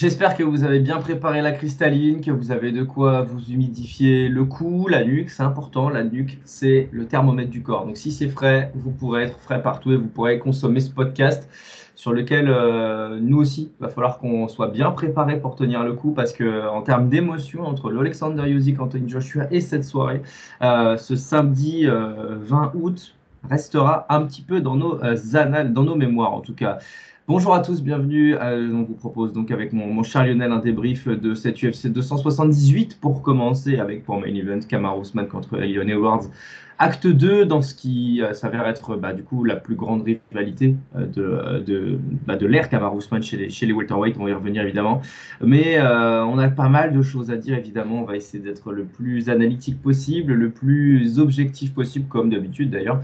J'espère que vous avez bien préparé la cristalline, que vous avez de quoi vous humidifier le cou, la nuque, c'est important. La nuque, c'est le thermomètre du corps. Donc si c'est frais, vous pourrez être frais partout et vous pourrez consommer ce podcast sur lequel euh, nous aussi, il va falloir qu'on soit bien préparé pour tenir le coup parce que en termes d'émotion entre l'Alexander Usyk, Anthony Joshua et cette soirée, euh, ce samedi euh, 20 août restera un petit peu dans nos euh, annales, dans nos mémoires en tout cas. Bonjour à tous, bienvenue. Euh, on vous propose donc avec mon, mon cher Lionel un débrief de cette UFC 278 pour commencer avec pour main event Usman contre Leon Edwards. Acte 2 dans ce qui euh, s'avère être bah, du coup la plus grande rivalité euh, de, de, bah, de l'ère Usman chez les, chez les welterweight, on va y revenir évidemment. Mais on a pas mal de choses à dire évidemment, on va essayer d'être le plus analytique possible, le plus objectif possible comme d'habitude d'ailleurs.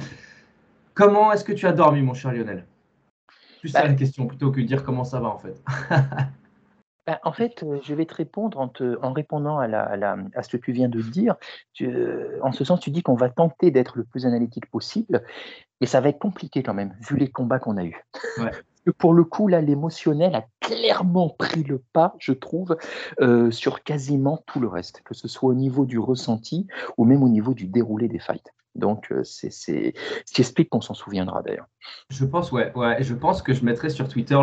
Comment est-ce que tu as dormi mon cher Lionel? Plus ça Bah, la question plutôt que dire comment ça va en fait. Bah, en fait, euh, je vais te répondre en, te- en répondant à, la- à la- à ce que tu viens de dire. Tu- euh, en ce sens, tu dis qu'on va tenter d'être le plus analytique possible, mais ça va être compliqué quand même, vu les combats qu'on a eus. Ouais. Pour le coup, là, l'émotionnel a clairement pris le pas, je trouve, euh, sur quasiment tout le reste, que ce soit au niveau du ressenti ou même au niveau du déroulé des fights. Donc, euh, c'est ce qui explique qu'on s'en souviendra d'ailleurs. Je pense ouais, ouais, je pense que je mettrai sur Twitter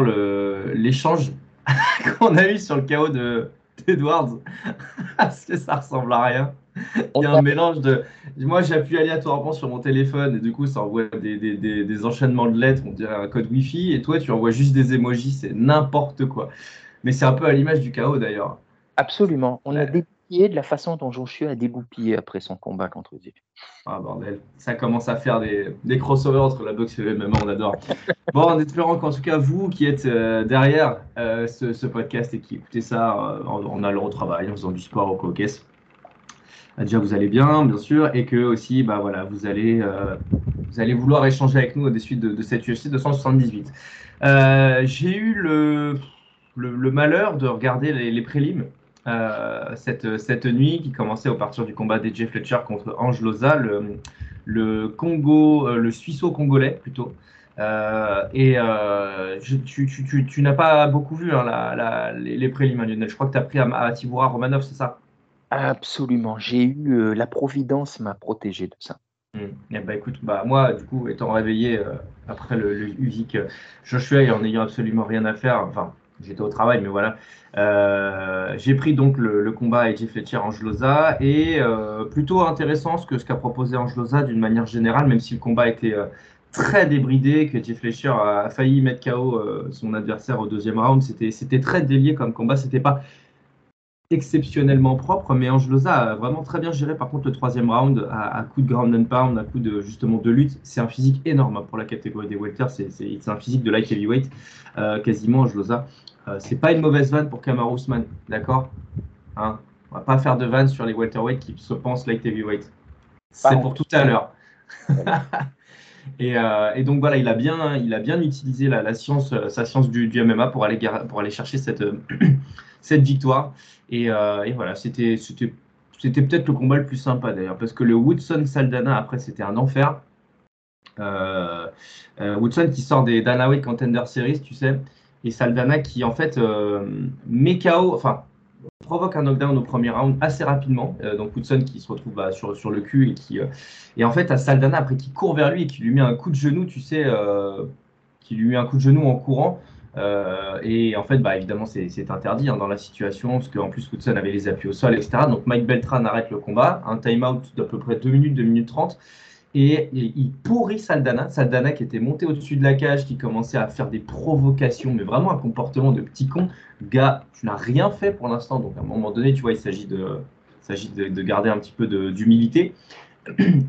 l'échange qu'on a eu sur le chaos de d'Edwards parce que ça ressemble à rien. Il y a un mélange de moi j'appuie aléatoirement sur mon téléphone et du coup ça envoie des, des, des, des enchaînements de lettres, on dirait un code Wi-Fi et toi tu envoies juste des emojis, c'est n'importe quoi. Mais c'est un peu à l'image du chaos d'ailleurs. Absolument. On a Ouais. Dégoupillé de la façon dont Joshua a dégoupillé après son combat contre Usyk. Ah bordel, ça commence à faire des, des crossovers entre la boxe et le MMA, on adore. Bon, en espérant qu'en tout cas vous qui êtes euh, derrière euh, ce, ce podcast et qui écoutez ça euh, en, en allant au travail, en faisant du sport au coquesse, euh, déjà vous allez bien, bien sûr, et que aussi bah voilà, vous allez euh, vous allez vouloir échanger avec nous des suites de, de cette UFC 278. Euh, J'ai eu le, le, le malheur de regarder les, les prélims euh, cette, cette nuit qui commençait au partir du combat d'Edge Fletcher contre Ange Loza, le, le Congo, euh, le Suisseau-Congolais plutôt. Euh, et euh, je- tu, tu, tu, tu n'as pas beaucoup vu hein, la, la- les, les prélims, Lionel. Je crois que tu as pris à, à Tibora Romanov, c'est ça? Absolument. J'ai eu la providence m'a protégé de ça. Hmm. Eh ben, écoute, bah, moi, du coup, étant réveillé après le, le Joshua et en ayant absolument rien à faire, enfin, j'étais au travail, mais voilà, euh, j'ai pris donc le, le combat AJ Fletcher Angelosa et euh, plutôt intéressant ce que ce qu'a proposé Angelosa d'une manière générale, même si le combat était euh, très débridé, que AJ Fletcher a failli mettre KO son adversaire au deuxième round, c'était c'était très délié comme combat, c'était pas exceptionnellement propre, mais Angelosa a vraiment très bien géré par contre le troisième round à, à coup de ground and pound, à coup de justement de lutte. C'est un physique énorme hein, pour la catégorie des welter, c'est un physique de light heavyweight euh, quasiment Angelosa. Euh, c'est pas une mauvaise vanne pour Kamaru Usman, d'accord? Hein? On va pas faire de vanne sur les welterweight qui se pensent light heavyweight. C'est pour tout à l'heure. Et, euh, et donc voilà, il a bien, il a bien utilisé la, la science, sa science du, du MMA pour aller, pour aller chercher cette, cette victoire. Et, euh, et voilà, c'était, peut-être le combat le plus sympa d'ailleurs, parce que le Woodson Saldana après c'était un enfer. Euh, euh, Woodson qui sort des Dana White Contender Series, tu sais, et Saldana qui en fait euh, met enfin provoque un knockdown au premier round assez rapidement. Donc Woodson qui se retrouve bah, sur, sur le cul et qui, et en fait, à Saldana, après, qui court vers lui et qui lui met un coup de genou, tu sais, qui lui met un coup de genou en courant. Euh, et en fait, bah, évidemment, c'est interdit hein, dans la situation, parce qu'en plus, Woodson avait les appuis au sol, etc. Donc Mike Beltran arrête le combat, un time-out d'à peu près 2 minutes, 2 minutes 30. Et, il pourrit Saldana. Saldana qui était monté au-dessus de la cage, qui commençait à faire des provocations, mais vraiment un comportement de petit con. Gars, tu n'as rien fait pour l'instant, donc à un moment donné, tu vois, il s'agit de, garder un petit peu d'humilité.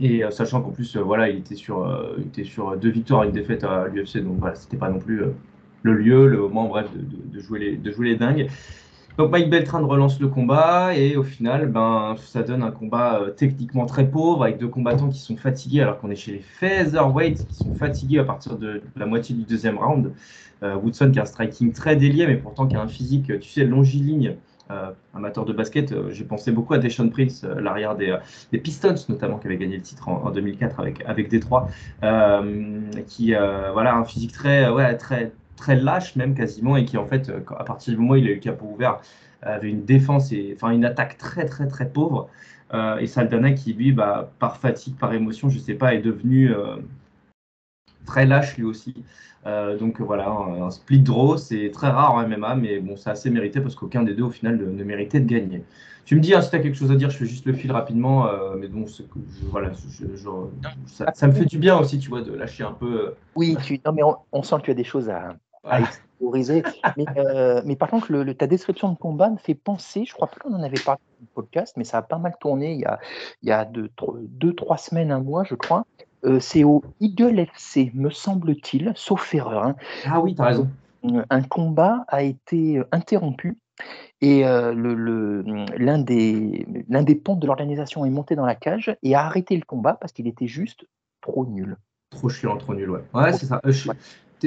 Et euh, sachant qu'en plus, euh, voilà, il était sur, euh, il était sur deux victoires et une défaite à l'UFC, donc voilà, c'était pas non plus le lieu, le moment, bref, de, jouer les, de jouer les dingues. Donc Mike Beltran relance le combat et au final, ben, ça donne un combat techniquement très pauvre avec deux combattants qui sont fatigués alors qu'on est chez les featherweights qui sont fatigués à partir de la moitié du deuxième round. Woodson qui a un striking très délié mais pourtant qui a un physique, tu sais, longiligne euh, amateur de basket, euh, j'ai pensé beaucoup à Deshaun Prince, euh, l'arrière des, Pistons notamment, qui avait gagné le titre en, 2004 avec, avec Détroit, qui voilà un physique très, ouais, très, très lâche même quasiment, et qui en fait, à partir du moment où il a eu le capot ouvert, avait une défense et enfin une attaque très très très pauvre. et Saldana qui lui, bah, par fatigue, par émotion, je sais pas, est devenu très lâche lui aussi. Euh, donc voilà, un, split draw, c'est très rare en MMA, mais bon, c'est assez mérité parce qu'aucun des deux au final ne, méritait de gagner. Tu me dis hein, si tu as quelque chose à dire, je fais juste le fil rapidement, euh, mais bon, voilà, ça, me fait du bien aussi, tu vois, de lâcher un peu. Euh, oui, tu, non, mais on, sent que tu as des choses à, exploriser. mais, par contre, le, ta description de combat me fait penser, je crois pas qu'on en avait parlé dans le podcast, mais ça a pas mal tourné il y a, il y a deux, deux, trois semaines, un mois, je crois. Euh, c'est au Eagle FC, me semble-t-il, sauf erreur. Hein. Ah oui, tu as raison. Euh, un combat a été euh, interrompu et l'un des, des ponts de l'organisation est monté dans la cage et a arrêté le combat parce qu'il était juste trop nul. Trop chiant, trop nul, ouais. Ouais, c'est ça. je,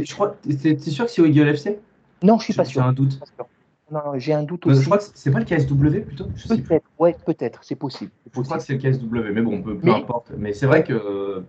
t'es, sûr que c'est au Eagle FC Non, je suis pas sûr. J'ai un doute. Non, j'ai un doute aussi. Je crois que c'est pas le KSW plutôt? Peut-être, ouais, peut-être, c'est possible. Je crois que c'est le KSW, mais bon, peu, peu importe. Mais c'est vrai que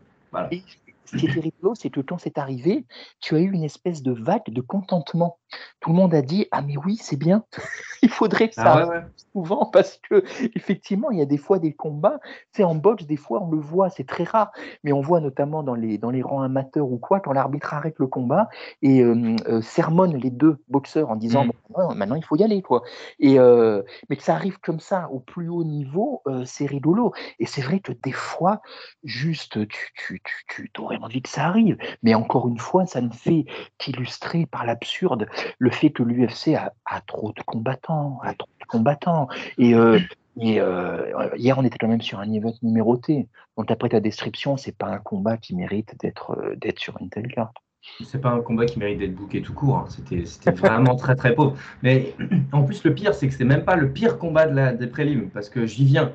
ce qui était rigolo, c'est que quand c'est arrivé, tu as eu une espèce de vague de contentement. Tout le monde a dit Ah, mais oui, c'est bien, il faudrait que ça ah arrive souvent parce que effectivement, il y a des fois des combats. C'est en boxe, des fois, on le voit, c'est très rare, mais on voit notamment dans les, dans les rangs amateurs ou quoi, quand l'arbitre arrête le combat et euh, sermonne les deux boxeurs en disant mmh. Maintenant, il faut y aller. quoi. Et, mais que ça arrive comme ça au plus haut niveau, c'est rigolo. Et c'est vrai que des fois, juste, tu, tu, tu, tu aurais envie que ça arrive. Mais encore une fois, ça ne fait qu'illustrer par l'absurde le fait que l'UFC a, trop de combattants, a trop de combattants. Et, euh, euh, hier, on était quand même sur un event numéroté. Donc après ta description, c'est pas un combat qui mérite d'être euh, d'être sur une telle carte. C'est pas un combat qui mérite d'être bouqué tout court. Hein. C'était vraiment très très pauvre. Mais en plus, le pire, c'est que c'est même pas le pire combat de la, des prélims, parce que j'y viens.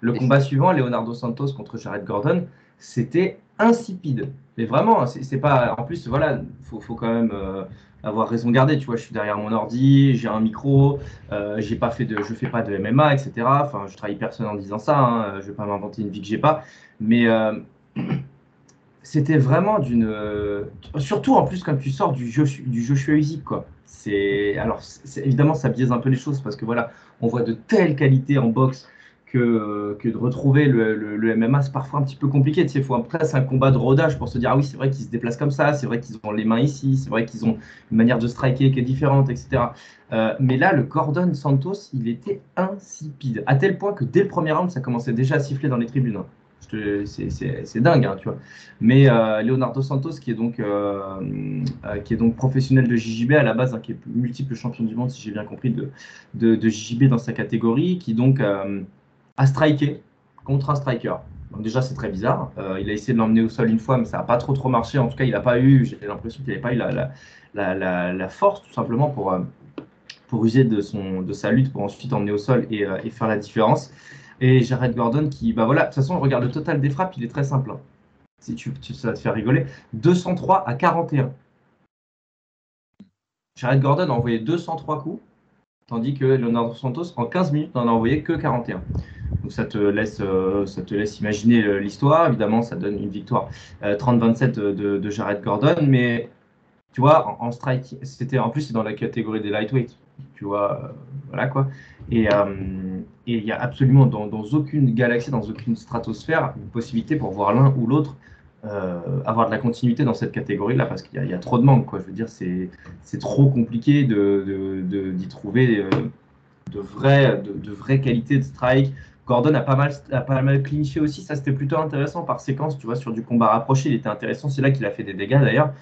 Le combat suivant, Leonardo Santos contre Jared Gordon, c'était insipide. Mais vraiment, c'est pas. En plus, voilà, faut, faut quand même euh, avoir raison garder. Tu vois, je suis derrière mon ordi, j'ai un micro, euh, j'ai pas fait de, je fais pas de MMA, etc. Enfin, je trahis personne en disant ça. Hein, je vais pas m'inventer une vie que j'ai pas. Mais euh, c'était vraiment d'une. surtout en plus quand tu sors du jeu du Joshua Usyk, quoi. C'est alors évidemment ça biaise un peu les choses parce que voilà, on voit de telles qualités en boxe que, de retrouver le, MMA, c'est parfois un petit peu compliqué. Tu sais, faut presque un combat de rodage pour se dire ah oui, c'est vrai qu'ils se déplacent comme ça, c'est vrai qu'ils ont les mains ici, c'est vrai qu'ils ont une manière de striker qui est différente, etc. Euh, mais là, le Gordon Santos, il était insipide, à tel point que dès le premier round, ça commençait déjà à siffler dans les tribunes. Hein. C'est dingue, hein, tu vois. Mais euh, Leonardo Santos, qui est, donc, euh, qui est donc professionnel de JJB à la base, hein, qui est multiple champion du monde, si j'ai bien compris, de, de, JJB dans sa catégorie, qui donc à striker contre un striker. Donc déjà, c'est très bizarre. Euh, il a essayé de l'emmener au sol une fois, mais ça n'a pas trop trop marché. En tout cas, il n'a pas eu, j'ai l'impression qu'il n'avait pas eu la, la, la, force tout simplement pour, euh, user de, sa lutte pour ensuite emmener au sol et, euh, et faire la différence. Et Jared Gordon qui, bah voilà, de toute façon, regarde le total des frappes, il est très simple. Hein. Si tu, ça te faire rigoler. 203 à 41. Jared Gordon a envoyé 203 coups, tandis que Leonardo Santos, en 15 minutes, n'en a envoyé que 41. Donc ça te laisse, euh, ça te laisse imaginer euh, l'histoire. Évidemment, ça donne une victoire 30-27 euh, de, Jared Gordon, mais tu vois, en, strike, c'était en plus c'est dans la catégorie des lightweight, tu vois, voilà quoi. Et il n'y a absolument dans, aucune galaxie, dans aucune stratosphère, une possibilité pour voir l'un ou l'autre avoir de la continuité dans cette catégorie-là parce qu'il y, a trop de manque. Quoi. Je veux dire, c'est trop compliqué d'y de, de, trouver de, vraies, de, vraies qualités de strike. Gordon a pas mal, a pas mal clinché aussi. Ça, c'était plutôt intéressant par séquence. Tu vois, sur du combat rapproché, il était intéressant. C'est là qu'il a fait des dégâts d'ailleurs.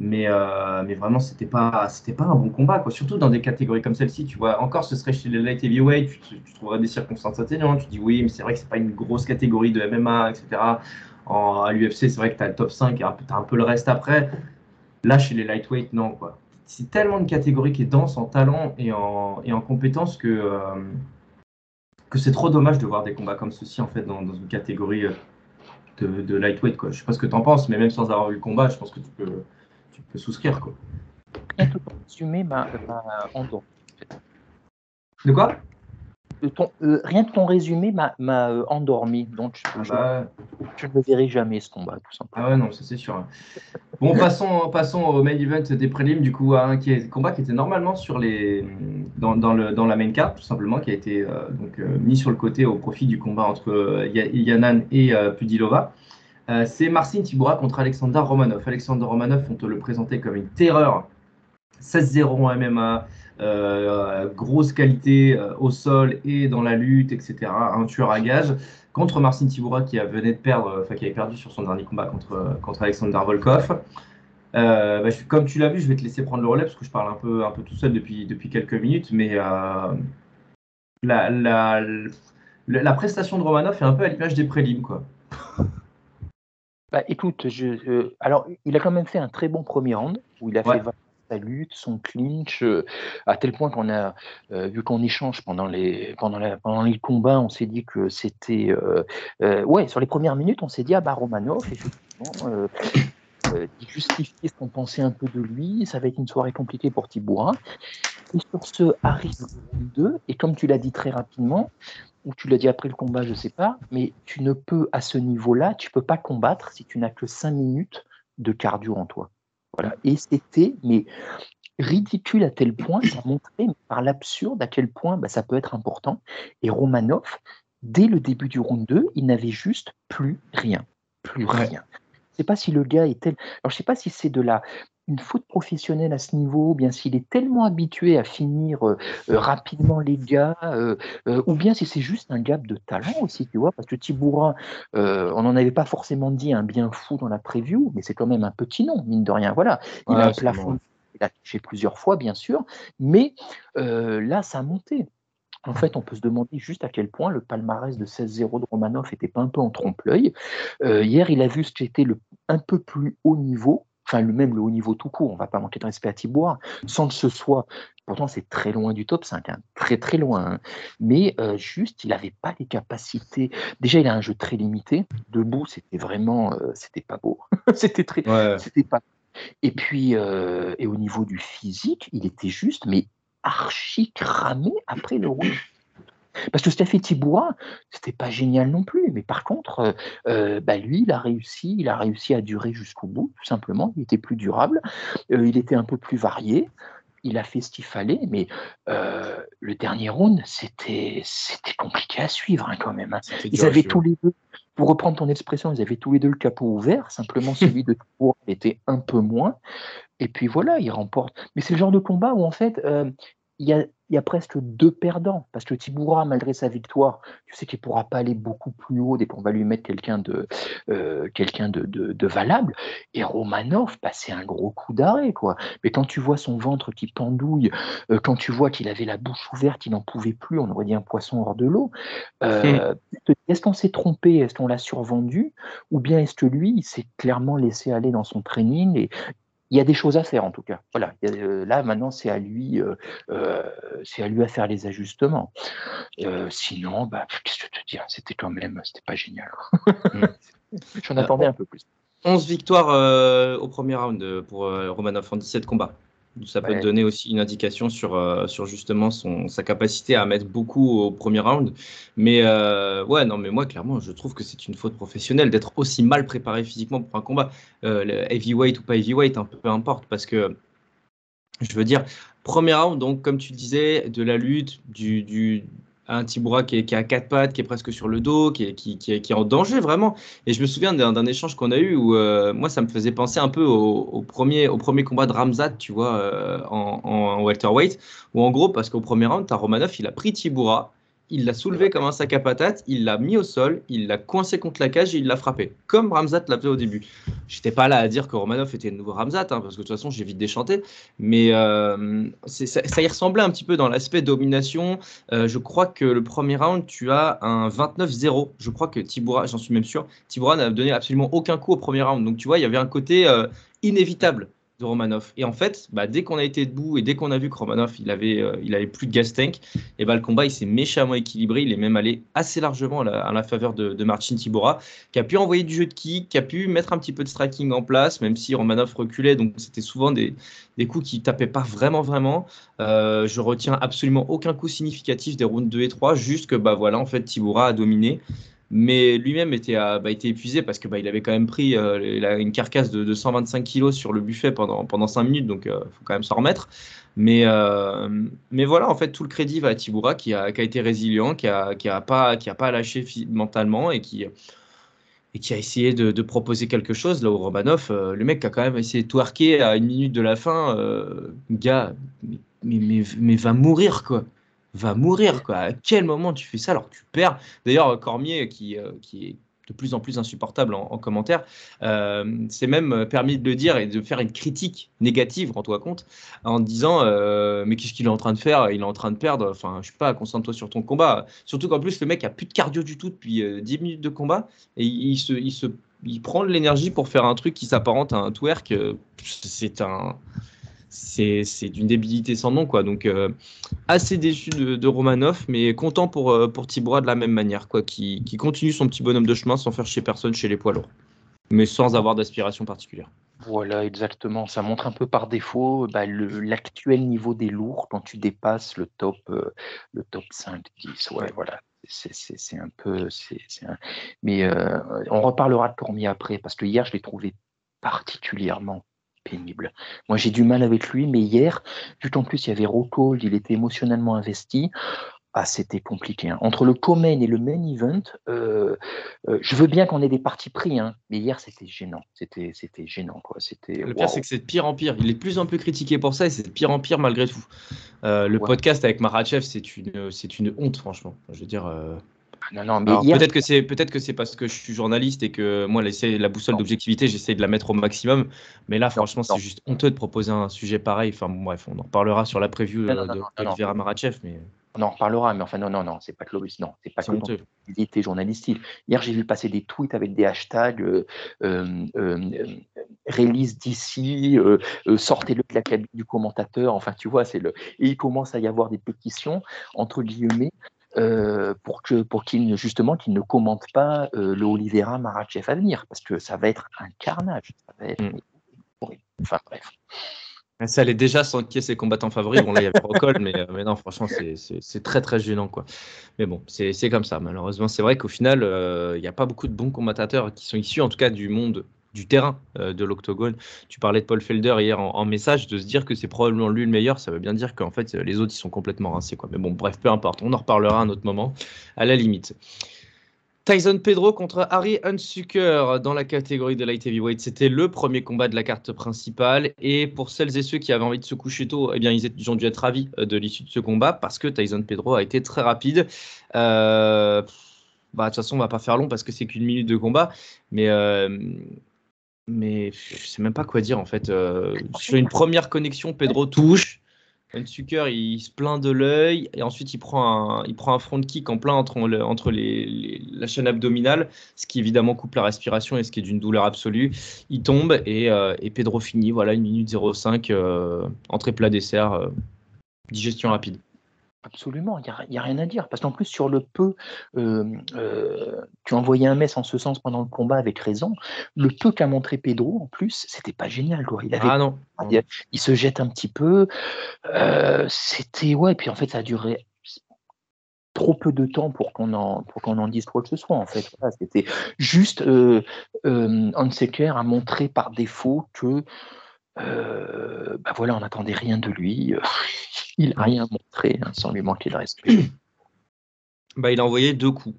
Mais, euh, mais vraiment, c'était pas, pas un bon combat, quoi. Surtout dans des catégories comme celle-ci, tu vois. Encore, ce serait chez les light heavyweight, tu, tu trouverais des circonstances atténuantes. Tu dis oui, mais c'est vrai que c'est pas une grosse catégorie de MMA, etc. En, à l'UFC, c'est vrai que tu as le top 5 et tu as un peu le reste après. Là, chez les lightweight, non, quoi. C'est tellement de catégories qui est dense en talent et en, et en compétences que, euh, que c'est trop dommage de voir des combats comme ceci, en fait, dans, dans une catégorie euh, de, de lightweight, quoi. Je sais pas ce que tu en penses, mais même sans avoir vu le combat, je pense que tu peux tu peux souscrire. Quoi. Ton résumé m'a endormi. De quoi? Ton, euh, Rien que ton résumé m'a euh, endormi. Donc je, ah bah... je, ne le verrai jamais ce combat, tout simplement. Ah ouais, non, ça c'est sûr. Bon, passons, passons au main event des prélims, du coup, un qui est, combat qui était normalement sur les, dans, dans, le, dans la main card, tout simplement, qui a été euh, donc, mis sur le côté au profit du combat entre Yanan et Pudilova. C'est Marcin Tibura contre Alexander Romanov. Alexander Romanov, on te le présentait comme une terreur. 16-0 en MMA, grosse qualité euh, au sol et dans la lutte, etc. Un tueur à gage contre Marcin Tibura qui venait de perdre, enfin qui avait perdu sur son dernier combat contre, contre Alexander Volkov. Bah, comme tu l'as vu, je vais te laisser prendre le relais parce que je parle un peu, un peu tout seul depuis, depuis quelques minutes, mais la, la, la, prestation de Romanov est un peu à l'image des prélims, quoi. Bah, écoute, je, euh, alors il a quand même fait un très bon premier round où il a fait sa lutte, son clinch, euh, à tel point qu'on a euh, vu qu'on échange pendant les pendant, pendant les combats, on s'est dit que c'était ouais sur les premières minutes, on s'est dit ah bah Romanov effectivement. il justifiait ce qu'on pensait un peu de lui, ça va être une soirée compliquée pour Tibourin. Et sur ce arrive 2, et comme tu l'as dit très rapidement, ou tu l'as dit après le combat, je ne sais pas, mais tu ne peux, à ce niveau-là, tu ne peux pas combattre si tu n'as que 5 minutes de cardio en toi. Voilà. Et c'était, mais ridicule à tel point, ça montrait par l'absurde à quel point bah, ça peut être important. Et Romanov, dès le début du round 2, il n'avait juste plus rien. Plus rien. Je ne sais pas si le gars est tel. Alors, je sais pas si c'est de la une faute professionnelle à ce niveau, ou bien s'il est tellement habitué à finir euh, euh, rapidement les gars, euh, ou bien si c'est juste un gap de talent aussi, tu vois, parce que Tibourin, on n'en avait pas forcément dit un bien fou dans la preview, mais c'est quand même un petit nom, mine de rien. Voilà, il a un plafond, il a touché plusieurs fois, bien sûr, mais là, ça a monté. En fait, on peut se demander juste à quel point le palmarès de 16-0 de Romanov était pas un peu en trompe-l'œil. hier, il a vu ce qui était le un peu plus haut niveau, enfin le même le haut niveau tout court, on va pas manquer de respect à Thibaut, sans que ce soit, pourtant c'est très loin du top 5, hein, très très loin, hein. mais euh, juste il n'avait pas les capacités, déjà il a un jeu très limité, debout c'était vraiment, euh, c'était pas beau, c'était très, c'était pas, et puis euh, et au niveau du physique, il était juste, mais archi cramé après le rouge. Parce que Steffi Tiboura, c'était pas génial non plus, mais par contre, euh, euh, bah lui, il a réussi, il a réussi à durer jusqu'au bout, tout simplement. Il était plus durable, euh, il était un peu plus varié, il a fait ce qu'il fallait, mais le dernier round, c'était c'était compliqué à suivre hein, quand même. Hein. Ils avaient tous les deux, pour reprendre ton expression, ils avaient tous les deux le capot ouvert. Simplement, celui de Tiboura était un peu moins. Et puis voilà, il remporte. Mais c'est le genre de combat où en fait, il y a il y a presque deux perdants, parce que Tiboura, malgré sa victoire, tu sais qu'il ne pourra pas aller beaucoup plus haut dès qu'on va lui mettre quelqu'un de, euh, quelqu'un de, de, valable. Et Romanov, bah, c'est un gros coup d'arrêt. quoi. Mais quand tu vois son ventre qui pendouille, euh, quand tu vois qu'il avait la bouche ouverte, il n'en pouvait plus, on aurait dit un poisson hors de l'eau, euh, est-ce qu'on s'est trompé? Est-ce qu'on l'a survendu? Ou bien est-ce que lui, il s'est clairement laissé aller dans son training et il y a des choses à faire en tout cas. Voilà, euh, là maintenant c'est à lui, euh, euh, c'est à lui à faire les ajustements. sinon, bah, qu'est-ce que je te dire, c'était quand même, c'était pas génial. J'en attendais un peu plus. 11 victoires au premier round pour Romanov en 17 combats. Ça peut te donner aussi une indication sur, euh, sur justement son, sa capacité à mettre beaucoup au premier round. Mais euh, ouais, non, mais moi, clairement, je trouve que c'est une faute professionnelle d'être aussi mal préparé physiquement pour un combat. Euh, heavyweight ou pas heavyweight, un peu importe, parce que je veux dire, premier round, donc, comme tu disais, de la lutte, du, du un Tibura qui est, qui à quatre pattes, qui est presque sur le dos, qui est, qui, est, en danger vraiment. Et je me souviens d'un échange qu'on a eu où euh, moi ça me faisait penser un peu au, premier, au premier combat de Ramzat, tu vois, euh, en, welterweight, où en gros, parce qu'au premier round, as Romanov, il a pris Tibura, il l'a soulevé comme un sac à patates, il l'a mis au sol, il l'a coincé contre la cage et il l'a frappé, comme Ramzat l'a fait au début. J'étais pas là à dire que Romanov était le nouveau Ramzat, hein, parce que de toute façon j'ai vite déchanté, mais euh, ça, y ressemblait un petit peu dans l'aspect domination. Euh, je crois que le premier round, tu as un 29-0. Je crois que Tibura, j'en suis même sûr, Tibura n'a donné absolument aucun coup au premier round. Donc tu vois, il y avait un côté euh, inévitable Romanov. Et en fait, bah, dès qu'on a été debout et dès qu'on a vu que Romanov il avait, euh, il avait plus de gas tank, et bah, le combat il s'est méchamment équilibré. Il est même allé assez largement à la, faveur de, de, Marcin Tibora, qui a pu envoyer du jeu de kick, qui a pu mettre un petit peu de striking en place, même si Romanov reculait. Donc c'était souvent des, des, coups qui tapaient pas vraiment, vraiment. Euh, je retiens absolument aucun coup significatif des rounds 2 et 3, juste que bah, voilà, en fait, Tibora a dominé mais lui-même était, bah, était épuisé parce que bah, il avait quand même pris euh, une carcasse de, 125 kilos sur le buffet pendant, pendant 5 minutes, donc il euh, faut quand même s'en remettre. Mais, euh, mais voilà, en fait, tout le crédit va à Tibura qui a, qui a été résilient, qui n'a qui a pas, pas lâché mentalement et qui, et qui a essayé de, proposer quelque chose. Là où Romanov, le mec a quand même essayé de twerker à une minute de la fin, gars, mais, mais, mais va mourir quoi va mourir. Quoi. À quel moment tu fais ça alors que tu perds? D'ailleurs, Cormier, qui, euh, qui est de plus en plus insupportable en, commentaire, euh, s'est même permis de le dire et de faire une critique négative, rends-toi compte, en disant euh, Mais qu'est-ce qu'il est en train de faire? Il est en train de perdre. Enfin, je sais pas, concentre-toi sur ton combat. Surtout qu'en plus, le mec a plus de cardio du tout depuis 10 minutes de combat et il, se, il, se, il prend de l'énergie pour faire un truc qui s'apparente à un twerk. C'est un c'est d'une débilité sans nom. Quoi. Donc, euh, assez déçu de, Romanov, mais content pour, euh, pour Tibora de la même manière, quoi, qui, qui, continue son petit bonhomme de chemin sans faire chez personne chez les poids lourds, mais sans avoir d'aspiration particulière. Voilà, exactement. Ça montre un peu par défaut bah, l'actuel niveau des lourds quand tu dépasses le top, euh, le top 5, 10. Ouais, voilà. C'est un peu. Un... Mais on reparlera de Cormier après, parce que hier, je l'ai trouvé particulièrement pénible. Moi, j'ai du mal avec lui, mais hier, vu qu'en plus il y avait Rocco, il était émotionnellement investi. Ah, c'était compliqué. Hein. Entre le co-main et le main event, euh, euh, je veux bien qu'on ait des parties pris, hein, mais hier c'était gênant. C'était, c'était gênant. Quoi. C'était, le pire, c'est que c'est de pire en pire. Il est de plus en plus critiqué pour ça et c'est de pire en pire malgré tout. Euh, le podcast avec Marachev, c'est une, c'est une honte, franchement. Je veux dire. Non, non, mais peut-être que c'est peut-être que c'est parce que je suis journaliste et que moi la boussole d'objectivité j'essaie de la mettre au maximum. Mais là, franchement, c'est juste honteux de proposer un sujet pareil. Enfin bref, on en reparlera sur la preview euh, de Marachev, mais. On en reparlera, mais enfin non, non, non, c'est pas que non, c'est pas que l'objectivité journalistique. Hier, j'ai vu passer des tweets avec des hashtags euh, euh, euh release d'ici, sortez-le de la cabine du commentateur. Enfin, tu vois, c'est le. Et il commence à y avoir des pétitions entre guillemets euh, pour que pour qu'il justement qu'il ne commente pas euh, le Oliveira Marachev à venir parce que ça va être un carnage. Ça mm. Enfin bref. Ça allait déjà sans qui ses combattants favoris. Bon là il y avait Rocol, mais, euh, mais non franchement c'est très très gênant quoi. Mais bon c'est comme ça. Malheureusement c'est vrai qu'au final il n'y a pas beaucoup de bons combattateurs qui sont issus en tout cas du monde du terrain euh, de l'octogone. Tu parlais de Paul Felder hier en, message, de se dire que c'est probablement lui le meilleur, ça veut bien dire qu'en fait les autres ils sont complètement rincés. Mais bon, bref, peu importe, on en reparlera à un autre moment, à la limite. Tyson Pedro contre Harry Unsucker dans la catégorie de light heavyweight. C'était le premier combat de la carte principale. Et pour celles et ceux qui avaient envie de se coucher tôt, eh bien, ils, ont dû être ravis euh, de l'issue de ce combat parce que Tyson Pedro a été très rapide. Euh, bah, de toute façon, on va pas faire long parce que c'est qu'une minute de combat. Mais mais je sais même pas quoi dire en fait. Euh, sur une première connexion, Pedro touche. Sucker, il se plaint de l'œil et ensuite il prend un, il prend un front kick en plein entre, entre les, la chaîne abdominale, ce qui évidemment coupe la respiration et ce qui est d'une douleur absolue. Il tombe et, euh, et Pedro finit, voilà, une minute 05, euh, entrée plat dessert, euh, digestion rapide. Absolument, il n'y a, rien à dire. Parce qu'en plus, sur le peu, euh, euh, tu envoyais un mess en ce sens pendant le combat avec raison. Le peu qu'a montré Pedro, en plus, c'était pas génial. Quoi. Il, avait, ah non. Il, se jette un petit peu. Euh, c'était, ouais, puis en fait, ça a duré trop peu de temps pour qu'on en, pour qu'on en dise quoi que ce soit. En fait, c'était juste euh, a montré par défaut que bah voilà, on n'attendait rien de lui. Il n'a rien montré hein, sans lui manquer de respect. bah, Il a envoyé deux coups.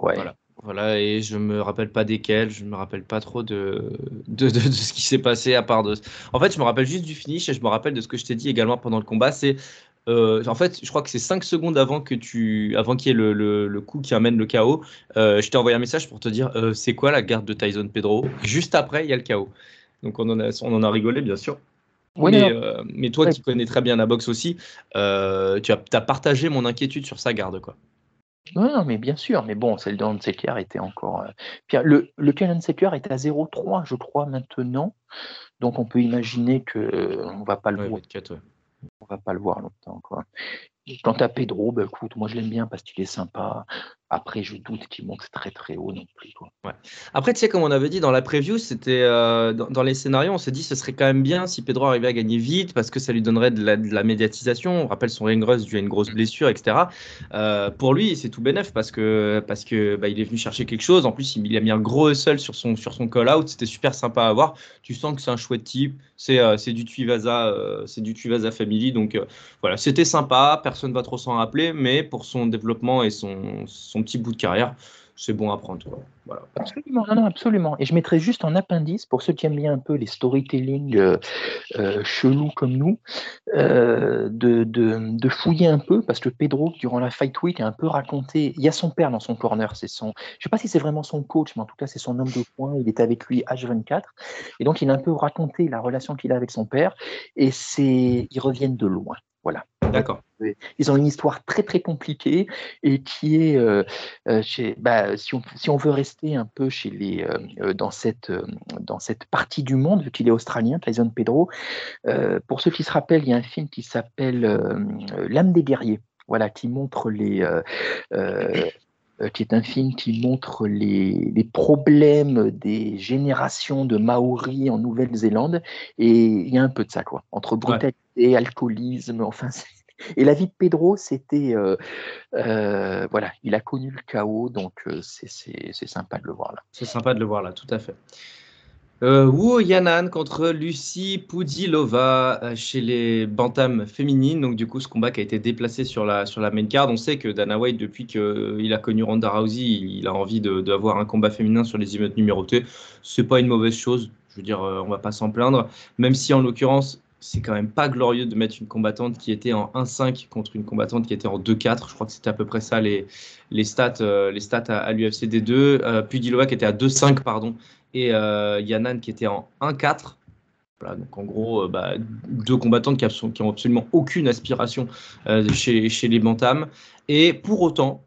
Ouais. Voilà. Voilà, et je me rappelle pas desquels, je me rappelle pas trop de, de, de, de ce qui s'est passé à part de. En fait, je me rappelle juste du finish et je me rappelle de ce que je t'ai dit également pendant le combat. C'est euh, en fait, je crois que c'est 5 secondes avant que tu, avant qu'il y ait le, le, le, coup qui amène le chaos. Euh, je t'ai envoyé un message pour te dire euh, c'est quoi la garde de Tyson Pedro? Juste après, il y a le chaos. Donc on en a, on en a rigolé bien sûr. Oui, mais, non. euh, mais toi Ouais. qui connais très bien la boxe aussi, euh, tu as, as partagé mon inquiétude sur sa garde quoi. Non, mais bien sûr, mais bon, celle de Hansecker était encore. euh, le, le Canon Secker est à 0,3, je crois, maintenant. Donc, on peut imaginer que euh, on va pas le Ouais, voir, 24, ouais. on va pas le voir longtemps, quoi. Quant à Pedro, bah, écoute, moi je l'aime bien parce qu'il est sympa. Après, je doute qu'il monte très très haut non plus. Quoi. Après, tu sais, comme on avait dit dans la preview, c'était euh, dans, dans les scénarios, on s'est dit ce serait quand même bien si Pedro arrivait à gagner vite parce que ça lui donnerait de la, de la médiatisation. On rappelle son ring rust dû à une grosse blessure, etc. Euh, pour lui, c'est tout bénef parce que parce que bah, il est venu chercher quelque chose. En plus, il, il a mis un gros hustle sur son sur son call out. C'était super sympa à voir. Tu sens que c'est un chouette type. C'est euh, c'est du Tuivasa, c'est du Tuivasa family. Donc voilà, c'était sympa. Personne va trop s'en rappeler, mais pour son développement et son son petit bout de carrière, c'est bon à prendre. Absolument, non, absolument. Et je mettrais juste en appendice, pour ceux qui aiment bien un peu les storytelling euh, euh, chelous comme nous, euh, de fouiller un peu, parce que Pedro, durant la Fight Week, a un peu raconté. Il y a son père dans son corner, c'est son. Je sais pas si c'est vraiment son coach, mais en tout cas, c'est son homme de poing. Il est avec lui H24. Et donc, il a un peu raconté la relation qu'il a avec son père. Et c'est. Ils reviennent de loin. Voilà. D'accord. Ils ont une histoire très très compliquée et qui est, euh, euh, chez, bah, si, on, si on veut rester un peu chez les, euh, dans, cette, euh, dans cette partie du monde, vu qu'il est australien, Tyson Pedro, pour ceux qui se rappellent, il y a un film qui s'appelle L'âme des guerriers, voilà, qui montre les, qui est un film qui montre les, les problèmes des générations de Maoris en Nouvelle-Zélande. Et il y a un peu de ça, quoi, entre brutalité, alcoolisme, enfin. Et la vie de Pedro, c'était. euh, euh, voilà, il a connu le chaos, donc euh, c'est- sympa de le voir là. C'est sympa de le voir là, tout à fait. Euh, Wu Yanan contre Lucie Pudilova chez les Bantams féminines. Donc, du coup, ce combat qui a été déplacé sur la, sur la main card. On sait que Dana White, depuis qu'il a connu Ronda Rousey, il a envie de- d'avoir un combat féminin sur les émeutes numérotées. C'est pas une mauvaise chose. Je veux dire, on va pas s'en plaindre. Même si, en l'occurrence, c'est quand même pas glorieux de mettre une combattante qui était en 1-5 contre une combattante qui était en 2-4. Je crois que c'était à peu près ça les, les stats, euh, les stats à, à l'UFC D2. Euh, Pudilova qui était à 2-5, pardon et euh, Yanan qui était en 1-4. Voilà, donc en gros, euh, bah, deux combattantes qui, abso- qui ont absolument aucune aspiration chez, chez les Bantams. Et pour autant,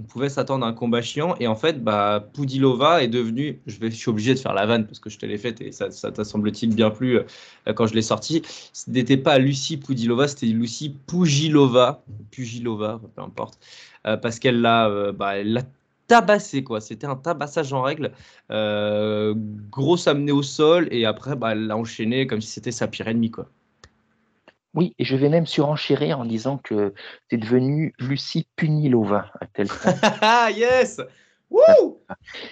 on pouvait s'attendre à un combat chiant. Et en fait, bah, Pudilova est devenue. Je, suis obligé de faire la vanne parce que je te l'ai faite et ça, ça t'a semble-t-il bien plu euh, quand je l'ai sorti. Ce n'était pas Lucie Pudilova, c'était Lucie Pugilova. Pugilova, peu importe. Euh, parce qu'elle l'a euh, bah, elle l'a tabassé, quoi. C'était un tabassage en règle. Euh, grosse amenée au sol et après, bah, elle l'a enchaîné comme si c'était sa pire ennemie, quoi. Oui, et je vais même surenchérir en disant que c'est devenu Lucie Punilova à tel point. Ah, yes! Wouh!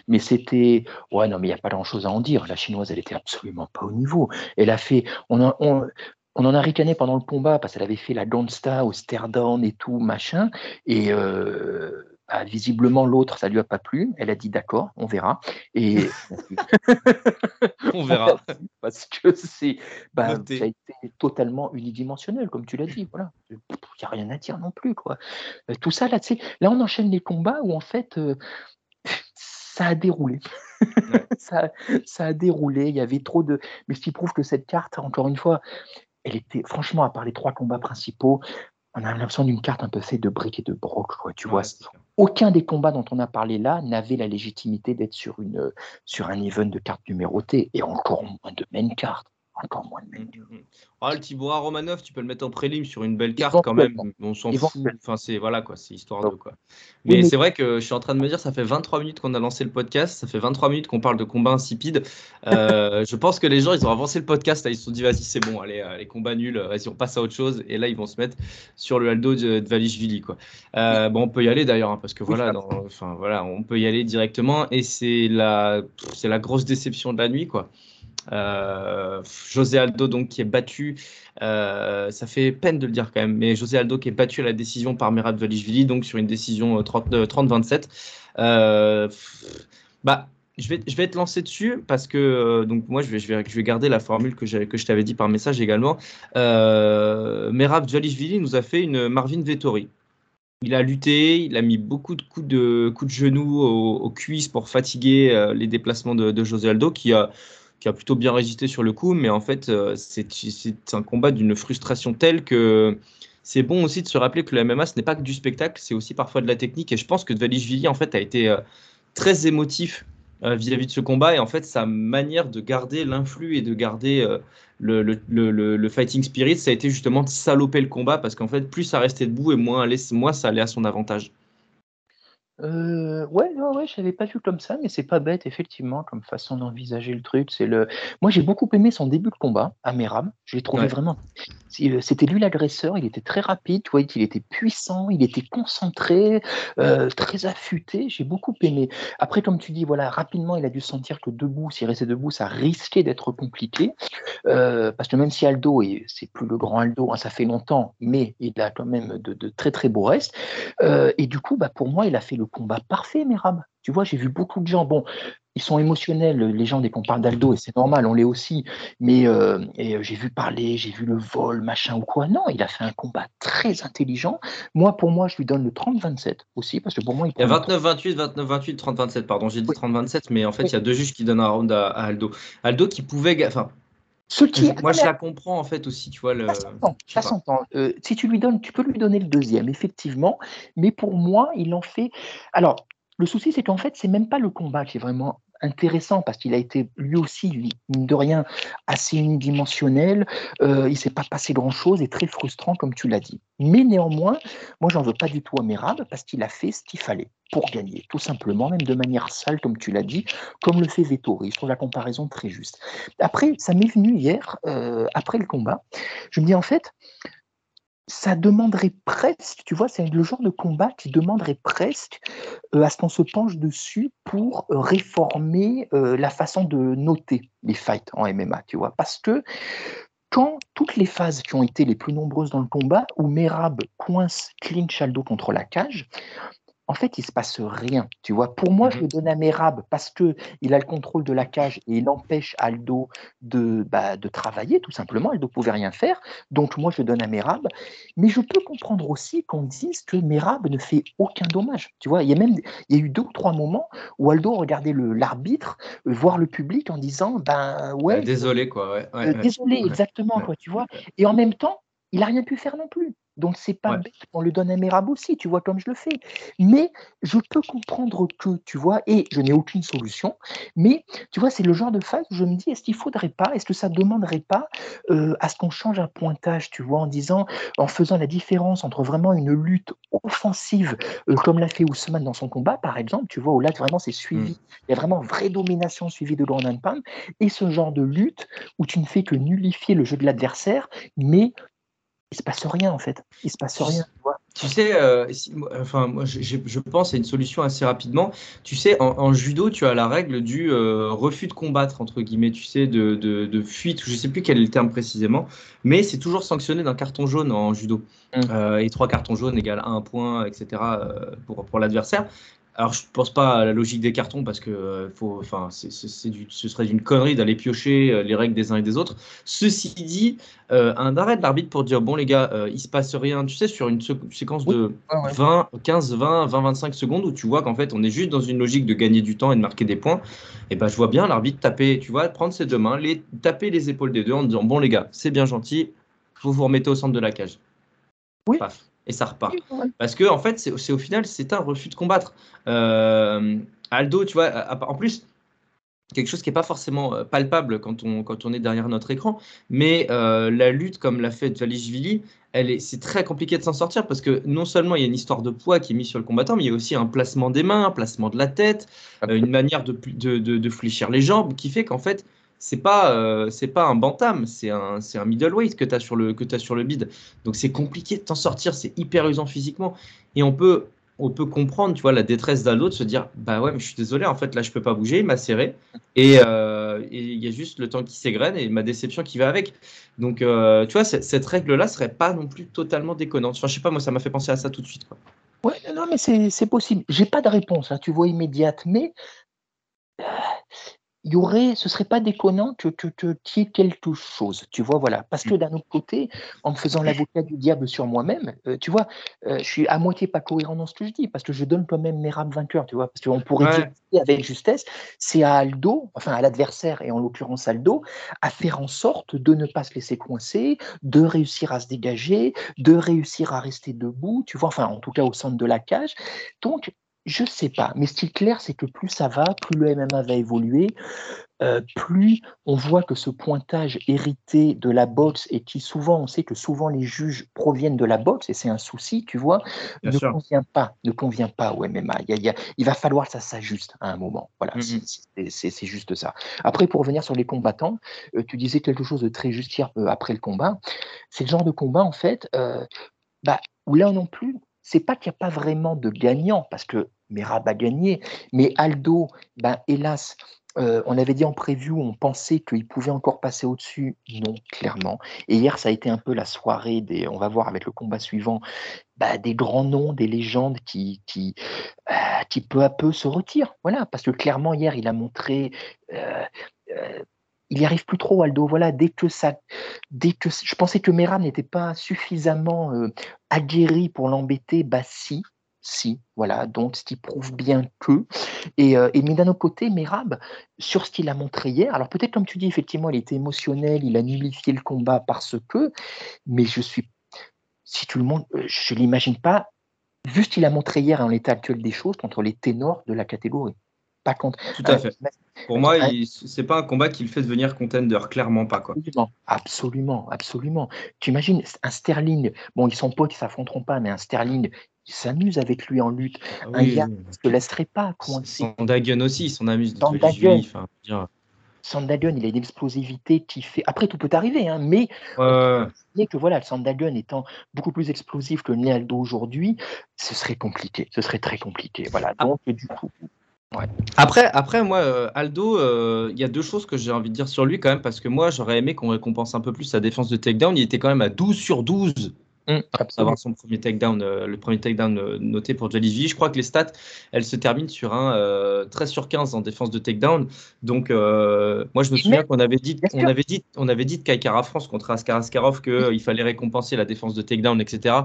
Mais c'était. Ouais, non, mais il n'y a pas grand-chose à en dire. La chinoise, elle était absolument pas au niveau. Elle a fait. On en, on, on en a ricané pendant le combat parce qu'elle avait fait la Don't Star au stare down et tout, machin. Et euh, bah, visiblement, l'autre, ça lui a pas plu. Elle a dit d'accord, on verra. Et. On verra. Parce que c'est. Bah, ça a été totalement unidimensionnel, comme tu l'as dit. Voilà. Il n'y a rien à dire non plus, quoi. Euh, Tout ça, là, là, on enchaîne les combats où, en fait. euh, ça a déroulé. ça, ça a déroulé. Il y avait trop de. Mais ce qui prouve que cette carte, encore une fois, elle était, franchement, à part les trois combats principaux, on a l'impression d'une carte un peu faite de briques et de broc, quoi. Tu vois, Ouais. Aucun des combats dont on a parlé là n'avait la légitimité d'être sur, une, sur un event de carte numérotée, et encore moins de main carte. Encore moins de main card. Ah, le Tibora Romanov, tu peux le mettre en prélim sur une belle carte quand même. On s'en fout. Enfin, c'est voilà quoi, c'est histoire de quoi. Oui, Mais c'est vrai que je suis en train de me dire, ça fait 23 minutes qu'on a lancé le podcast, ça fait 23 minutes qu'on parle de combats insipides. Euh, je pense que les gens, ils ont avancé le podcast, là, ils se sont dit, vas-y, c'est bon, allez, euh, les combats nuls, euh, vas-y, on passe à autre chose. Et là, ils vont se mettre sur le Aldo de, de Valishvili, quoi. Euh, bon, on peut y aller d'ailleurs, hein, parce que voilà, dans- enfin voilà, on peut y aller directement. Et c'est la, c'est la grosse déception de la nuit, quoi. Euh, José Aldo, donc, qui est battu, euh, ça fait peine de le dire quand même, mais José Aldo qui est battu à la décision par Merab Valishvili, donc sur une décision 30-27. bah, je vais, je vais être lancé dessus parce que donc moi je vais, je vais, je vais garder la formule que, que je t'avais dit par message également. Euh, Merab nous a fait une Marvin Vettori. Il a lutté, il a mis beaucoup de coups de, coups de genoux aux, cuisses pour fatiguer euh, les déplacements de, José Aldo, qui a, qui a plutôt bien résisté sur le coup, mais en fait, euh, c'est un combat d'une frustration telle que c'est bon aussi de se rappeler que le MMA, ce n'est pas que du spectacle, c'est aussi parfois de la technique. Et je pense que Dvalishvili, en fait, a été euh, très émotif vis-à-vis de ce combat. Et en fait, sa manière de garder l'influx et de garder le, le, fighting spirit, ça a été justement de saloper le combat parce qu'en fait, plus ça restait debout et moins, moins ça allait à son avantage. Ouais, ouais, ouais, je l'avais pas vu comme ça, mais c'est pas bête, effectivement, comme façon d'envisager le truc. C'est le. Moi, j'ai beaucoup aimé son début de combat à Merab. Je l'ai trouvé vraiment. C'était lui l'agresseur. Il était très rapide, tu vois, il était puissant, il était concentré, très affûté. J'ai beaucoup aimé. Après, comme tu dis, voilà, rapidement, il a dû sentir que debout, s'il restait debout, ça risquait d'être compliqué. parce que même si Aldo, et c'est plus le grand Aldo, hein, ça fait longtemps, mais il a quand même de, de très très beaux restes. et du coup, bah, pour moi, il a fait le combat parfait, Merab. Tu vois, j'ai vu beaucoup de gens. Bon, ils sont émotionnels, les gens, dès qu'on parle d'Aldo, et c'est normal, on l'est aussi. Mais euh, euh, j'ai vu parler, j'ai vu le vol, machin ou quoi. Non, il a fait un combat très intelligent. Moi, pour moi, je lui donne le 30-27 aussi, parce que pour moi, il, y a 29-28, 29-28, 30-27, pardon. J'ai dit 30-27, mais en fait, il y a deux juges qui donnent un round à, Aldo. Aldo qui pouvait. Enfin, qui... Moi, je la comprends en fait aussi, tu vois. Le... Ça s'entend. Euh, si tu lui donnes, tu peux lui donner le deuxième, effectivement. Mais pour moi, il en fait. Alors, le souci, c'est qu'en fait, c'est même pas le combat qui est vraiment intéressant parce qu'il a été lui aussi, mine de rien, assez unidimensionnel. Euh, il s'est pas passé grand-chose et très frustrant, comme tu l'as dit. Mais néanmoins, moi, j'en veux pas du tout à Merab parce qu'il a fait ce qu'il fallait pour gagner, tout simplement, même de manière sale, comme tu l'as dit, comme le fait Vettori. Je trouve la comparaison très juste. Après, ça m'est venu hier, euh, après le combat. Je me dis, en fait, ça demanderait presque, tu vois, c'est le genre de combat qui demanderait presque euh, à ce qu'on se penche dessus pour euh, réformer euh, la façon de noter les fights en MMA, tu vois? Parce que quand toutes les phases qui ont été les plus nombreuses dans le combat, où Merab coince clinch Aldo contre la cage, en fait, il se passe rien. Tu vois, pour moi, je mmh le donne à Merab parce que il a le contrôle de la cage et il empêche Aldo de, bah, de travailler, tout simplement. Aldo pouvait rien faire. Donc, moi, je donne à Merab. Mais je peux comprendre aussi qu'on dise que Merab ne fait aucun dommage. Tu vois, il y a même il y a eu deux ou trois moments où Aldo regardait l'arbitre, voir le public en disant Ben ouais. désolé, quoi. Euh, désolé, exactement, quoi, tu vois. Et en même temps, il n'a rien pu faire non plus. Donc c'est pas bête qu'on le donne à Merab aussi, tu vois, comme je le fais. Mais je peux comprendre que, tu vois, et je n'ai aucune solution, mais tu vois, c'est le genre de phase où je me dis, est-ce qu'il faudrait pas, est-ce que ça demanderait pas euh, à ce qu'on change un pointage, tu vois, en disant, en faisant la différence entre vraiment une lutte offensive, euh, comme l'a fait Ousmane dans son combat, par exemple, tu vois, où là vraiment c'est suivi, mmh. il y a vraiment vraie domination suivie de grand and pound, et ce genre de lutte où tu ne fais que nullifier le jeu de l'adversaire, mais il se passe rien en fait. Il se passe rien. Tu, sais, euh, enfin, moi, je, je, pense à une solution assez rapidement. Tu sais, en, judo, tu as la règle du euh, refus de combattre, entre guillemets, tu sais, de, de, fuite, je ne sais plus quel est le terme précisément, mais c'est toujours sanctionné d'un carton jaune en judo. Mmh. Euh, et trois cartons jaunes égale un point, etc., pour, pour l'adversaire. Alors, je ne pense pas à la logique des cartons parce que euh, faut, enfin, c'est, ce serait une connerie d'aller piocher euh, les règles des uns et des autres. Ceci dit, euh, un arrêt de l'arbitre pour dire bon, les gars, il se passe rien, tu sais, sur une séquence de 20, 15, 20, 20, 25 secondes où tu vois qu'en fait, on est juste dans une logique de gagner du temps et de marquer des points. Et ben, je vois bien l'arbitre taper, tu vois, prendre ses deux mains, les, taper les épaules des deux en disant bon, les gars, c'est bien gentil, vous vous remettez au centre de la cage. Oui et ça repart. Parce que en fait, c'est au final, c'est un refus de combattre. Euh, Aldo, tu vois, en plus, quelque chose qui n'est pas forcément euh, palpable quand on, quand on est derrière notre écran, mais euh, la lutte comme l'a fait Valishvili, c'est très compliqué de s'en sortir parce que non seulement il y a une histoire de poids qui est mise sur le combattant, mais il y a aussi un placement des mains, un placement de la tête, une manière de, de, de, de fléchir les jambes qui fait qu'en fait, c'est pas euh, c'est pas un bantam, c'est un un middleweight que tu as sur le que as sur le bid. Donc c'est compliqué de t'en sortir, c'est hyper usant physiquement et on peut on peut comprendre, tu vois, la détresse d'Aldo de se dire, bah ouais, mais je suis désolé, en fait, là, je peux pas bouger, il m'a serré, et il y a juste le temps qui s'égrène et ma déception qui va avec. Donc, tu vois, cette règle-là serait pas non plus totalement déconnante. Enfin, je sais pas, moi, ça m'a fait penser à ça tout de suite. Quoi. Ouais, non, mais c'est possible. J'ai pas de réponse, là, tu vois, immédiate, mais il y aurait, ce serait pas déconnant que, que, que y ait quelque chose, tu vois, voilà. Parce que mmh. d'un autre côté, en me faisant l'avocat du diable sur moi-même, euh, tu vois, euh, je suis à moitié pas cohérent dans ce que je dis, parce que je donne quand même mes rames vainqueurs, tu vois, parce qu'on pourrait dire avec justesse, c'est à Aldo, enfin à l'adversaire, et en l'occurrence Aldo, à faire en sorte de ne pas se laisser coincer, de réussir à se dégager, de réussir à rester debout, tu vois, enfin en tout cas au centre de la cage. Donc, je sais pas, mais ce qui est clair, c'est que plus ça va, plus le MMA va évoluer, euh, plus on voit que ce pointage hérité de la boxe et qui souvent, on sait que souvent les juges proviennent de la boxe et c'est un souci, tu vois, ne convient pas, ne convient pas au MMA. Il, va falloir que ça s'ajuste à un moment. Voilà, mm, mm. c'est juste ça. Après, pour revenir sur les combattants, euh, tu disais quelque chose de très juste hier euh, après le combat. C'est le genre de combat en fait, bah, où là non plus, c'est pas qu'il n'y a pas vraiment de gagnant, parce que Merab a gagné, mais Aldo, ben, hélas, euh, on avait dit en preview, on pensait qu'il pouvait encore passer au-dessus. Non, clairement. Et hier, ça a été un peu la soirée des, on va voir avec le combat suivant, bah, des grands noms, des légendes qui, qui, euh, qui peu à peu se retirent. Voilà, parce que clairement, hier, il a montré. Euh, il n'y arrive plus trop, Aldo. Voilà, dès que ça, dès que je pensais que Merab n'était pas suffisamment aguerri pour l'embêter, bah si, si, voilà, donc ce qui prouve bien que. Et, euh, et mais d'un autre côté, Merab, sur ce qu'il a montré hier, alors peut-être comme tu dis, effectivement, il était émotionnel, il a nullifié le combat parce que, mais je suis, si tout le monde, euh, je ne l'imagine pas, vu ce qu'il a montré hier en l'état actuel des choses, contre les ténors de la catégorie. Pas contre. Tout à euh, fait. Pour moi, c'est pas un combat qui le fait devenir contender, clairement pas. Quoi. Absolument, absolument, absolument. Tu imagines un Sterling, bon, ils sont potes, ils s'affronteront pas, mais un Sterling, s'amuse avec lui en lutte. Ah un gars ne se laisserait pas coincer. Sandagun aussi, il s'en amuse. Sandagun. Sandagun, il a une explosivité qui fait. Après, tout peut arriver, hein, mais ouais. que voilà, Sandagun étant beaucoup plus explosif que Aldo aujourd'hui, ce serait compliqué. Ce serait très compliqué. Voilà. Ah. Donc, du coup. Après, après, moi, euh, Aldo, euh, il y a deux choses que j'ai envie de dire sur lui quand même, parce que moi, j'aurais aimé qu'on récompense un peu plus sa défense de takedown. Il était quand même à 12 sur 12 Mmh, avoir son premier takedown, euh, le premier takedown euh, noté pour Jaliji. Je crois que les stats, elles se terminent sur un 13 euh, sur 15 en défense de takedown. Donc, moi, je me souviens qu'on avait dit, on avait dit, on avait dit de Kaikara France contre Askar Askarov qu'il fallait récompenser la défense de takedown, etc.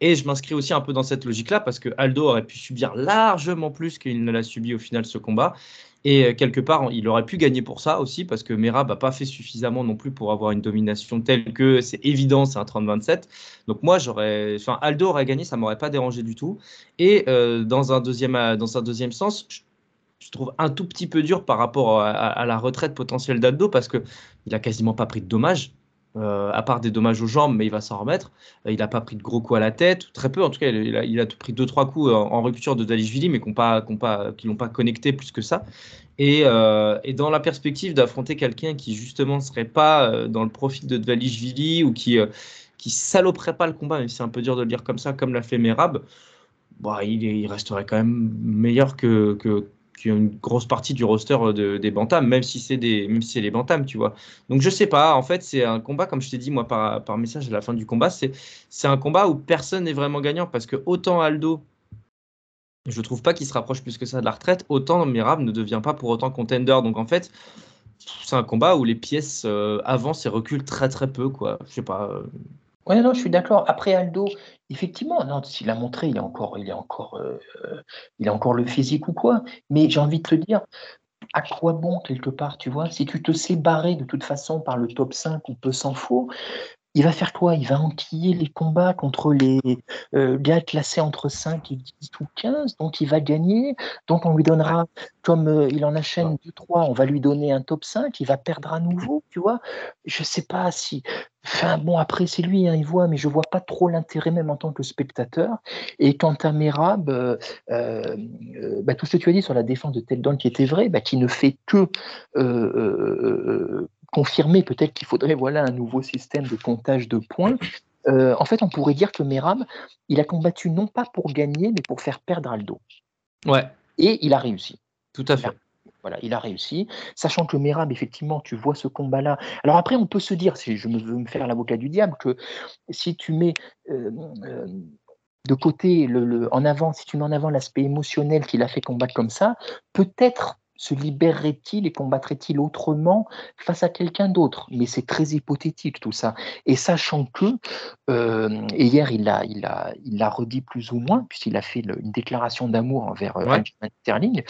Et je m'inscris aussi un peu dans cette logique-là parce que Aldo aurait pu subir largement plus qu'il ne l'a subi au final ce combat. Et euh, quelque part, il aurait pu gagner pour ça aussi, parce que Merab n'a pas fait suffisamment non plus pour avoir une domination telle que c'est évident, c'est un 30-27. Donc moi, j'aurais, enfin, Aldo aurait gagné, ça m'aurait pas dérangé du tout. Et euh, dans, un deuxième, euh, dans un deuxième sens, je, trouve un tout petit peu dur par rapport à, à la retraite potentielle d'Aldo, parce qu'il n'a quasiment pas pris de dommages. Euh, à part des dommages aux jambes, mais il va s'en remettre. Euh, il n'a pas pris de gros coups à la tête, très peu en tout cas. Il a, il pris deux trois coups en, rupture de Dalishvili, mais qui n'ont pas, pas, l'ont pas connecté plus que ça. Et, euh, dans la perspective d'affronter quelqu'un qui justement ne serait pas dans le profil de Dalishvili ou qui qui saloperait pas le combat, même c'est un peu dur de le dire comme ça, comme l'a fait Merab, bah, il, il, resterait quand même meilleur que, que une grosse partie du roster de, des Bantams, même si c'est des, même si c'est les Bantams, tu vois. Donc je sais pas. En fait, c'est un combat, comme je t'ai dit moi par, par message à la fin du combat, c'est c'est un combat où personne n'est vraiment gagnant parce que autant Aldo, je trouve pas qu'il se rapproche plus que ça de la retraite, autant Mirab ne devient pas pour autant contender. Donc en fait, c'est un combat où les pièces euh, avancent et reculent très très peu, quoi. Je sais pas. Euh, oui, non, je suis d'accord. Après Aldo, effectivement, non, s'il a montré, il est encore, est encore, euh, il a encore le physique ou quoi. Mais j'ai envie de te dire, à quoi bon quelque part, tu vois? Si tu te sais barrer de toute façon par le top 5 ou peu s'en faut, il va faire quoi? Il va enquiller les combats contre les euh, gars classés entre 5 et 10 ou 15, donc il va gagner. Donc on lui donnera, comme euh, il en achète 2-3, on va lui donner un top 5, il va perdre à nouveau, tu vois? Je sais pas si. Enfin bon, après c'est lui, hein, il voit, mais je vois pas trop l'intérêt même en tant que spectateur. Et quant à Merab, euh, bah, tout ce que tu as dit sur la défense de Teldon qui était vrai, bah, qui ne fait que confirmer peut-être qu'il faudrait voilà un nouveau système de comptage de points. euh, en fait, on pourrait dire que Merab, il a combattu non pas pour gagner, mais pour faire perdre Aldo. Ouais. Et il a réussi. Tout à fait. Voilà, il a réussi, sachant que Merab, effectivement, tu vois ce combat-là. Alors après, on peut se dire, si je veux me faire l'avocat du diable, que si tu mets euh, euh, de côté, le, en avant, si tu mets en avant l'aspect émotionnel qu'il a fait combattre comme ça, peut-être se libérerait-il et combattrait-il autrement face à quelqu'un d'autre? Mais c'est très hypothétique tout ça. Et sachant que, euh, et hier il l'a il a, il a redit plus ou moins, puisqu'il a fait une déclaration d'amour envers euh, Sterling,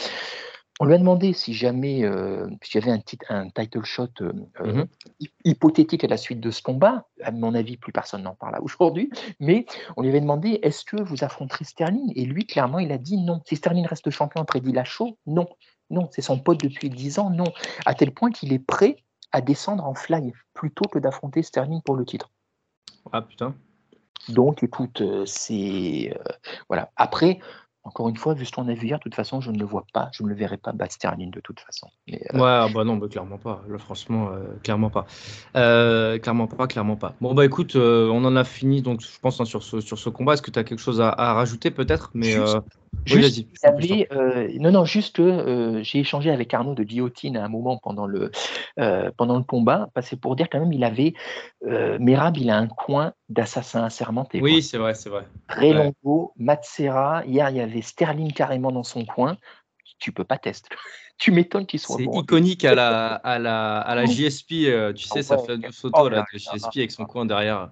on lui a demandé si jamais, euh, s'il y avait un, titre, un title shot euh, euh, mm-hmm. hypothétique à la suite de ce combat. À mon avis, plus personne n'en parle aujourd'hui. Mais on lui avait demandé est-ce que vous affronterez Sterling? Et lui, clairement, il a dit non. Si Sterling reste champion après Dillashaw, non. Non, c'est son pote depuis 10 ans, non. À tel point qu'il est prêt à descendre en fly plutôt que d'affronter Sterling pour le titre. Ah putain. Donc, écoute, c'est. voilà. Après, encore une fois, vu ce qu'on a vu hier, de toute façon, je ne le vois pas, je ne le verrai pas battre Sterling de toute façon. Euh, ouais, ah bah non, bah, clairement pas. franchement, euh, clairement pas. Euh, clairement pas, clairement pas. Bon, bah écoute, on en a fini, donc je pense hein, sur, ce, sur ce combat. Est-ce que tu as quelque chose à, rajouter peut-être? Mais Juste, non, non, juste que j'ai échangé avec Arnaud de Guillotine à un moment pendant le, pendant le combat. C'est pour dire quand même, il avait. Merab, il a un coin d'assassin assermenté. Oui, c'est vrai, c'est vrai. Très Longo, Matsera. Hier, il y avait Sterling carrément dans son coin. Tu peux pas tester. tu m'étonnes qu'il soit C'est iconique à la, à la, à la JSP. tu sais, ça fait une photo là, de JSP avec son coin derrière.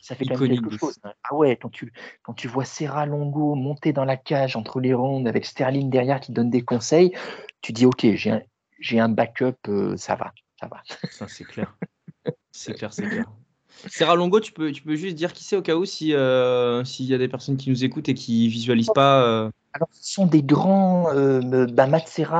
Ça fait quand même quelque chose. Hein. Ah ouais, quand tu, quand tu vois Serra Longo monter dans la cage entre les rondes avec Sterling derrière qui donne des conseils, tu dis ok, j'ai un, j'ai un backup, ça va, ça va. Ça c'est clair. c'est clair, c'est clair. Serra Longo, tu peux, tu peux juste dire qui c'est au cas où euh, s'il y a des personnes qui nous écoutent et qui visualisent pas. Euh... Alors, ce sont des grands. Euh, bah,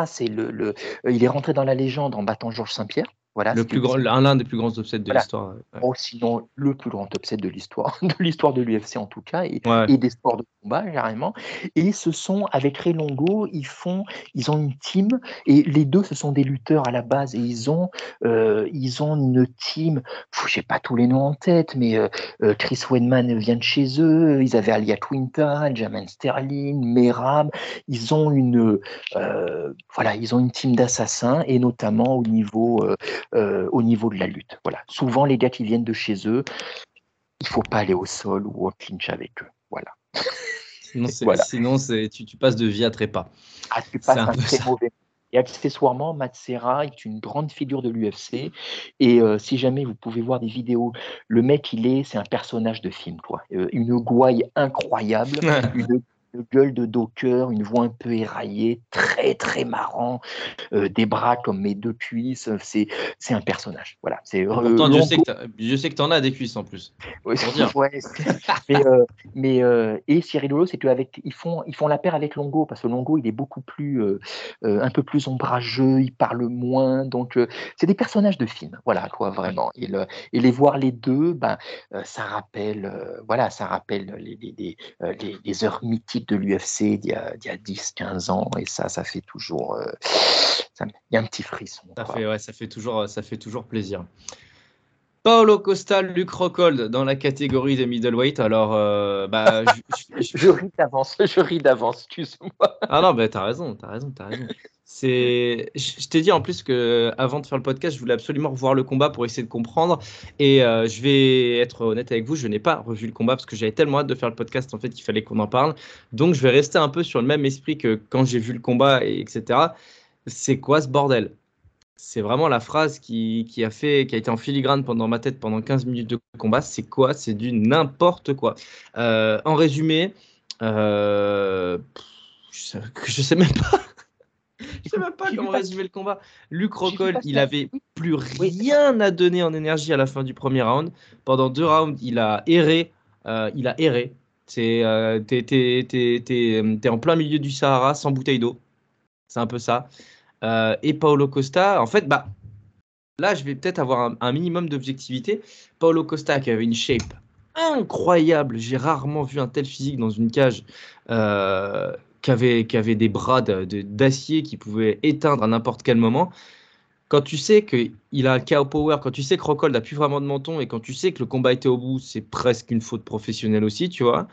c'est le, le, il est rentré dans la légende en battant Georges Saint-Pierre. Voilà, le plus grand, l'un des plus grands upsets de l'histoire. Oh, sinon, le plus grand upset de l'histoire, de l'histoire de l'UFC en tout cas, et, des sports de combat carrément. Et ce sont avec Ray Longo, ils font, ils ont une team, et les deux, ce sont des lutteurs à la base, et ils ont, euh, ils ont une team. Je sais pas tous les noms en tête, mais euh, euh, Chris Wedman vient de chez eux. Ils avaient Alia Quinta, Jamin Sterling, Merab. Ils ont une, voilà, ils ont une team d'assassins, et notamment au niveau euh, au niveau de la lutte. Voilà. Souvent, les gars qui viennent de chez eux, il faut pas aller au sol ou au clinch avec eux. Voilà. Sinon, tu, tu, passes de vie à trépas. Ah, tu passes un, très mauvais. Et accessoirement, Matsera est une grande figure de l'UFC. Et euh, si jamais vous pouvez voir des vidéos, le mec, il est, c'est un personnage de film, quoi. Euh, une gouaille incroyable, une une gueule de docker, une voix un peu éraillée, très très marrant, euh, des bras comme mes deux cuisses, c'est c'est un personnage. Voilà. C'est Pourtant, je sais que je sais que t'en as des cuisses en plus. Ouais, mais euh, mais euh, et c'est rigolo, c'est qu'avec ils font ils font la paire avec Longo parce que Longo il est beaucoup plus un peu plus ombrageux, il parle moins, donc c'est des personnages de film. Voilà quoi vraiment. Et, et les voir les deux, ben ça rappelle voilà ça rappelle les les, les, les heures mythiques de l'UFC d'il y a, 10-15 ans, et ça, ça fait toujours. Euh, il y a un petit frisson. Ça fait, ouais, ça, fait toujours, ça fait toujours plaisir. Paolo Costa, Luc Rockhold dans la catégorie des middleweight. Alors, euh, bah, je, ris d'avance, je ris d'avance, excuse-moi. Ah non, bah, t'as raison, t'as raison, t'as raison. C'est, je t'ai dit en plus que avant de faire le podcast, je voulais absolument revoir le combat pour essayer de comprendre. Et euh, je vais être honnête avec vous, je n'ai pas revu le combat parce que j'avais tellement hâte de faire le podcast en fait qu'il fallait qu'on en parle. Donc je vais rester un peu sur le même esprit que quand j'ai vu le combat et etc. C'est quoi ce bordel? C'est vraiment la phrase qui, qui, a fait, qui a été en filigrane pendant ma tête pendant 15 minutes de combat. C'est quoi? C'est du n'importe quoi. Euh, en résumé, euh, je, je sais même pas. Je sais même pas comment résumer le combat. Luc Rockhold, il avait plus rien à donner en énergie à la fin du premier round. Pendant deux rounds, il a erré. Euh, il a erré. Euh, t'es, en plein milieu du Sahara sans bouteille d'eau. C'est un peu ça. Euh, et Paolo Costa, en fait, bah, là, je vais peut-être avoir un, minimum d'objectivité. Paolo Costa, qui avait une shape incroyable. J'ai rarement vu un tel physique dans une cage. Qui avait, qui avait, des bras d'acier qui pouvaient éteindre à n'importe quel moment. quand tu sais qu'il a un KO power, quand tu sais que Rockhold n'a plus vraiment de menton et quand tu sais que le combat était au bout, c'est presque une faute professionnelle aussi, tu vois.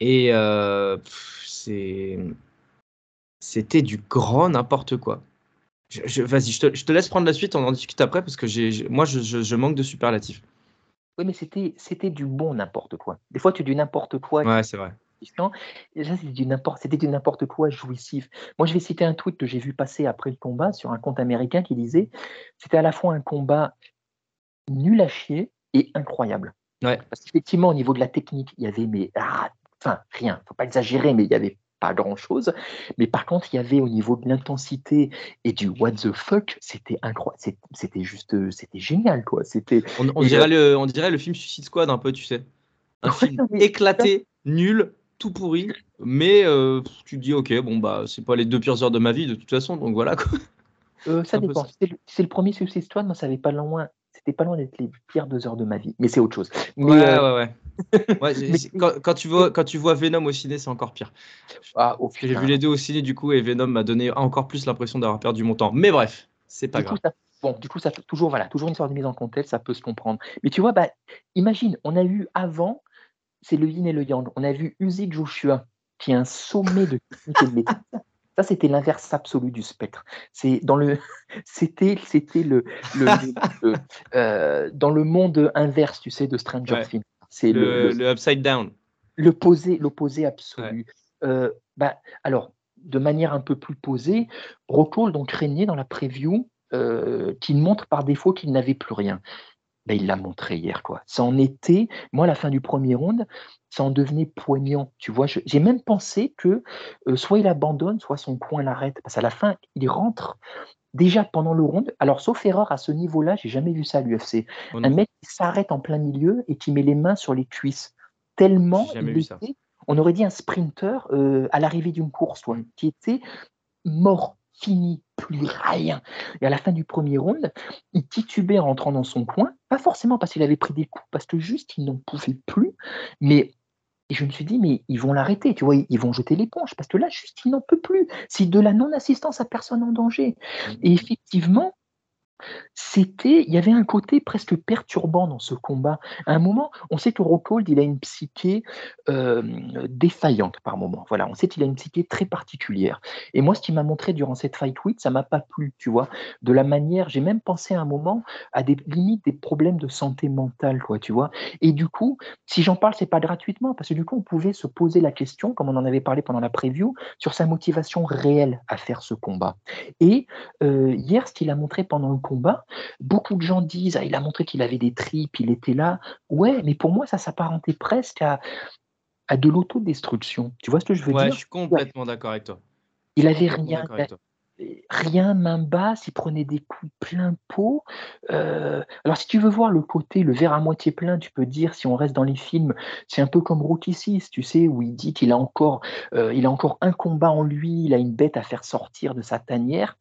Et euh, c'était du grand n'importe quoi. Je, Vas-y, je te, laisse prendre la suite, on en discute après parce que j'ai, moi, je, manque de superlatifs. Oui, mais c'était, c'était du bon n'importe quoi. Des fois, tu dis n'importe quoi. Ouais, c'est vrai. Et c'était du n'importe, c'était du n'importe quoi jouissif. Moi, je vais citer un tweet que j'ai vu passer après le combat sur un compte américain qui disait c'était à la fois un combat nul à chier et incroyable. Ouais. Parce qu'effectivement, au niveau de la technique, il y avait mais ah, enfin rien, faut pas exagérer, mais il y avait pas grand chose. Mais par contre, il y avait au niveau de l'intensité et du what the fuck, c'était incroyable. C'était juste, c'était génial, quoi. C'était. On, dirait le, on dirait le film Suicide Squad un peu, tu sais. Un film éclaté, nul, tout pourri, mais euh, tu te dis ok, bon bah c'est pas les deux pires heures de ma vie de toute façon, donc voilà quoi. Euh, ça dépend. C'est le, premier Suicide Squad, moi ça avait pas loin, c'était pas loin d'être les pires deux heures de ma vie, mais c'est autre chose. ouais, euh, ouais, ouais. quand, tu vois, quand tu vois Venom au ciné, c'est encore pire. Ah, J'ai vu les deux au ciné du coup et Venom m'a donné encore plus l'impression d'avoir perdu mon temps. Mais bref, c'est pas grave. bon, du coup, ça toujours, voilà, toujours une histoire de mise en contexte, ça peut se comprendre. Mais tu vois, bah, imagine, on a eu avant c'est le yin et le yang. On a vu Uzi Joshua, qui est un sommet de technique et de Ça, c'était l'inverse absolu du spectre. C'est dans le, c'était, c'était le, euh, dans le monde inverse, tu sais, de Stranger Things. C'est le, le, upside down. L'opposé, l'opposé absolu. Euh, bah, alors, de manière un peu plus posée, Rockhold donc craignait dans la preview euh, qu'il montre par défaut qu'il n'avait plus rien. Ben, il l'a montré hier. quoi. Ça en était, moi, à la fin du premier round, ça en devenait poignant. Tu vois, j'ai même pensé que euh, soit il abandonne, soit son coin l'arrête. Parce qu'à la fin, il rentre déjà pendant le round. Alors, sauf erreur, à ce niveau-là, j'ai jamais vu ça à l'UFC. Oh un mec qui s'arrête en plein milieu et qui met les mains sur les cuisses. Tellement il était, on aurait dit un sprinter euh, à l'arrivée d'une course, qui était mort fini, plus rien. Et à la fin du premier round, il titubait en rentrant dans son coin, pas forcément parce qu'il avait pris des coups, parce que juste il n'en pouvait plus, mais et je me suis dit, mais ils vont l'arrêter, tu vois, ils vont jeter l'éponge, parce que là, juste, il n'en peut plus. C'est de la non-assistance à personne en danger. Et effectivement, c'était, il y avait un côté presque perturbant dans ce combat. À un moment, on sait que Rockhold, il a une psyché défaillante par moment. Voilà, on sait qu'il a une psyché très particulière. Et moi, ce qui m'a montré durant cette fight week, ça m'a pas plu, tu vois, de la manière. J'ai même pensé à un moment à des limites des problèmes de santé mentale, quoi, tu vois. Et du coup, si j'en parle, c'est pas gratuitement, parce que du coup, on pouvait se poser la question, comme on en avait parlé pendant la preview, sur sa motivation réelle à faire ce combat. Et hier, ce qu'il a montré pendant le combat, beaucoup de gens disent ah, il a montré qu'il avait des tripes, il était là. Ouais, mais pour moi, ça s'apparentait presque à, à de l'autodestruction. Tu vois ce que je veux ouais, dire? Je suis complètement d'accord avec toi. Il avait rien, rien main basse, il prenait des coups plein pot. Euh, alors si tu veux voir le côté, le verre à moitié plein, tu peux dire, si on reste dans les films, c'est un peu comme Rocky 6, tu sais, où il dit qu'il a encore, euh, il a encore un combat en lui, il a une bête à faire sortir de sa tanière.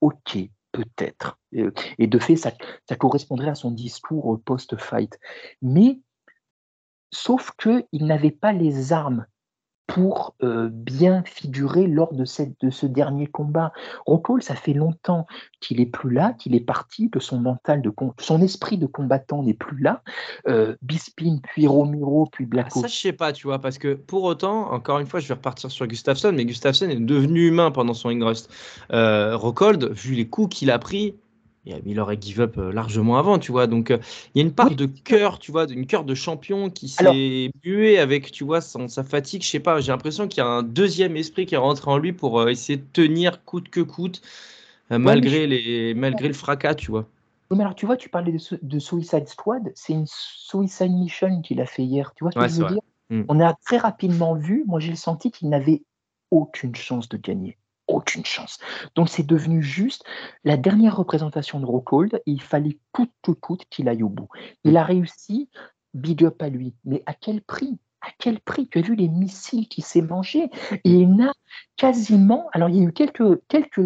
Ok, peut-être. Et de fait, ça, correspondrait à son discours post-fight. Mais, sauf qu'il n'avait pas les armes pour euh, bien figurer lors de, cette, de ce dernier combat. Rockhold, ça fait longtemps qu'il est plus là, qu'il est parti, que son mental, de son esprit de combattant n'est plus là. Euh, Bispin, puis Romero, puis Black ah, Ça, je sais pas, tu vois, parce que pour autant, encore une fois, je vais repartir sur Gustafsson, mais Gustafsson est devenu humain pendant son Ingrust. Euh, Rockhold, vu les coups qu'il a pris, il aurait give up euh, largement avant, tu vois. Donc, euh, il y a une part de cœur, tu vois, d'une cœur de champion qui s'est mué avec, tu vois, sa fatigue. Je sais pas, j'ai l'impression qu'il y a un deuxième esprit qui est rentré en lui pour euh, essayer de tenir coûte que coûte, malgré, les, malgré le fracas, tu vois. mais alors, tu vois, tu parlais de, Suicide Squad, c'est une Suicide Mission qu'il a fait hier. Tu vois ce que je veux dire? Hmm. On a très rapidement vu, moi j'ai senti qu'il n'avait aucune chance de gagner aucune chance. Donc c'est devenu juste la dernière représentation de Rockhold. Il fallait coûte que coûte qu'il aille au bout. Il a réussi, big up à lui. Mais à quel prix? À quel prix? Tu as vu les missiles qui s'est mangé? Il a quasiment. Alors, il y a eu quelques, quelques,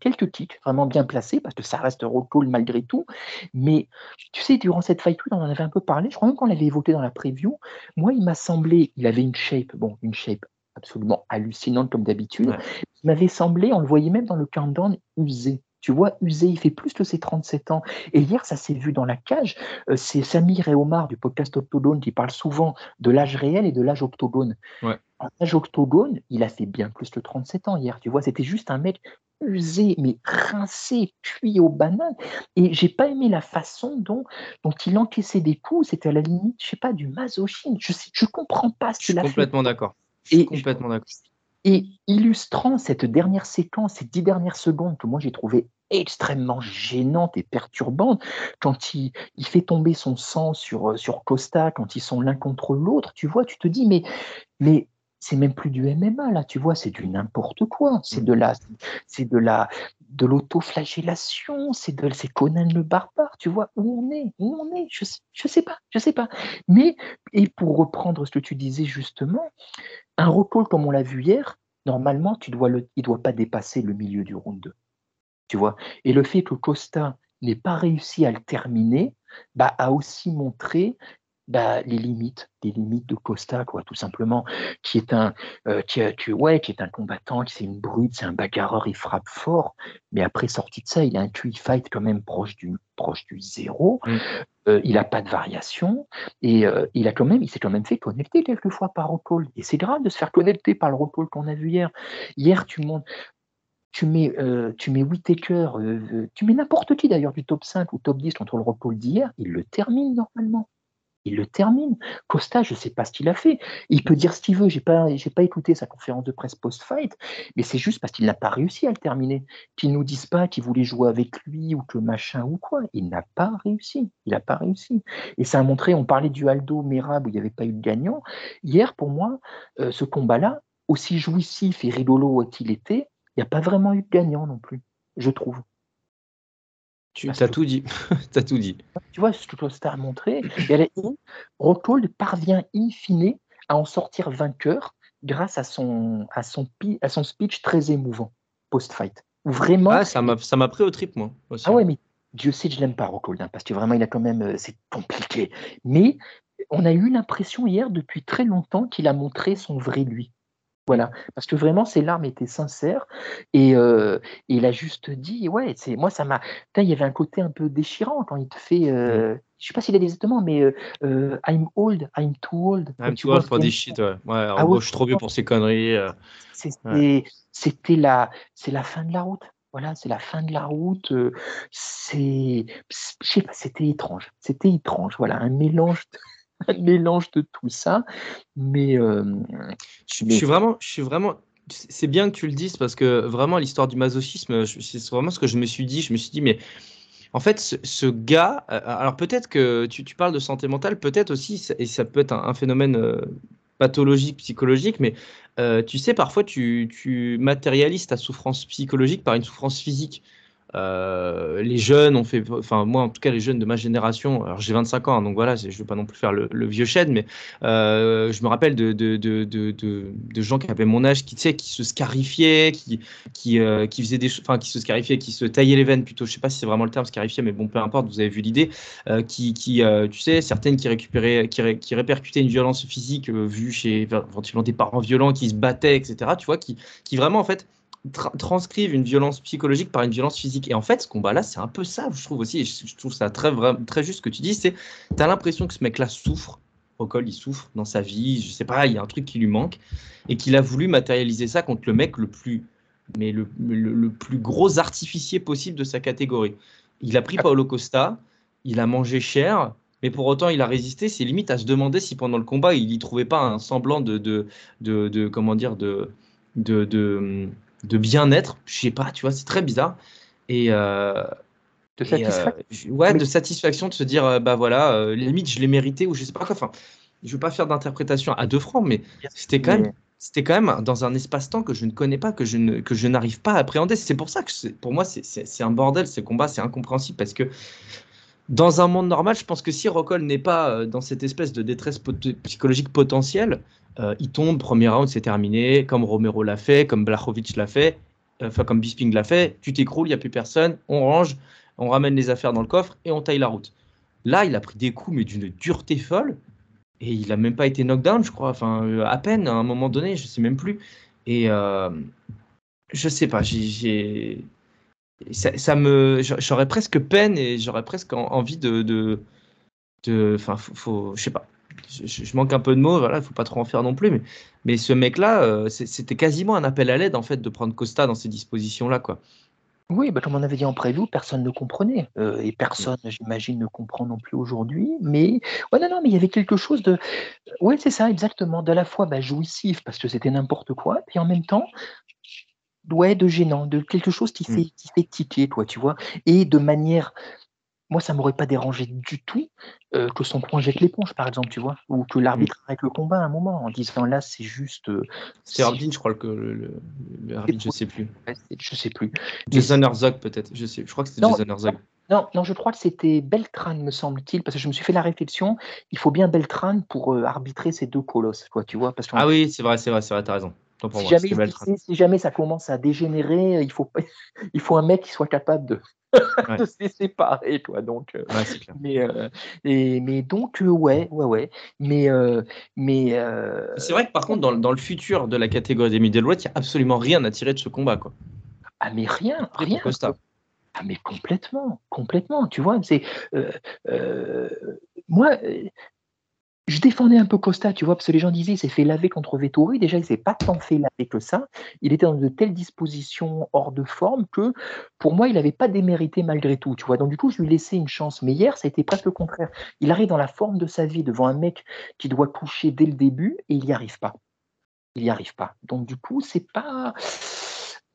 quelques kicks vraiment bien placés, parce que ça reste Rockhold malgré tout. Mais tu sais, durant cette fight on en avait un peu parlé. Je crois même qu'on l'avait évoqué dans la preview. Moi, il m'a semblé, il avait une shape, bon, une shape absolument hallucinante comme d'habitude. Il m'avait semblé, on le voyait même dans le countdown, usé. Tu vois, usé, il fait plus que ses 37 ans. Et hier, ça s'est vu dans la cage. Euh, c'est Samir et Omar du podcast Octogone qui parlent souvent de l'âge réel et de l'âge octogone. Ouais. En âge octogone, il a fait bien plus que 37 ans hier. Tu vois, c'était juste un mec usé, mais rincé, cuit aux bananes. Et j'ai pas aimé la façon dont, dont il encaissait des coups. C'était à la limite, je sais pas, du masochisme. Je, je comprends pas ce Je suis complètement d'accord. Suis Et- complètement d'accord. Et illustrant cette dernière séquence, ces dix dernières secondes que moi j'ai trouvé extrêmement gênante et perturbante, quand il, il fait tomber son sang sur, euh, sur Costa, quand ils sont l'un contre l'autre, tu vois, tu te dis, mais, mais c'est même plus du MMA là, tu vois, c'est du n'importe quoi, c'est de la, c'est de la, de l'autoflagellation, c'est de, c'est Conan le barbare, tu vois, où on est, où on est, je je sais pas, je sais pas. Mais, et pour reprendre ce que tu disais justement, un recall comme on l'a vu hier, normalement, tu dois le, il ne doit pas dépasser le milieu du round 2. Tu vois? Et le fait que Costa n'ait pas réussi à le terminer bah, a aussi montré bah, les limites, les limites de Costa, quoi, tout simplement, qui est un, euh, qui, a- qui- ouais, qui est un combattant, qui c'est une brute, c'est un bagarreur, il frappe fort, mais après sorti de ça, il a un QI fight quand même proche du, proche du zéro. Mm. Euh, il n'a pas de variation et euh, il a quand même, il s'est quand même fait connecter quelquefois par recall. Et c'est grave de se faire connecter par le recall qu'on a vu hier. Hier, tu montes, tu mets, euh, tu mets Whittaker, euh, euh, tu mets n'importe qui d'ailleurs du top 5 ou top 10 contre le recall d'hier, il le termine normalement. Il le termine. Costa, je ne sais pas ce qu'il a fait. Il peut dire ce qu'il veut. Je n'ai pas, j'ai pas écouté sa conférence de presse post-fight, mais c'est juste parce qu'il n'a pas réussi à le terminer. Qu'ils nous disent pas qu'il voulait jouer avec lui ou que machin ou quoi. Il n'a pas réussi. Il n'a pas réussi. Et ça a montré, on parlait du Aldo Merab où il n'y avait pas eu de gagnant. Hier, pour moi, euh, ce combat-là, aussi jouissif et rigolo qu'il était, il n'y a pas vraiment eu de gagnant non plus, je trouve. Tu as tout dit. tu as tout dit. Tu vois ce que Costa a montré. Rockhold parvient in fine à en sortir vainqueur grâce à son, à son, pi- à son speech très émouvant post-fight. Vraiment, Ah, ça m'a ça m'a pris au trip, moi. Aussi. ah ouais, mais Dieu sait que je l'aime pas, Rockhold, hein, parce que vraiment, il a quand même, euh, c'est compliqué. Mais on a eu l'impression hier, depuis très longtemps, qu'il a montré son vrai lui. Voilà, parce que vraiment, ses larmes étaient sincères et, euh, et il a juste dit, ouais, c'est moi, ça m'a. Il y avait un côté un peu déchirant quand il te fait, euh, je sais pas s'il a des exactement, mais euh, euh, I'm old, I'm too old. I'm too old for this shit, ouais. Ouais, Ah gros, ouais. je suis trop vieux pour ces conneries. Ouais. C'était la, c'est la fin de la route. Voilà, c'est la fin de la route. C'est, je sais pas, c'était étrange. C'était étrange. Voilà, un mélange, de, un mélange de tout ça. Mais, euh, Je, suis vraiment, je suis vraiment. C'est bien que tu le dises parce que vraiment l'histoire du masochisme, c'est vraiment ce que je me suis dit. Je me suis dit, mais en fait, ce, ce gars, euh, alors peut-être que tu, tu parles de santé mentale, peut-être aussi, et ça peut être un, un phénomène euh, pathologique, psychologique, mais euh, tu sais, parfois tu, tu matérialises ta souffrance psychologique par une souffrance physique. Euh, les jeunes ont fait, enfin moi en tout cas les jeunes de ma génération, alors j'ai 25 ans, hein, donc voilà, je veux pas non plus faire le, vieux chêne, mais euh, je me rappelle de, gens qui avaient mon âge, qui, qui se scarifiaient, qui, euh, faisaient des, enfin, qui se scarifiaient, qui se taillaient les veines plutôt. Je sais pas si c'est vraiment le terme scarifier, mais bon, peu importe, vous avez vu l'idée. qui, qui tu sais, certaines qui récupéraient, qui, ré- qui répercutaient une violence physique vue chez éventuellement des parents violents qui se battaient, etc. Tu vois, qui, qui vraiment en fait tra- transcrivent une violence psychologique par une violence physique. Et en fait, ce combat-là, c'est un peu ça, je trouve aussi. Et je, je trouve ça très, très juste ce que tu dis. C'est, tu as l'impression que ce mec-là souffre. Rocol, il souffre dans sa vie. Je sais pas, il y a un truc qui lui manque. Et qu'il a voulu matérialiser ça contre le mec le plus, mais le, le- le plus gros artificier possible de sa catégorie. Il a pris Paolo Costa. Il a mangé cher. Mais pour autant, il a résisté. C'est limite à se demander si pendant le combat, il y trouvait pas un semblant de, de, de, de- comment dire, de, de, de, de bien-être. Je sais pas, tu vois, c'est très bizarre. Et, euh, de et, satisfaction. euh, je- ouais, Mais- de satisfaction de se dire, euh, bah voilà, limite, je l'ai mérité ou je sais pas quoi. Enfin, je veux pas faire d'interprétation à deux francs, mais c'était quand même. C'était quand même dans un espace-temps que je ne connais pas, que je ne, que je n'arrive pas à appréhender. C'est pour ça que pour moi, c'est- c'est c'est un bordel, ces combats, c'est incompréhensible parce que dans un monde normal, je pense que si Rockhold n'est pas euh, dans cette espèce de détresse psychologique potentielle, euh, il tombe, premier round, c'est terminé, comme Romero l'a fait, comme Blachowicz l'a fait, euh, enfin comme Bisping l'a fait, tu t'écroules, il n'y a plus personne, on range, on ramène les affaires dans le coffre et on taille la route. Là, il a pris des coups, mais d'une dureté folle, et il n'a même pas été knockdown, je crois, enfin à peine, à un moment donné, je sais même plus. Et je sais pas, j'ai ça, me, j'aurais presque peine et j'aurais presque envie de, de, enfin, faut, je sais pas. Je, manque un peu de mots, voilà, faut pas trop en faire non plus, mais, mais ce mec-là, euh, c'était quasiment un appel à l'aide en fait de prendre Costa dans ces dispositions-là, quoi. Oui, bah, comme on avait dit en prévu, personne ne comprenait. Euh, et personne, j'imagine, ne comprend non plus aujourd'hui. Mais ouais, non, non, mais il y avait quelque chose de. Ouais, c'est ça, exactement. De la fois bah, jouissif, parce que c'était n'importe quoi, puis en même temps, ouais, de gênant, de quelque chose qui mmh. fait, qui fait tiquer, toi, tu vois. Et de manière moi, ça m'aurait pas dérangé du tout euh, que son coin jette l'éponge, par exemple, tu vois, ou que l'arbitre mmh. arrête le combat à un moment en disant là, c'est juste. Euh, c'est Arbin, je crois que le, l'arbitre, je sais plus. je sais plus. Jason Herzog, peut-être. Je sais. Je crois que c'était Jason Herzog. Non, non, je crois que c'était Beltran, me semble-t-il, parce que je me suis fait la réflexion. Il faut bien Beltran pour euh, arbitrer ces deux colosses, quoi, tu vois. Parce ah oui, c'est vrai, c'est vrai, c'est vrai, t'as raison. Si, jamais, si, jamais, ça commence à dégénérer, il faut, il faut un mec qui soit capable de, de se séparer, toi. Donc, euh, mais, euh, et, mais donc, euh, ouais, ouais, ouais. Mais, mais c'est vrai que par contre, dans, dans, le futur de la catégorie des middleweight, il n'y a absolument rien à tirer de ce combat, quoi. Ah, mais rien, rien. Ah, mais complètement, complètement. Tu vois, c'est moi je défendais un peu Costa, tu vois, parce que les gens disaient il s'est fait laver contre Vettori. Déjà, il s'est pas tant fait laver que ça. Il était dans de telles dispositions hors de forme que, pour moi, il n'avait pas démérité malgré tout, tu vois. Donc, du coup, je lui laissais une chance. Mais hier, ça a été presque le contraire. Il arrive dans la forme de sa vie devant un mec qui doit toucher dès le début et il n'y arrive pas. Il n'y arrive pas. Donc, du coup, c'est pas.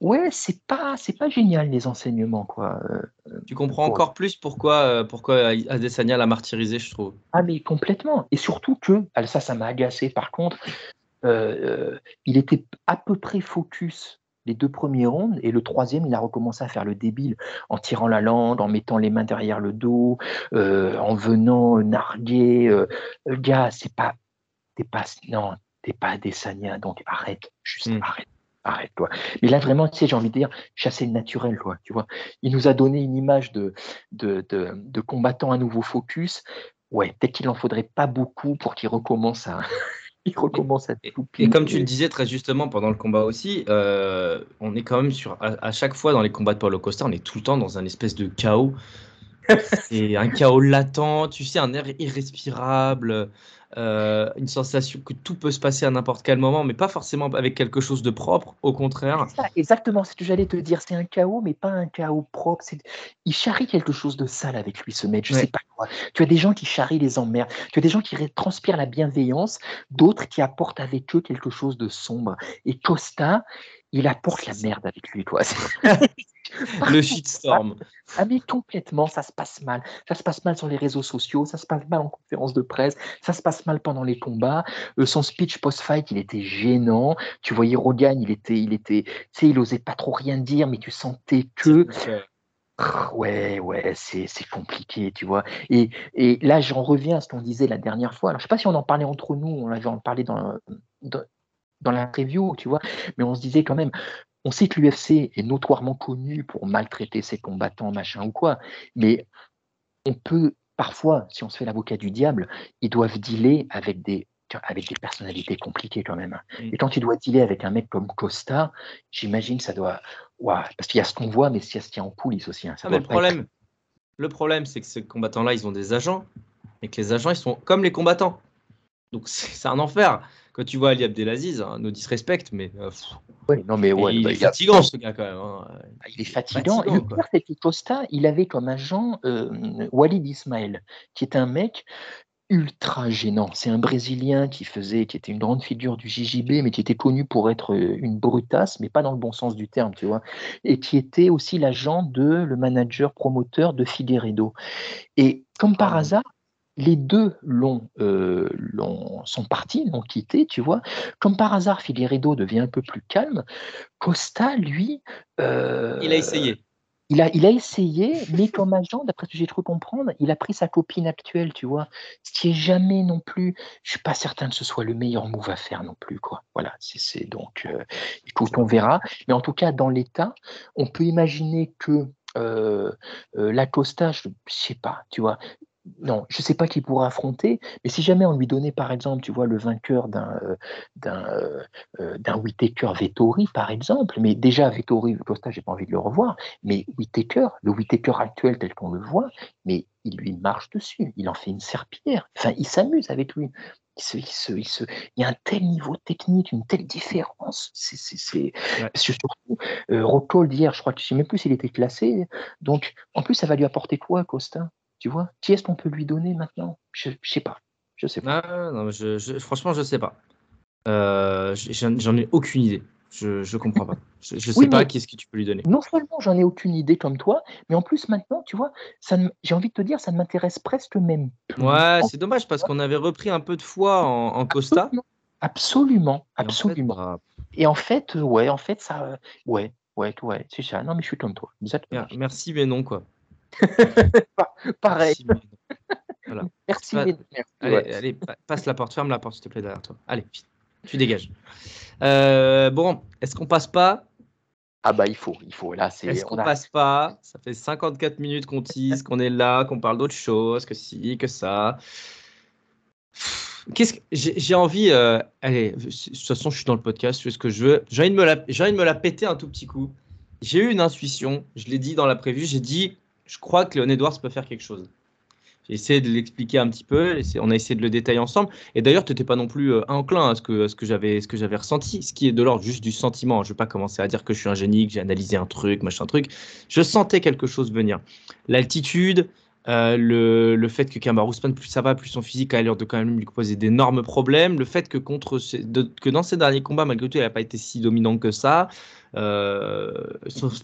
Ouais, c'est pas, c'est pas génial les enseignements, quoi. Euh, tu comprends encore plus pourquoi, euh, pourquoi Adesanya l'a martyrisé, je trouve. Ah, mais complètement. Et surtout que, ça, ça m'a agacé par contre, euh, il était à peu près focus les deux premiers rounds et le troisième, il a recommencé à faire le débile en tirant la langue, en mettant les mains derrière le dos, en venant narguer. gars, c'est pas, t'es pas, non, t'es pas Adesanya, donc arrête, juste hmm. arrête arrête-toi. Mais là, vraiment, tu sais, j'ai envie de dire, chasser le naturel, quoi, tu vois. Il nous a donné une image de, de, de, combattant à nouveau focus. Ouais, peut-être qu'il n'en faudrait pas beaucoup pour qu'il recommence à. il recommence à tout Et comme tu le disais très justement pendant le combat aussi, euh, on est quand même sur. À, chaque fois dans les combats de Paulo Costa, on est tout le temps dans un espèce de chaos. C'est un chaos latent, tu sais, un air irrespirable. Euh, une sensation que tout peut se passer à n'importe quel moment, mais pas forcément avec quelque chose de propre, au contraire. exactement, c'est ce que j'allais te dire, c'est un chaos, mais pas un chaos propre. Il charrie quelque chose de sale avec lui, ce mec, je sais pas quoi. Tu as des gens qui charrient les emmerdes, tu as des gens qui transpirent la bienveillance, d'autres qui apportent avec eux quelque chose de sombre. Et Costa, il apporte la merde avec lui, toi. le shitstorm. Ah mais complètement, ça se passe mal. Ça se passe mal sur les réseaux sociaux, ça se passe mal en conférence de presse, ça se passe mal pendant les combats. Euh, son speech post-fight, il était gênant. Tu voyais Rogan, il était, il était, tu sais, il osait pas trop rien dire, mais tu sentais que. Ouais, ouais, c'est compliqué, tu vois. Et, et là, j'en reviens à ce qu'on disait la dernière fois. Alors, je sais pas si on en parlait entre nous, on avait en parlé dans, dans, dans la preview, tu vois, mais on se disait quand même, on sait que l'UFC est notoirement connu pour maltraiter ses combattants, machin ou quoi, mais on peut parfois, si on se fait l'avocat du diable, ils doivent dealer avec des avec des personnalités compliquées quand même. Et quand tu dois dealer avec un mec comme Costa, j'imagine ça doit. parce qu'il y a ce qu'on voit, mais il y a ce qu'il y a en coulisses aussi. Hein. Ah, le, problème, le problème, c'est que ces combattants-là, ils ont des agents, et que les agents, ils sont comme les combattants. Donc c'est un enfer quand tu vois Ali Abdelaziz, hein, nous disrespecte, mais. Euh, non, mais ouais, il est bah, fatigant, ce gars, quand même. Hein. Ah, il est fatigant. et le pire, c'est que Costa, il avait comme agent euh, Walid Ismail, qui est un mec ultra gênant. C'est un Brésilien qui faisait, qui était une grande figure du JJB, mais qui était connu pour être euh, une brutasse, mais pas dans le bon sens du terme, tu vois, et qui était aussi l'agent de le manager promoteur de Figueredo. Et comme par hasard, les deux euh, l'ont, sont partis, l'ont quitté, tu vois. Comme par hasard, Figueredo devient un peu plus calme. Costa, lui. Euh, il a essayé. Il a, il a essayé, mais comme agent, d'après ce que j'ai cru comprendre, il a pris sa copine actuelle, tu vois. Ce qui est jamais non plus. Je suis pas certain que ce soit le meilleur move à faire non plus, quoi. Voilà, c'est, donc. Euh, écoute, on verra. Mais en tout cas, dans l'état, on peut imaginer que. la Costa, je sais pas, tu vois, non, je ne sais pas qui pourra affronter, mais si jamais on lui donnait, par exemple, tu vois, le vainqueur d'un euh, d'un euh, euh, d'un Whitaker Vettori, par exemple, mais déjà Vettori, Costa, j'ai pas envie de le revoir, mais Whitaker, le Whitaker actuel tel qu'on le voit, mais il lui marche dessus, il en fait une serpillière, enfin, il s'amuse avec lui. Il, se, il, se, il, se, il, y a un tel niveau technique, une telle différence. C'est, c'est, ouais. surtout, euh, Rocco d'hier, je crois que je ne sais même plus s'il était classé. Donc, en plus, ça va lui apporter quoi, Costa? Tu vois Qui est-ce qu'on peut lui donner maintenant? Je ne sais pas. Je sais pas. Ah, non, je, je, franchement, je ne sais pas. Euh, j'en ai aucune idée. Je ne comprends pas. Je ne sais oui, pas qui est-ce que tu peux lui donner. Non seulement j'en ai aucune idée comme toi, mais en plus maintenant, tu vois, j'ai envie de te dire, ça ne m'intéresse presque même. Ouais, c'est dommage parce qu'on avait repris un peu de foi en, en Costa. Absolument, absolument. Et en, fait, Et en fait, ouais, en fait, ça, ouais, ouais, ouais, c'est ça. Non, mais je suis comme toi. Exactement. Merci, mais non, quoi. Pareil. Merci, mais voilà. Merci, Pas- merci, Allez, ouais. allez, pa- passe la porte, ferme la porte, s'il te plaît, derrière toi. Allez, tu dégages. Euh, bon, est-ce qu'on passe pas? Ah bah il faut, il faut. Là, c'est. Est-ce on qu'on a- passe pas? Ça fait 54 minutes qu'on tease, qu'on est là, qu'on parle d'autre chose, que si, que ça. Qu'est-ce que j'ai j'ai envie euh, Allez, de toute façon, je suis dans le podcast, je fais ce que je veux. J'ai envie de me la, j'ai envie de me la péter un tout petit coup. J'ai eu une intuition, je l'ai dit dans la prévue, j'ai dit, je crois que Léon Edwards peut faire quelque chose. J'ai essayé de l'expliquer un petit peu, on a essayé de le détailler ensemble. Et d'ailleurs, tu n'étais pas non plus euh, enclin à ce que, à ce que j'avais ressenti, ce qui est de l'ordre juste du sentiment. Je ne vais pas commencer à dire que je suis un génie, que j'ai analysé un truc, machin truc. Je sentais quelque chose venir. L'altitude, euh, le, le fait que Kamaru Usman, plus ça va, plus son physique a l'air de quand même lui poser d'énormes problèmes. Le fait que, contre que dans ses derniers combats, malgré tout, il n'a pas été si dominant que ça. Euh,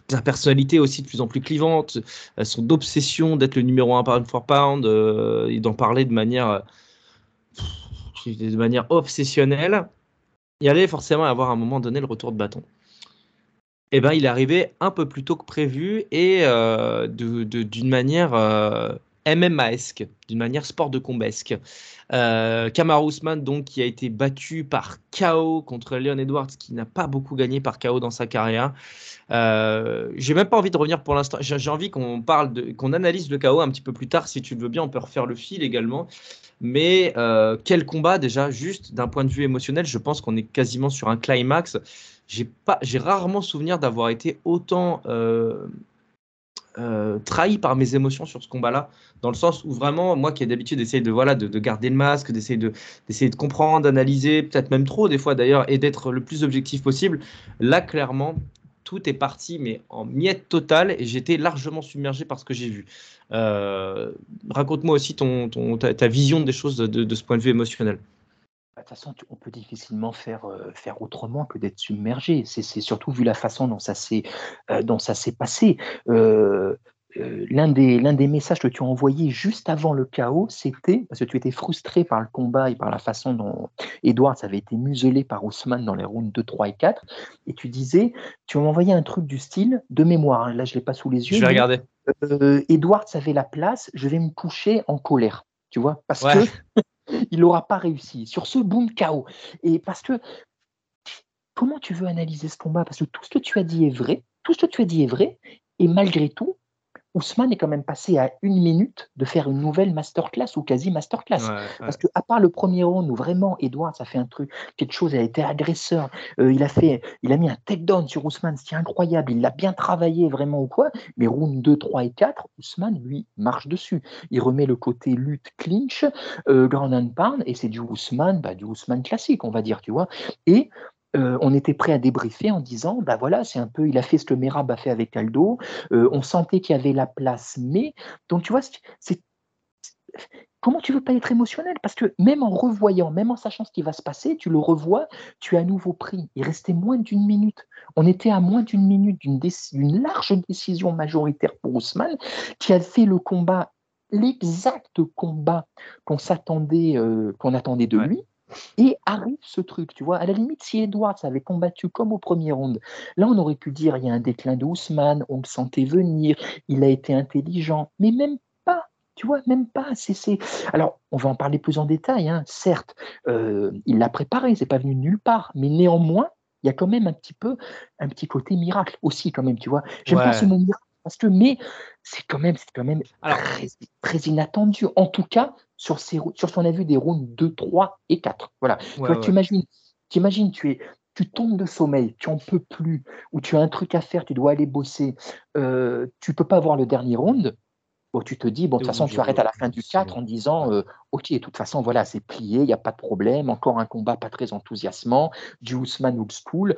sa personnalité aussi de plus en plus clivante, euh, son obsession d'être le numéro un pound for pound euh, et d'en parler de manière, de manière obsessionnelle, il allait forcément avoir à un moment donné le retour de bâton. Eh ben, il est arrivé un peu plus tôt que prévu et euh, d'une manière euh, MMA-esque, d'une manière sport de combesque. Euh, Kamaru Usman, donc, qui a été battu par KO contre Leon Edwards, qui n'a pas beaucoup gagné par KO dans sa carrière. Euh, j'ai même pas envie de revenir pour l'instant. J'ai envie qu'on parle, qu'on analyse le KO un petit peu plus tard, si tu le veux bien. On peut refaire le fil également. Mais quel combat déjà, juste d'un point de vue émotionnel, je pense qu'on est quasiment sur un climax. J'ai rarement souvenir d'avoir été autant euh, euh, trahi par mes émotions sur ce combat-là, dans le sens où vraiment, moi qui ai d'habitude d'essayer de voilà, de, de garder le masque, d'essayer de, de comprendre, d'analyser, peut-être même trop des fois d'ailleurs, et d'être le plus objectif possible, là clairement, tout est parti, mais en miettes totales, et j'étais largement submergé par ce que j'ai vu. Euh, Raconte-moi aussi ton, ta, vision des choses de ce point de vue émotionnel. De toute façon, on peut difficilement faire, euh, faire autrement que d'être submergé. C'est surtout vu la façon dont ça s'est euh, passé. Euh, L'un des, des messages que tu as envoyé juste avant le chaos, c'était, parce que tu étais frustré par le combat et par la façon dont Edwards avait été muselé par Ousmane dans les rounds 2, 3 et 4, et tu disais, tu m'as envoyé un truc du style, de mémoire, hein, là je ne l'ai pas sous les yeux, Je vais regarder. Edwards avait la place, je vais me coucher en colère, tu vois, parce Ouais. que il n'aura pas réussi sur ce boom KO. Et parce que comment tu veux analyser ce combat? Parce que tout ce que tu as dit est vrai, tout ce que tu as dit est vrai, et malgré tout, Ousmane est quand même passé à une minute de faire une nouvelle masterclass ou quasi masterclass. Ouais, ouais. Parce que à part le premier round où vraiment Edwards a fait un truc, quelque chose, il a été agresseur, euh, il a fait, il a mis un takedown sur Ousmane, c'était incroyable, il l'a bien travaillé vraiment ou quoi. Mais round 2, 3 et 4, Ousmane lui marche dessus. Il remet le côté lutte clinch, euh, ground and pound, et c'est du Ousmane, bah, du Ousmane classique, on va dire, tu vois. Et euh, on était prêt à débriefer en disant, bah voilà, c'est un peu, il a fait ce que Merab a fait avec Aldo. Euh, on sentait qu'il y avait la place, mais donc tu vois, c'est- comment tu veux pas être émotionnel? Parce que même en revoyant, même en sachant ce qui va se passer, tu le revois, tu es à nouveau pris. Il restait moins d'une minute. On était à moins d'une minute d'une large décision majoritaire pour Ousmane, qui a fait le combat, l'exact combat qu'on s'attendait, euh, qu'on attendait de Ouais. lui. Et arrive ce truc, tu vois. À la limite, si Edwards avait combattu comme au premier round, là, on aurait pu dire il y a un déclin de Ousmane, on le sentait venir, il a été intelligent, mais même pas, tu vois, même pas. C'est. Alors, on va en parler plus en détail, hein. certes, euh, il l'a préparé, c'est pas venu nulle part, mais néanmoins, il y a quand même un petit peu un petit côté miracle aussi, quand même, tu vois. J'aime Ouais. pas ce mot miracle parce que mais c'est quand même, c'est quand même très, très, inattendu. En tout cas, sur, ces, sur ce a vu des rounds 2, 3 et 4. Voilà. tu imagines, tu imagines, tu es tu tombes de sommeil, tu en peux plus, ou tu as un truc à faire, tu dois aller bosser, euh, tu peux pas voir le dernier round. Bon, tu te dis, bon, de toute façon, tu arrêtes à la fin du 4 en disant, euh, ok, de toute façon, voilà, c'est plié, il n'y a pas de problème, encore un combat pas très enthousiasmant, du Ousmane old school,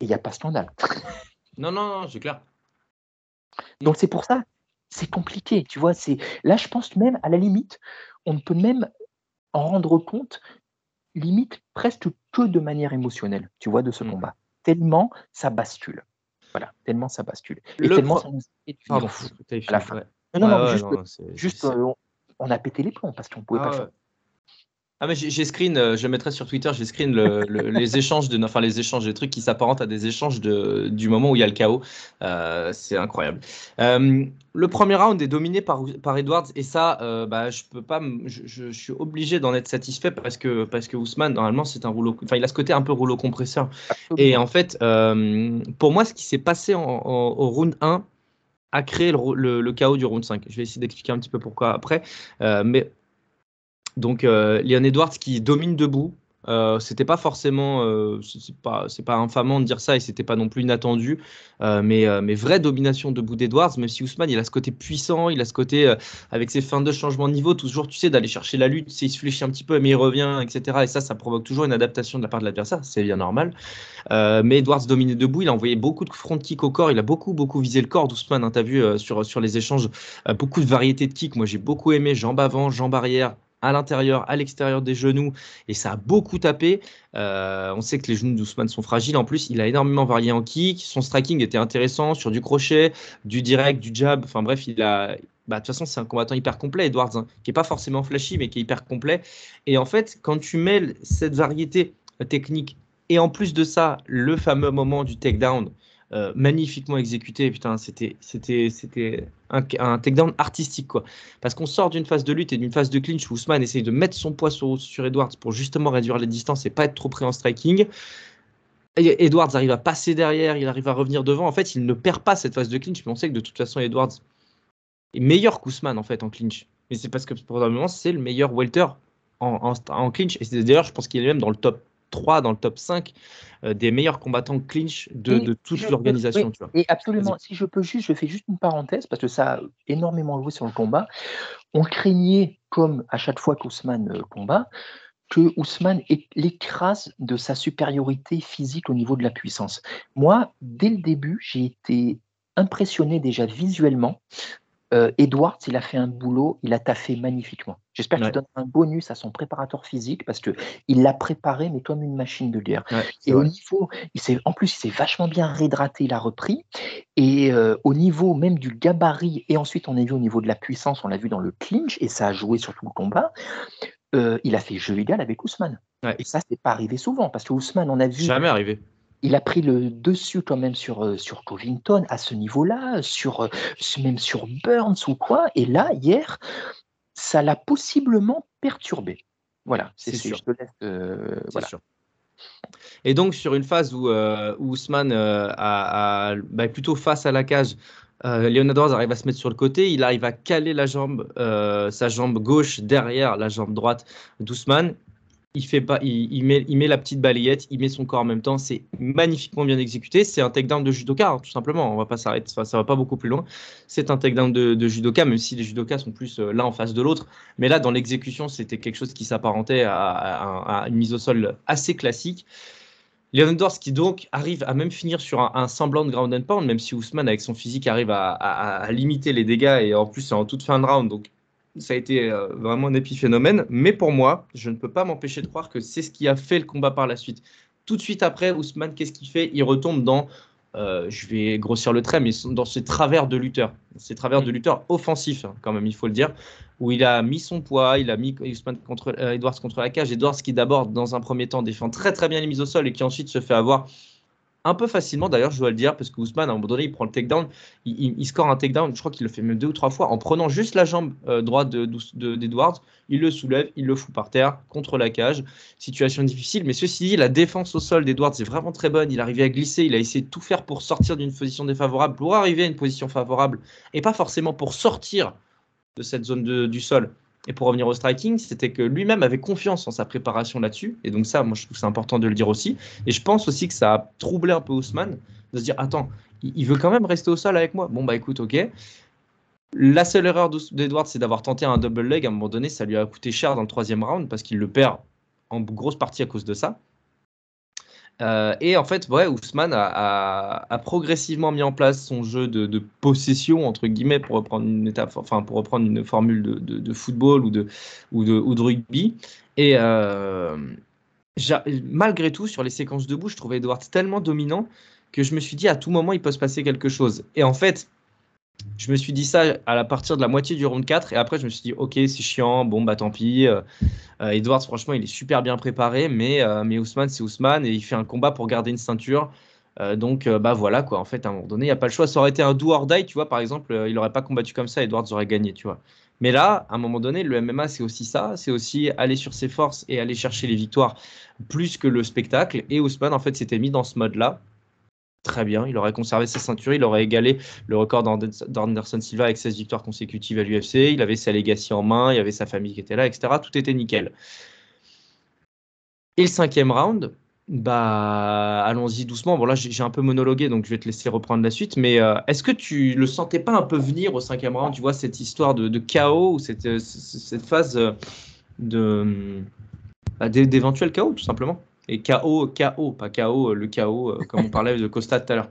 et il n'y a pas scandale. non, non, non, c'est clair. Donc c'est pour ça, c'est compliqué, tu vois. C'est là, je pense même à la limite, on peut même en rendre compte limite presque que de manière émotionnelle, tu vois, de ce mmh. combat. Tellement ça bascule. Voilà, tellement ça bascule. Et tellement ça nous Pardon, à la fin. Non, non, juste, euh, on, a pété les plombs parce qu'on pouvait pas faire. Ah mais j'ai screen, euh, je mettrai sur Twitter, j'ai screen les échanges de, enfin les échanges, des trucs qui s'apparentent à des échanges de, du moment où il y a le chaos. Euh, c'est incroyable. Euh, le premier round est dominé par, par Edwards et ça, bah, je peux pas, je, suis obligé d'en être satisfait parce que parce que Ousmane normalement c'est un rouleau, enfin il a ce côté un peu rouleau compresseur. Et en fait, pour moi, ce qui s'est passé en, au round 1 a créé le, le, chaos du round 5. Je vais essayer d'expliquer un petit peu pourquoi après, mais donc, euh, Leon Edwards qui domine debout. Euh, c'était pas forcément, euh, c'est pas, pas infamant de dire ça et c'était pas non plus inattendu, mais, mais vraie domination debout d'Edwards, même si Ousmane il a ce côté puissant, il a ce côté avec ses fins de changement de niveau, toujours tu sais d'aller chercher la lutte, il se fléchit un petit peu mais il revient, etc. Et ça, ça provoque toujours une adaptation de la part de l'adversaire, c'est bien normal. mais Edwards dominait debout, il a envoyé beaucoup de front kick au corps, il a beaucoup beaucoup visé le corps d'Ousmane, hein, tu as vu sur, sur les échanges, beaucoup de variétés de kicks, moi j'ai beaucoup aimé, jambes avant, jambes arrière, à l'intérieur, à l'extérieur des genoux, et ça a beaucoup tapé. Euh, on sait que les genoux d'Ousmane sont fragiles. En plus, il a énormément varié en kick. Son striking était intéressant sur du crochet, du direct, du jab. Enfin bref, il a. Bah, de toute façon, c'est un combattant hyper complet, Edwards, hein, qui est pas forcément flashy, mais qui est hyper complet. Et en fait, quand tu mêles cette variété technique et en plus de ça, le fameux moment du takedown, euh, magnifiquement exécuté. Putain, c'était, c'était, c'était un, un takedown artistique, quoi. Parce qu'on sort d'une phase de lutte et d'une phase de clinch où Ousmane essaye de mettre son poids sur, Edwards pour justement réduire les distances et pas être trop près en striking. Edwards arrive à passer derrière, il arrive à revenir devant. En fait, il ne perd pas cette phase de clinch, mais on sait que de toute façon, Edwards est meilleur qu'Ousmane en fait en clinch. Mais c'est parce que probablement c'est le meilleur welter en, en, en clinch. Et d'ailleurs, je pense qu'il est même dans le top 3 dans le top 5 euh, des meilleurs combattants clinch de, toute l'organisation. et absolument, si je peux juste, je fais juste une parenthèse parce que ça a énormément joué sur le combat. On craignait, comme à chaque fois qu'Ousmane euh, combat, que Ousmane l'écrase de sa supériorité physique au niveau de la puissance. Moi, dès le début, j'ai été impressionné déjà visuellement euh, Edwards, il a fait un boulot, il a taffé magnifiquement. J'espère qu'il donne un bonus à son préparateur physique parce qu'il l'a préparé, mais comme une machine de guerre. et au niveau, il en plus, il s'est vachement bien réhydraté, il a repris. Et euh, au niveau même du gabarit, et ensuite on a vu au niveau de la puissance, on l'a vu dans le clinch, et ça a joué sur tout le combat. Euh, il a fait jeu égal avec Ousmane. Et ça, c'est pas arrivé souvent parce que Ousmane, on a vu. Jamais arrivé il a pris le dessus quand même sur, euh, sur Covington à ce niveau-là, sur, euh, même sur Burns ou quoi. Et là, hier, ça l'a possiblement perturbé. Voilà, c'est sûr. Euh, sûr. Et donc, sur une phase où, Ousmane a, bah, plutôt face à la cage, Leonardo arrive à se mettre sur le côté, il arrive à caler la jambe, sa jambe gauche derrière la jambe droite d'Ousmane il fait pas, il, met, la petite balayette, il met son corps en même temps. C'est magnifiquement bien exécuté. C'est un takedown de judoka, hein, tout simplement. On va pas s'arrêter, ça, ça va pas beaucoup plus loin. C'est un takedown de, de judoka, même si les judokas sont plus euh, l'un en face de l'autre. Mais là, dans l'exécution, c'était quelque chose qui s'apparentait à, une mise au sol assez classique. Leon qui donc arrive à même finir sur un, semblant de ground and pound, même si Ousmane avec son physique arrive à, à, limiter les dégâts et en plus c'est en toute fin de round, donc ça a été euh, vraiment un épiphénomène. Mais pour moi, je ne peux pas m'empêcher de croire que c'est ce qui a fait le combat par la suite. Tout de suite après, Ousmane, qu'est-ce qu'il fait? Il retombe dans, euh, je vais grossir le trait, mais dans ses travers de lutteur. Ses travers de mm. lutteur offensifs, hein, quand même, il faut le dire. Où il a mis son poids, il a mis Ousmane contre, euh, Edwards contre la cage. Edwards qui d'abord, dans un premier temps, défend très très bien les mises au sol et qui ensuite se fait avoir un peu facilement d'ailleurs, je dois le dire, parce que Ousmane, à un moment donné, il prend le takedown, il, il, score un takedown, je crois qu'il le fait même deux ou trois fois, en prenant juste la jambe euh, droite d'Edwards, de, il le soulève, il le fout par terre, contre la cage. Situation difficile, mais ceci dit, la défense au sol d'Edwards est vraiment très bonne. Il arrivait à glisser, il a essayé de tout faire pour sortir d'une position défavorable, pour arriver à une position favorable, et pas forcément pour sortir de cette zone du sol. Et pour revenir au striking, c'était que lui-même avait confiance en sa préparation là-dessus. Et donc ça, moi, je trouve c'est important de le dire aussi. Et je pense aussi que ça a troublé un peu Ousmane de se dire, attends, il veut quand même rester au sol avec moi. Bon, bah écoute, ok. La seule erreur d'Edward, c'est d'avoir tenté un double leg. À un moment donné, ça lui a coûté cher dans le troisième round parce qu'il le perd en grosse partie à cause de ça. Euh, et en fait, ouais, Ousmane a, progressivement mis en place son jeu de, possession, entre guillemets, pour reprendre une formule de, football ou de, ou ou de rugby. Et euh, malgré tout, sur les séquences debout, je trouvais Edwards tellement dominant que je me suis dit à tout moment, il peut se passer quelque chose. Et en fait, je me suis dit ça à la partir de la moitié du round 4 et après je me suis dit ok c'est chiant bon bah tant pis euh, euh, Edwards franchement il est super bien préparé mais euh, mais Ousmane c'est Ousmane et il fait un combat pour garder une ceinture. Donc bah voilà quoi. En fait à un moment donné il n'y a pas le choix. Ça aurait été un do or die tu vois par exemple il n'aurait pas combattu comme ça Edwards aurait gagné tu vois. Mais là à un moment donné le MMA c'est aussi ça. C'est aussi aller sur ses forces et aller chercher les victoires plus que le spectacle. Et Ousmane en fait s'était mis dans ce mode là très bien. Il aurait conservé sa ceinture, il aurait égalé le record d'Anderson Silva avec 16 victoires consécutives à l'UFC. Il avait sa legacy en main, il y avait sa famille qui était là, etc. Tout était nickel. Et le cinquième round, bah, allons-y doucement. Bon, là, j'ai un peu monologué, donc je vais te laisser reprendre la suite. Mais euh, est-ce que tu le sentais pas un peu venir au cinquième round Tu vois, cette histoire de, chaos ou cette, euh, phase de, bah, d'éventuel chaos, tout simplement? Et KO, KO, pas KO, le KO, euh, comme on parlait de Costa tout à l'heure.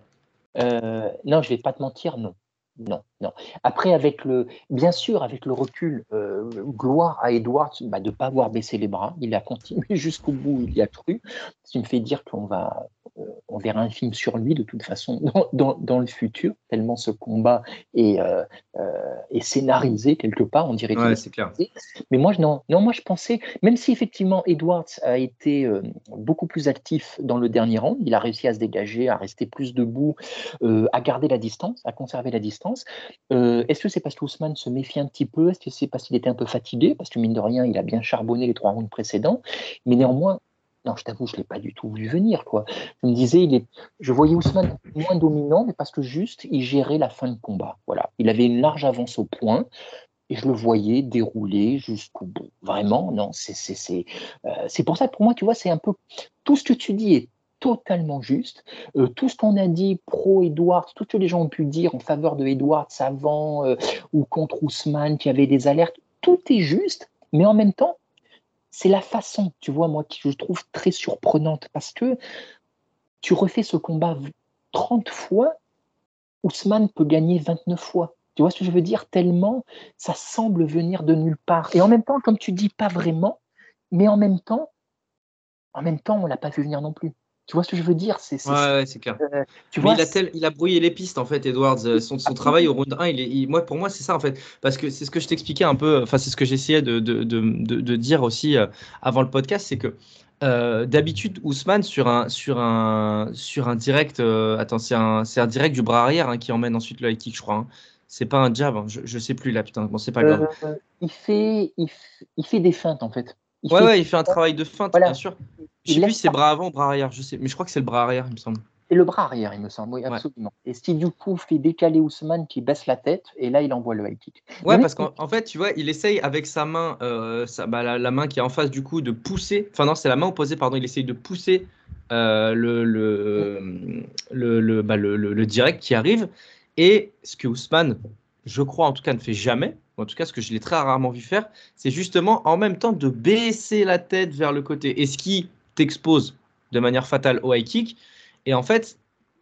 Euh, non, je vais pas te mentir, non. Non, non. Après, avec le, bien sûr, avec le recul, euh, gloire à Edwards bah, de ne pas avoir baissé les bras. Il a continué jusqu'au bout, il y a cru. Ce qui me fait dire qu'on va, euh, on verra un film sur lui de toute façon dans, le futur, tellement ce combat est, euh, est scénarisé quelque part, on dirait. Ouais, c'est clair. Mais moi, non, non, moi je pensais, même si effectivement Edwards a été beaucoup plus actif dans le dernier round, il a réussi à se dégager, à rester plus debout, à garder la distance, à conserver la distance euh, est-ce que c'est parce qu'Ousmane se méfie un petit peu? Est-ce que c'est parce qu'il était un peu fatigué? Parce que mine de rien, il a bien charbonné les trois rounds précédents. Mais néanmoins, non, je t'avoue, je ne l'ai pas du tout vu venir. Quoi. Je me disais, il est... je voyais Ousmane moins dominant, mais parce que juste, il gérait la fin de combat. Voilà. Il avait une large avance au point. Et je le voyais dérouler jusqu'au bout. Vraiment, non, c'est euh, pour ça que pour moi, tu vois, c'est un peu tout ce que tu dis est totalement juste. Euh, tout ce qu'on a dit pro Edwards, tout ce que les gens ont pu dire en faveur de Edwards avant euh, ou contre Ousmane qui avait des alertes, tout est juste, mais en même temps, c'est la façon, tu vois, moi, qui je trouve très surprenante parce que tu refais ce combat 30 fois, Ousmane peut gagner 29 fois. Tu vois ce que je veux dire? Tellement ça semble venir de nulle part. Et en même temps, comme tu dis, pas vraiment, mais en même temps, en même temps, on l'a pas vu venir non plus. Tu vois ce que je veux dire? C'est, Ouais, c'est clair. Euh, tu vois, il, a tel, il a brouillé les pistes, en fait, Edwards. Euh, son, son travail au round 1, il est, moi, pour moi, c'est ça, en fait. Parce que c'est ce que je t'expliquais un peu, enfin, c'est ce que j'essayais de, de, de, de, dire aussi euh, avant le podcast, c'est que d'habitude, Ousmane, sur un, sur un, sur un direct, attends, c'est un, c'est un direct du bras arrière hein, qui emmène ensuite le high kick, je crois. Hein. C'est pas un jab, hein. je, je sais plus là, putain, bon, c'est pas grave. il, fait, il, il fait des feintes, en fait. Il ouais, ouais, il fait un travail de feinte, bien sûr. Je sais plus si c'est bras avant ou bras arrière, je sais, mais je crois que c'est le bras arrière, il me semble. C'est le bras arrière, il me semble, oui, absolument. Et ce qui, du coup, fait décaler Ousmane qui baisse la tête, et là, il envoie le high kick. Ouais, parce qu'en fait, tu vois, il essaye avec sa main, euh, bah, la, main qui est en face, du coup, de pousser. Enfin, non, c'est la main opposée, pardon, il essaye de pousser euh, le, le, le, bah, le, le, direct qui arrive. Et ce que Ousmane, je crois en tout cas, ne fait jamais, en tout cas ce que je l'ai très rarement vu faire, c'est justement en même temps de baisser la tête vers le côté. Et ce qui t'expose de manière fatale au high kick. Et en fait,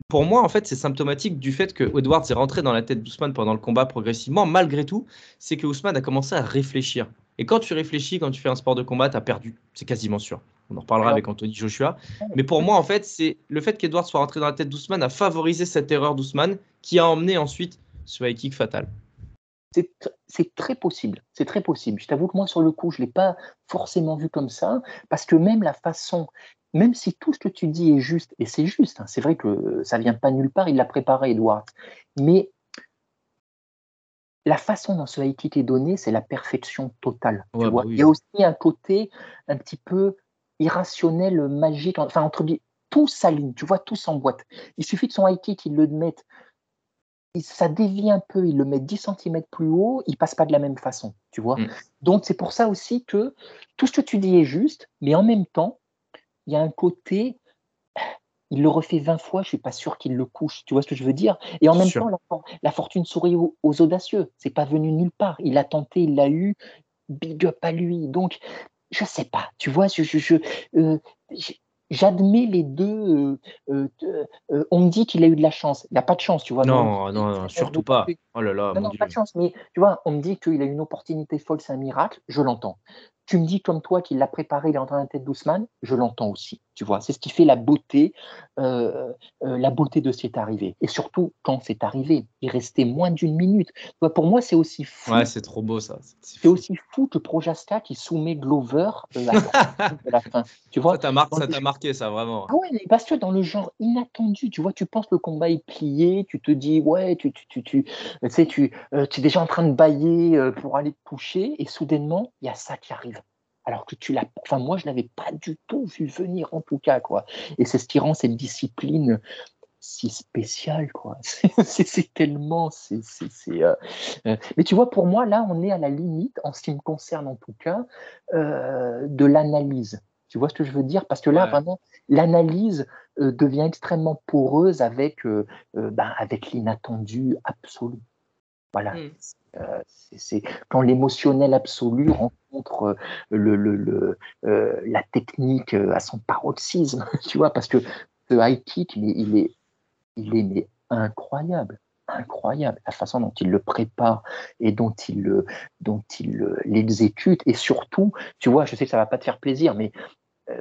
pour moi, en fait, c'est symptomatique du fait que Edwards est rentré dans la tête d'Ousmane pendant le combat progressivement. Malgré tout, c'est que Ousmane a commencé à réfléchir. Et quand tu réfléchis, quand tu fais un sport de combat, tu as perdu. C'est quasiment sûr. On en reparlera avec Anthony Joshua. Mais pour moi, en fait, c'est le fait qu'Edwards soit rentré dans la tête d'Ousmane a favorisé cette erreur d'Ousmane qui a emmené ensuite ce high kick fatal. C'est très possible, c'est très possible. Je t'avoue que moi, sur le coup, je ne l'ai pas forcément vu comme ça, parce que même la façon même si tout ce que tu dis est juste, et c'est juste, hein, c'est vrai que ça vient pas nulle part, il l'a préparé, Edouard, mais la façon dont ce high kick est donné, c'est la perfection totale. tu vois. bah oui. Il y a aussi un côté un petit peu irrationnel, magique, enfin, entre guillemets, tout s'aligne, tu vois, tout s'emboîte. Il suffit que son high kick, il le mette, ça dévie un peu, il le met 10 cm plus haut, il passe pas de la même façon, tu vois. Mm. Donc, c'est pour ça aussi que tout ce que tu dis est juste, mais en même temps, il y a un côté, il le refait 20 fois, je suis pas sûr qu'il le couche, tu vois ce que je veux dire Et en même Sûr. temps, la, for- la fortune sourit aux, aux audacieux, c'est pas venu nulle part, il a tenté, il l'a eu, big up à lui. Donc, je sais pas, tu vois, je, je, je, euh, j'admets les deux. euh, euh, euh, on me dit qu'il a eu de la chance, il n'a pas de chance, tu vois. Non, non, non, surtout pas. Oh là là, non, non, pas de chance, mais tu vois, on me dit qu'il a une opportunité folle, c'est un miracle, je l'entends. Tu me dis comme toi qu'il l'a préparé, il est en train de la tête d'Ousmane, je l'entends aussi. Tu vois, c'est ce qui fait la beauté, euh, euh, la beauté de ce qui est arrivé. Et surtout quand c'est arrivé, il restait moins d'une minute. Tu vois, pour moi, c'est aussi fou. Ouais, c'est trop beau ça. C'est aussi fou que Projaska qui soumet Glover euh, à 30 minutes de la fin. Tu vois, Ça t'a mar- le marqué ça vraiment. ah ouais, mais parce que dans le genre inattendu, tu vois, tu penses le combat est plié, tu te dis, ouais, tu, tu, tu, tu, tu sais, tu, tu es déjà en train de bailler pour aller te coucher, et soudainement, il y a ça qui arrive. Alors que tu l'as, enfin, moi, je l'avais pas du tout vu venir, en tout cas, quoi. Et c'est ce qui rend cette discipline si spéciale, quoi. C'est- tellement, c'est, euh, euh, mais tu vois, pour moi, là, on est à la limite, en ce qui me concerne en tout cas, euh, de l'analyse. Tu vois ce que je veux dire? Parce que là, Ouais. vraiment, l'analyse euh, devient extrêmement poreuse avec, euh, ben, avec l'inattendu absolu. Voilà. Mm. Euh, c'est- quand l'émotionnel absolu rencontre euh, le, le- le, euh, la technique à son paroxysme, tu vois, parce que ce high kick, il est, il est, il est mais incroyable, incroyable, la façon dont il le prépare et dont il dont il l'exécute, et surtout, tu vois, je sais que ça va pas te faire plaisir, mais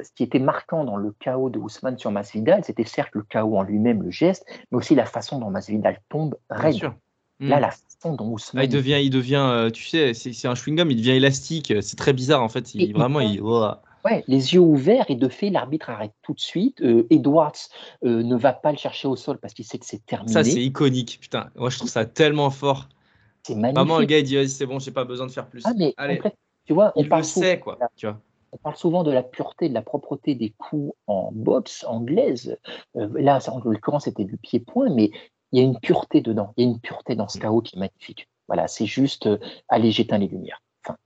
ce qui était marquant dans le chaos de Ousmane sur Masvidal, c'était certes le chaos en lui-même, le geste, mais aussi la façon dont Masvidal tombe Bien raide. Là, Mm. la façon dont Ah, Ousmane il devient, il devient, euh, tu sais, c'est un chewing-gum, il devient élastique. C'est très bizarre en fait. Il, vraiment, il. Ouais, les yeux ouverts et de fait, l'arbitre arrête tout de suite. Euh, Edwards euh, ne va pas le chercher au sol parce qu'il sait que c'est terminé. Ça, c'est iconique. Putain, moi, je trouve ça tellement fort. C'est magnifique. Vraiment, le gars, il dit, vas-y, c'est bon, j'ai pas besoin de faire plus. ah, mais Allez, complètement. Tu vois, on il parle, le souvent, sait, quoi. Tu vois. on parle souvent de la pureté, de la propreté des coups en boxe anglaise. Euh, là, en l'occurrence, c'était du pied-point, mais il y a une pureté dedans. Il y a une pureté dans ce chaos qui est magnifique. Voilà, c'est juste, euh, allez, j'éteins les lumières. Fin.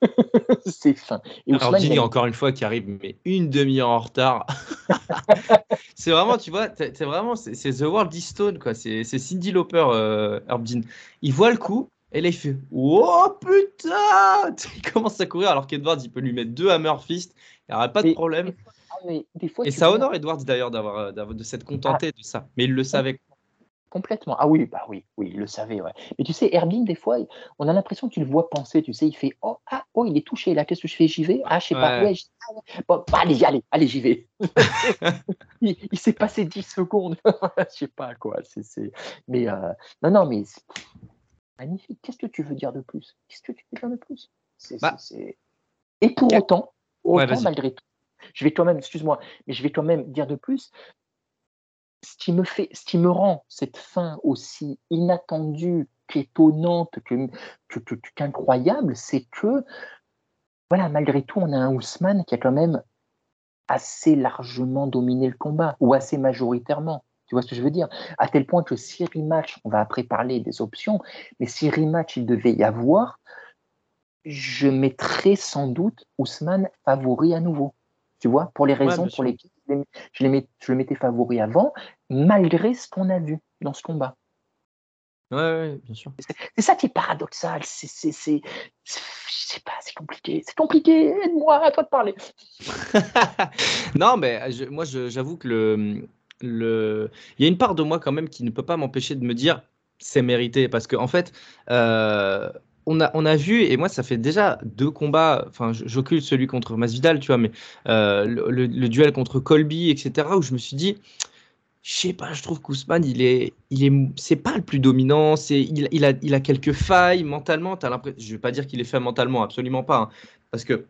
c'est fin. Et Alors, Ousmane, Jimmy, il a- encore une fois, qui arrive mais une demi-heure en retard. c'est vraiment, tu vois, c'est vraiment, c'est The World is Stone, quoi. C'est Cindy Lauper, euh, Herb Dean. Il voit le coup, et là, il fait Oh putain Il commence à courir, alors qu'Edwards, il peut lui mettre deux Hammer Fist, il n'y aura pas de problème. Ah, mais des fois, Et ça honore Edwards d'ailleurs d'avoir, euh, de s'être contenté de ça. Mais il le savait. Complètement. Ah oui, bah oui, oui, il le savait, ouais. Mais tu sais, Herbin, des fois, on a l'impression que tu le vois penser, tu sais, il fait Oh, ah, oh, il est touché là, qu'est-ce que je fais J'y vais? Ah, je sais pas, Ouais. Bon, bah, allez, allez, allez, j'y vais. il il s'est passé 10 secondes, je sais pas quoi. c'est c'est- Mais euh, non, non, mais c'est magnifique. Qu'est-ce que tu veux dire de plus? Qu'est-ce que tu veux dire de plus? Bah. Et pour autant, Ouais, autant malgré tout, je vais quand même, excuse-moi, mais je vais quand même dire de plus. Ce qui me fait, ce qui me rend cette fin aussi inattendue, qu'étonnante, qu'incroyable, c'est que, voilà, malgré tout, on a un Ousmane qui a quand même assez largement dominé le combat, ou assez majoritairement. Tu vois ce que je veux dire? À tel point que si rematch, on va après parler des options, mais si rematch il devait y avoir, je mettrais sans doute Ousmane favori à nouveau. Tu vois, pour les raisons pour lesquelles les- je, les je le mettais favori avant, malgré ce qu'on a vu dans ce combat. Ouais, ouais, bien sûr. C'est ça qui est paradoxal. C'est, c'est, c'est, je sais pas, c'est compliqué. C'est compliqué. Aide-moi, à toi de parler. non, mais je- moi, je- j'avoue que le, le, il y a une part de moi quand même qui ne peut pas m'empêcher de me dire c'est mérité parce qu'en en fait, euh, on a, on a vu et moi, ça fait déjà deux combats. Enfin, j- j'occulte celui contre Masvidal, tu vois, mais euh, le duel contre Colby, etc., où je me suis dit. Je sais pas, je trouve qu'Ousmane, il est, il est, c'est pas le plus dominant. C'est, il, il a, il a quelques failles mentalement. T'as l'impression, je vais pas dire qu'il est fait mentalement, absolument pas, hein, parce que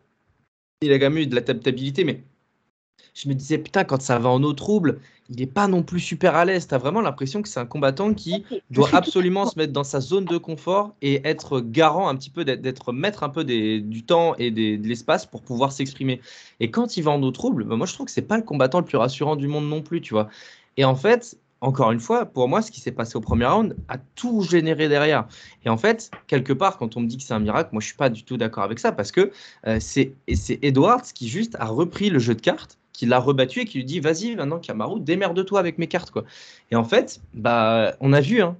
il a quand même eu de l'adaptabilité, mais je me disais, putain, quand ça va en eau trouble, il n'est pas non plus super à l'aise. Tu as vraiment l'impression que c'est un combattant qui doit absolument se mettre dans sa zone de confort et être garant un petit peu, d'être maître un peu du temps et de l'espace pour pouvoir s'exprimer. Et quand il va en eau trouble, bah, moi je trouve que c'est pas le combattant le plus rassurant du monde non plus, tu vois. Et en fait, encore une fois, pour moi, ce qui s'est passé au premier round a tout généré derrière. Et en fait, quelque part, quand on me dit que c'est un miracle, moi, je suis pas du tout d'accord avec ça parce que euh, c'est Edwards qui juste a repris le jeu de cartes, qui l'a rebattu et qui lui dit vas-y, maintenant, Kamaru, démerde-toi avec mes cartes. Quoi. Et en fait, bah, on a vu, hein,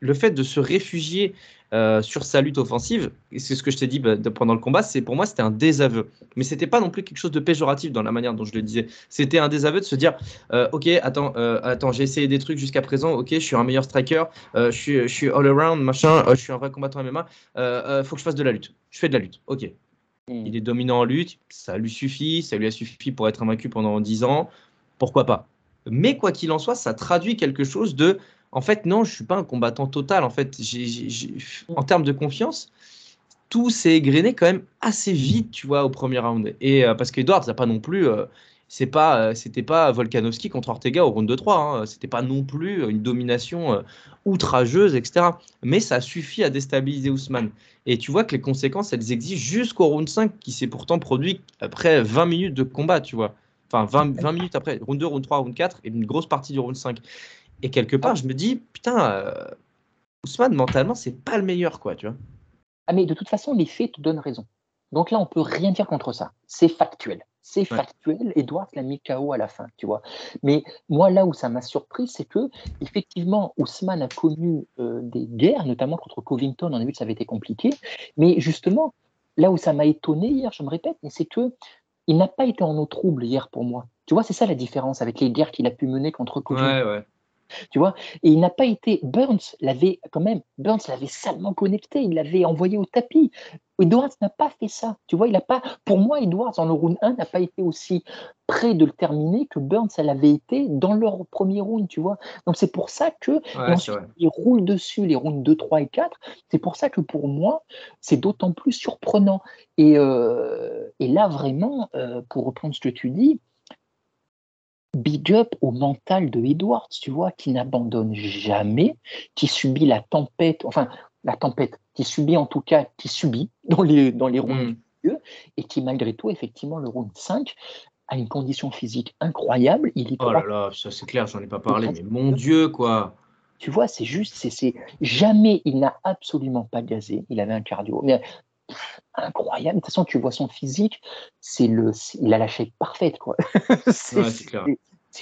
le fait de se réfugier euh, sur sa lutte offensive, c'est ce que je t'ai dit bah, pendant le combat, c'est pour moi c'était un désaveu. Mais c'était pas non plus quelque chose de péjoratif dans la manière dont je le disais. C'était un désaveu de se dire, euh, ok, attends, euh, attends, j'ai essayé des trucs jusqu'à présent, ok, je suis un meilleur striker, je suis, je, suis, all around, machin, je suis un vrai combattant MMA, faut que je fasse de la lutte. Je fais de la lutte, ok. Hmm. Il est dominant en lutte, ça lui suffit, ça lui a suffi pour être invaincu pendant 10 ans, pourquoi pas. Mais quoi qu'il en soit, ça traduit quelque chose de en fait, non, je suis pas un combattant total. En fait, en termes de confiance, tout s'est égrené quand même assez vite, tu vois, au premier round. Et euh, parce qu'Edwards n'a pas non plus. Euh, c'est pas, euh, c'était pas Volkanovski contre Ortega au round de 3. Hein. C'était pas non plus une domination outrageuse, etc. Mais ça suffit à déstabiliser Ousmane. Et tu vois que les conséquences, elles existent jusqu'au round 5, qui s'est pourtant produit après 20 minutes de combat, tu vois. Enfin, 20, 20 minutes après, round 2, round 3, round 4, et une grosse partie du round 5. Et quelque part, je me dis, putain, euh, Ousmane, mentalement, c'est pas le meilleur, quoi, tu vois. Ah, mais de toute façon, les faits te donnent raison. Donc là, on peut rien dire contre ça. C'est factuel. C'est factuel. Edouard l'a mis KO à la fin, tu vois. Mais moi, là où ça m'a surpris, c'est que, effectivement, Ousmane a connu euh, des guerres, notamment contre Covington. Vu que ça avait été compliqué. Mais justement, là où ça m'a étonné hier, je me répète, c'est que il n'a pas été en eau trouble hier pour moi. Tu vois, c'est ça la différence avec les guerres qu'il a pu mener contre Covington. Ouais, ouais. Tu vois? Et il n'a pas été. Burns l'avait quand même. Burns l'avait salement connecté. Il l'avait envoyé au tapis. Edwards n'a pas fait ça. Tu vois, il a pas. Pour moi, Edwards en le round 1 n'a pas été aussi près de le terminer que Burns elle avait été dans leur premier round. Tu vois? Donc c'est pour ça que il roule dessus les rounds 2, 3 et 4. C'est pour ça que pour moi, c'est d'autant plus surprenant. Et, euh, et là vraiment, euh, pour reprendre ce que tu dis big up au mental de Edwards, tu vois, qui n'abandonne jamais, qui subit la tempête, enfin, la tempête, qui subit en tout cas, qui subit dans les, dans les rounds mm. et qui malgré tout, effectivement, le round 5 a une condition physique incroyable. Il y oh là là, ça c'est clair, j'en ai pas parlé, mais mon Dieu, quoi. Tu vois, c'est juste, c'est jamais, il n'a absolument pas gazé. Il avait un cardio, mais incroyable. De toute façon, tu vois son physique, c'est le, il a la shape parfaite, quoi.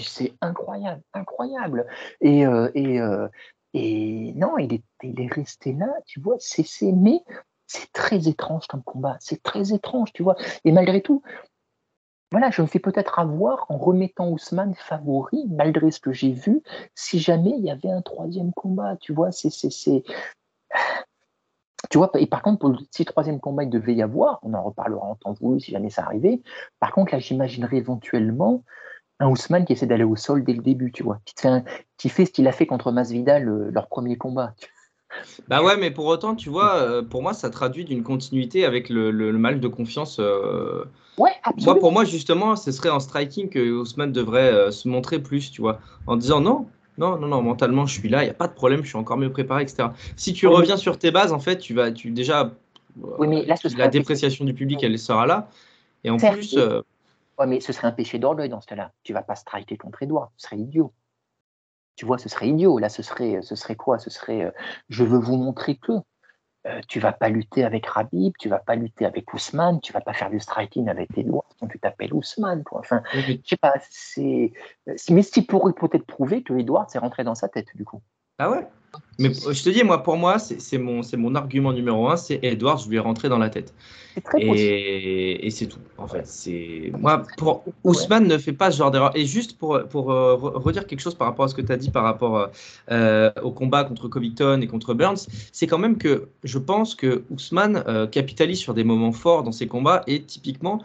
c'est incroyable, incroyable. Et, euh, et, euh, et non, il est, il est resté là, tu vois. C'est, mais c'est très étrange comme combat. C'est très étrange, tu vois. Et malgré tout, voilà, je me fais peut-être avoir en remettant Ousmane favori, malgré ce que j'ai vu, si jamais il y avait un troisième combat, tu vois. C'est, c'est, tu vois, et par contre, pour le, si troisième combat il devait y avoir, on en reparlera en temps voulu si jamais ça arrivait. Par contre, là, j'imaginerais éventuellement un Ousmane qui essaie d'aller au sol dès le début, tu vois, qui, fait, qui fait ce qu'il a fait contre Masvidal leur premier combat. Bah ouais, mais pour autant, tu vois, euh, pour moi, ça traduit d'une continuité avec le, mal de confiance. Euh. Ouais, absolument. Moi, pour moi, justement, ce serait en striking que Ousmane devrait euh, se montrer plus, tu vois, en disant non, non, non, non, mentalement, je suis là, il n'y a pas de problème, je suis encore mieux préparé, etc. Si tu reviens sur tes bases, en fait, tu vas, tu déjà, oui, mais là, la dépréciation du public, elle sera là. Et en plus. Euh, oui, mais ce serait un péché d'orgueil dans ce cas-là. Tu vas pas striker contre Edouard, ce serait idiot. Tu vois, ce serait idiot. Là, ce serait, ce serait quoi? Ce serait, euh, je veux vous montrer que. Euh, tu vas pas lutter avec Rabib, tu vas pas lutter avec Ousmane, tu vas pas faire du striking avec Edouard quand tu t'appelles Ousmane. Enfin, je sais pas, c'est. Mais ce qui pourrait peut-être prouver que Edouard s'est rentré dans sa tête, du coup. Ah ouais? Mais je te dis, moi, pour moi, c'est mon, mon argument numéro un, c'est Edouard, je lui ai rentré dans la tête. Et, et c'est tout, en fait. Moi, pour Ousmane ne fait pas ce genre d'erreur. Et juste pour, pour euh, redire quelque chose par rapport à ce que tu as dit par rapport euh, au combat contre Covington et contre Burns, c'est quand même que je pense que Ousmane euh, capitalise sur des moments forts dans ses combats et typiquement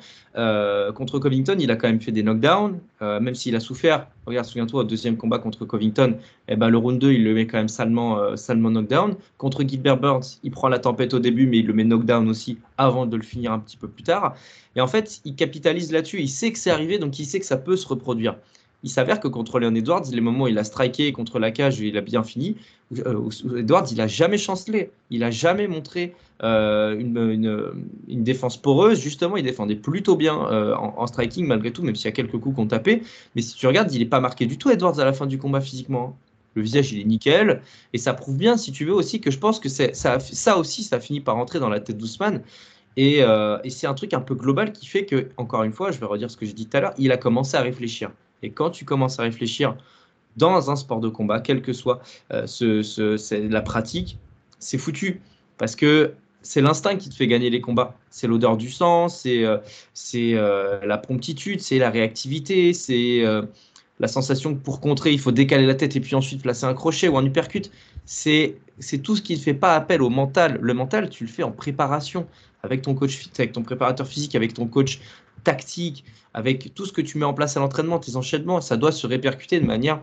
contre Covington, il a quand même fait des knockdowns, même s'il a souffert. Regarde, souviens-toi, au deuxième combat contre Covington, eh ben, le round 2, il le met quand même salement euh, Salmon knockdown. Contre Gilbert Burns, il prend la tempête au début, mais il le met knockdown aussi avant de le finir un petit peu plus tard. Et en fait, il capitalise là-dessus. Il sait que c'est arrivé, donc il sait que ça peut se reproduire. Il s'avère que contre Leon Edwards, les moments où il a striké contre la cage, il a bien fini. Euh, Edwards, il a jamais chancelé. Il a jamais montré euh, une, défense poreuse. Justement, il défendait plutôt bien euh, en, striking malgré tout, même s'il y a quelques coups qu'on tapait. Mais si tu regardes, il n'est pas marqué du tout Edwards à la fin du combat physiquement. Le visage, il est nickel. Et ça prouve bien, si tu veux, aussi que je pense que ça, ça aussi, ça finit par rentrer dans la tête d'Ousmane. Et, et c'est un truc un peu global qui fait que, encore une fois, je vais redire ce que j'ai dit tout à l'heure, il a commencé à réfléchir. Et quand tu commences à réfléchir dans un sport de combat, quelle que soit euh, la pratique, c'est foutu. Parce que c'est l'instinct qui te fait gagner les combats. C'est l'odeur du sang, c'est euh, euh, la promptitude, c'est la réactivité, c'est la sensation que pour contrer, il faut décaler la tête et puis ensuite placer un crochet ou un uppercut. C'est tout ce qui ne fait pas appel au mental. Le mental, tu le fais en préparation avec ton coach, avec ton préparateur physique, avec ton coach tactique, avec tout ce que tu mets en place à l'entraînement, tes enchaînements, ça doit se répercuter de manière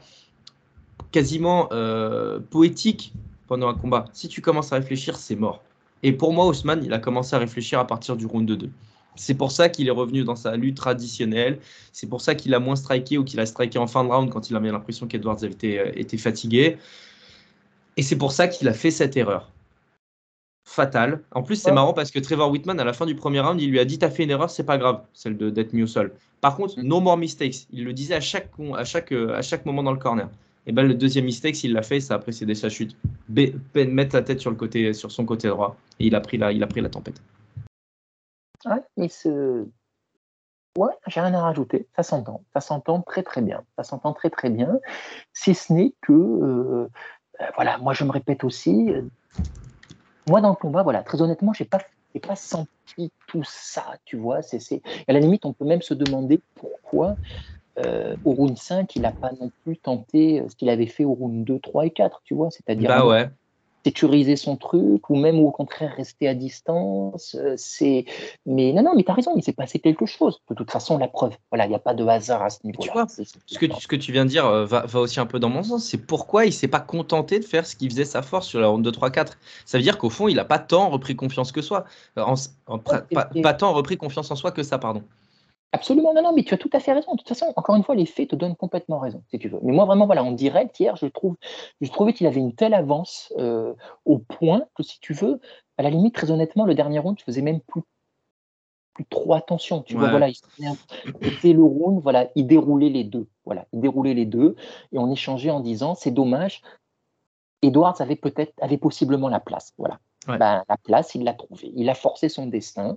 quasiment euh, poétique pendant un combat. Si tu commences à réfléchir, c'est mort. Et pour moi, Ousmane, il a commencé à réfléchir à partir du round 2. C'est pour ça qu'il est revenu dans sa lutte traditionnelle. C'est pour ça qu'il a moins striké ou qu'il a striké en fin de round quand il a mis l'impression qu'Edwards avait été, euh, été fatigué. Et c'est pour ça qu'il a fait cette erreur fatal. En plus, c'est marrant parce que Trevor Whitman, à la fin du premier round, il lui a dit T'as fait une erreur, c'est pas grave, celle d'être mis au sol. Par contre, mm. no more mistakes. Il le disait à chaque, à chaque, à chaque moment dans le corner. Et ben le deuxième mistake, il l'a fait, ça a précédé sa chute. B, mettre la tête sur, le côté, sur son côté droit. Et il a pris la, il a pris la tempête. Ouais, mais ce... Ouais, j'ai rien à rajouter. Ça s'entend. Ça s'entend très très bien. Ça s'entend très très bien. Si ce n'est que, euh, euh, voilà, moi je me répète aussi, moi, dans le combat, voilà, très honnêtement, je n'ai pas, pas senti tout ça, tu vois. C'est, c'est... À la limite, on peut même se demander pourquoi euh, au round 5, il n'a pas non plus tenté euh, ce qu'il avait fait au round 2, 3 et 4, tu vois. C'est-à-dire. Bah ouais sécuriser son truc ou même au contraire rester à distance. Euh, c'est mais non non mais tu as raison, il s'est passé quelque chose. De toute façon, la preuve, voilà, il n'y a pas de hasard à ce niveau-là. Ce que, ce que tu viens de dire euh, va, va aussi un peu dans mon sens. C'est pourquoi il s'est pas contenté de faire ce qui faisait sa force sur la ronde 2 3 4. Ça veut dire qu'au fond, il n'a pas tant repris confiance que soi, euh, en, pas tant repris confiance en soi que ça, pardon. Absolument, non, non, mais tu as tout à fait raison. De toute façon, encore une fois, les faits te donnent complètement raison, si tu veux. Mais moi, vraiment, voilà, en direct, hier, je, trouve, je trouvais qu'il avait une telle avance euh, au point que, si tu veux, à la limite, très honnêtement, le dernier round, tu faisais même plus, plus trop attention. Tu vois, voilà, il c'était le round, voilà, il déroulait les deux. Voilà, il déroulait les deux. Et on échangeait en disant, c'est dommage, Edwards avait peut-être, avait possiblement la place. Voilà. Ben, la place, il l'a trouvée. Il a forcé son destin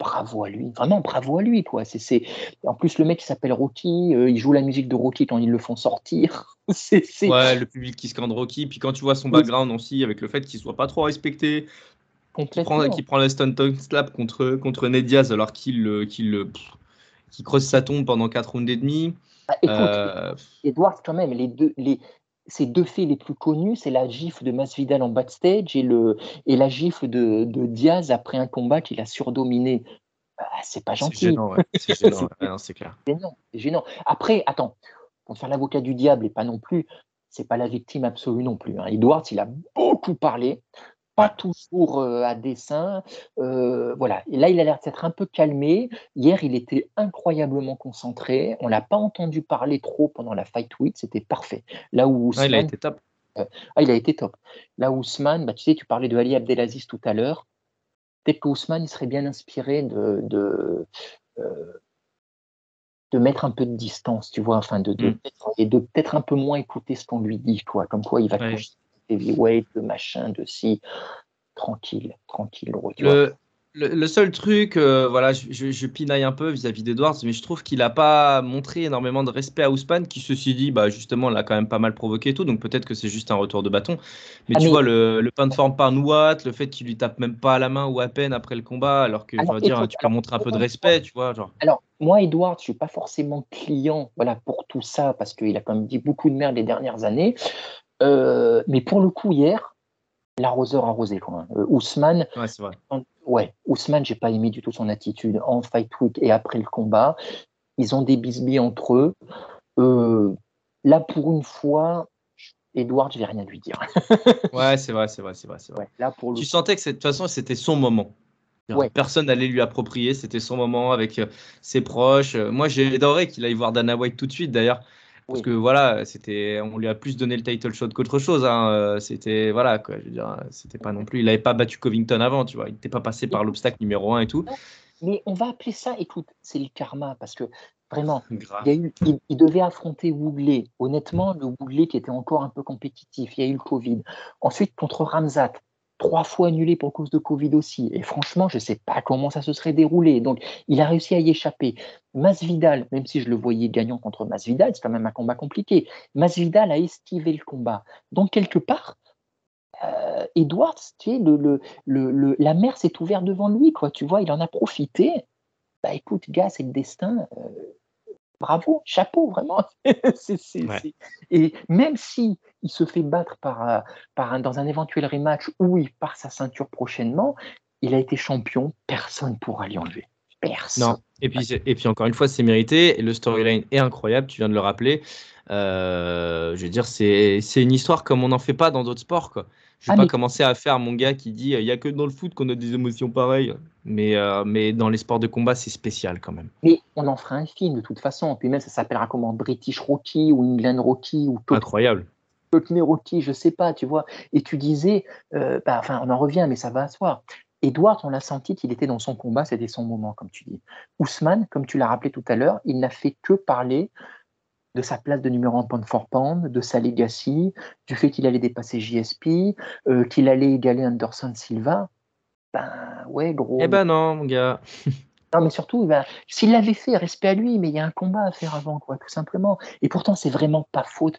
bravo à lui, vraiment bravo à lui quoi. C'est, en plus le mec s'appelle Rocky, euh, il joue la musique de Rocky quand ils le font sortir. c'est, Ouais, le public qui scande Rocky, puis quand tu vois son background aussi avec le fait qu'il soit pas trop respecté, qui prend, qui prend la slap contre contre Ned Diaz alors qu'il qu'il qui creuse sa tombe pendant 4 rounds et demi. Ah, écoute, euh, Edward quand même les deux les ces deux faits les plus connus, c'est la gifle de Masvidal en backstage et, le, et la gifle de, Diaz après un combat qu'il a surdominé. Ah, c'est pas gentil. C'est gênant, c'est gênant. c'est clair. C'est gênant, Après, attends, pour faire l'avocat du diable et pas non plus, c'est pas la victime absolue non plus. Hein. Edwards, il a beaucoup parlé pas toujours euh, à dessein. Euh, voilà. Et là, il a l'air d'être un peu calmé. Hier, il était incroyablement concentré. On l'a pas entendu parler trop pendant la fight week. C'était parfait. Là où il a été top. Euh, ah, il a été top. Là où Ousmane, bah, tu sais, tu parlais de Ali Abdelaziz tout à l'heure. Peut-être qu'Ousmane, il serait bien inspiré de, de, de, mettre un peu de distance, tu vois, enfin, de, de mm. et de peut-être un peu moins écouter ce qu'on lui dit, quoi. Comme quoi, il va heavyweight, de machin, de si. Tranquille, tranquille. Le, le, seul truc, euh, voilà, je, je, pinaille un peu vis-à-vis d'Edwards, mais je trouve qu'il n'a pas montré énormément de respect à Ousmane, qui ceci dit, bah, justement, l'a quand même pas mal provoqué et tout, donc peut-être que c'est juste un retour de bâton. Mais ah, tu vois, le, le pain de forme par Nouat, le fait qu'il lui tape même pas à la main ou à peine après le combat, alors que, je veux dire, tu peux montrer un peu de respect, tu vois. Genre. Alors, moi, Edwards, je suis pas forcément client voilà, pour tout ça, parce qu'il a quand même dit beaucoup de merde les dernières années. Euh, mais pour le coup, hier, l'arroseur arrosé. Quoi. Euh, Ousmane, ouais, c'est vrai. Ouais, Ousmane, j'ai pas aimé du tout son attitude en fight week et après le combat. Ils ont des bisbilles entre eux. Euh, là, pour une fois, Edward, je vais rien lui dire. ouais, c'est vrai, c'est vrai, c'est vrai. vrai. là, pour Tu sentais que de toute façon, c'était son moment. Personne n'allait lui approprier, c'était son moment avec euh, ses proches. Moi, j'ai adoré qu'il aille voir Dana White tout de suite, d'ailleurs. Parce que voilà, c'était, on lui a plus donné le title shot qu'autre chose. Hein. Euh, c'était voilà, quoi. Je veux dire, c'était pas non plus. Il n'avait pas battu Covington avant, tu vois. Il n'était pas passé par l'obstacle numéro un et tout. Mais on va appeler ça, écoute, c'est le karma, parce que vraiment, il, il, devait affronter Woogley. Honnêtement, le Woogley qui était encore un peu compétitif. Il y a eu le Covid. Ensuite, contre Ramzat, trois fois annulé pour cause de Covid aussi. Et franchement, je ne sais pas comment ça se serait déroulé. Donc, il a réussi à y échapper. Masvidal, même si je le voyais gagnant contre Masvidal, c'est quand même un combat compliqué. Masvidal a esquivé le combat. Donc, quelque part, euh, Edwards, tu sais, le, la mer s'est ouverte devant lui, quoi. Tu vois, il en a profité. Bah écoute, gars, c'est le destin. Euh, bravo, chapeau, vraiment. Et même si il se fait battre par, euh, par un, dans un éventuel rematch où il part sa ceinture prochainement, il a été champion, personne ne pourra lui enlever. Personne. Non. Et puis, et puis encore une fois, c'est mérité. Et le storyline est incroyable, tu viens de le rappeler. Euh, je veux dire, c'est une histoire comme on n'en fait pas dans d'autres sports. Quoi. Je vais ah, pas commencer à faire mon gars qui dit il y a que dans le foot qu'on a des émotions pareilles. Mais, euh, mais dans les sports de combat, c'est spécial quand même. Mais on en fera un film de toute façon. Puis même, ça s'appellera comment? British Rocky ou England Rocky ou Incroyable. Tokyo Rocky, je sais pas, tu vois. Et tu disais, euh, bah, enfin, on en revient, mais ça va asseoir. Edouard, on l'a senti qu'il était dans son combat, c'était son moment, comme tu dis. Ousmane, comme tu l'as rappelé tout à l'heure, il n'a fait que parler de sa place de numéro 1 pound for pound, de sa legacy, du fait qu'il allait dépasser JSP, euh, qu'il allait égaler Anderson Silva. Ben ouais, gros. Eh ben non, mon gars. non, mais surtout, ben, s'il l'avait fait, respect à lui, mais il y a un combat à faire avant, quoi, tout simplement. Et pourtant, c'est vraiment pas faute.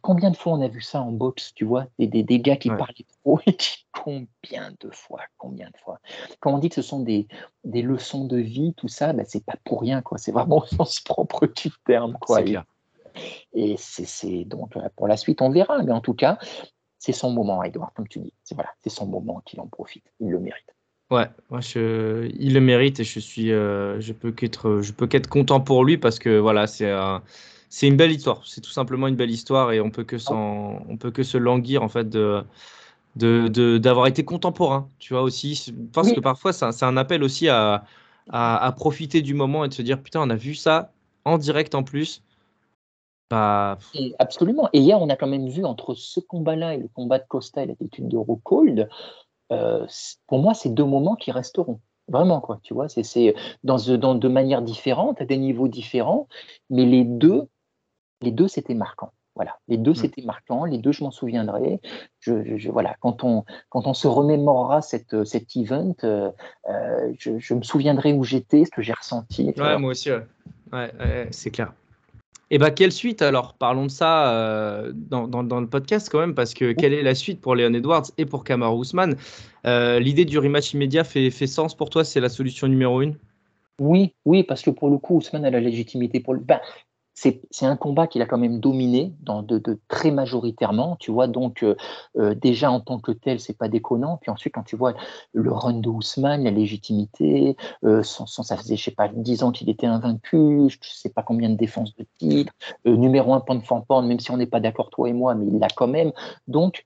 Combien de fois on a vu ça en boxe, tu vois? Des, des, gars qui parlaient trop et qui, combien de fois, combien de fois? Quand on dit que ce sont des, des leçons de vie, tout ça, ben, c'est pas pour rien, quoi. C'est vraiment au sens propre du terme, quoi. Et c'est donc euh, pour la suite, on verra. Mais en tout cas, c'est son moment, Edouard, comme tu dis. C'est voilà, c'est son moment qu'il en profite. Il le mérite. Ouais, moi je, il le mérite et je suis, euh, je peux qu'être, je peux qu'être content pour lui parce que voilà, c'est c'est une belle histoire. C'est tout simplement une belle histoire et on peut que on peut que se languir en fait de d'avoir été contemporain, tu vois aussi. Parce que parfois c'est un, appel aussi à, à, à profiter du moment et de se dire putain on a vu ça en direct en plus absolument. Et hier, on a quand même vu entre ce combat-là et le combat de Costa et l'attitude de Rockhold, euh, pour moi, c'est deux moments qui resteront. Vraiment, quoi. Tu vois, c'est dans, dans de manières différentes, à des niveaux différents, mais les deux, les deux, c'était marquant. Voilà, les deux, mmh. c'était marquant. Les deux, je m'en souviendrai. Je, voilà, quand on, quand on se remémorera cette, cet event, euh, euh, je, me souviendrai où j'étais, ce que j'ai ressenti. Ouais, moi aussi. ouais c'est clair. Et eh bah, quelle suite alors? Parlons de ça euh, dans, dans, le podcast quand même, parce que quelle est la suite pour Leon Edwards et pour Kamar Ousmane euh, L'idée du rematch immédiat fait, fait sens pour toi? C'est la solution numéro une? Oui, oui, parce que pour le coup, Ousmane a la légitimité pour le. Ben, c'est un combat qu'il a quand même dominé dans de, très majoritairement, tu vois. Donc euh, euh, déjà en tant que tel, c'est pas déconnant. Puis ensuite, quand tu vois le run de Ousmane, la légitimité, euh, ça faisait je sais pas 10 ans qu'il était invaincu, je sais pas combien de défenses de titre, numéro un point de fan même si on n'est pas d'accord toi et moi, mais il l'a quand même. Donc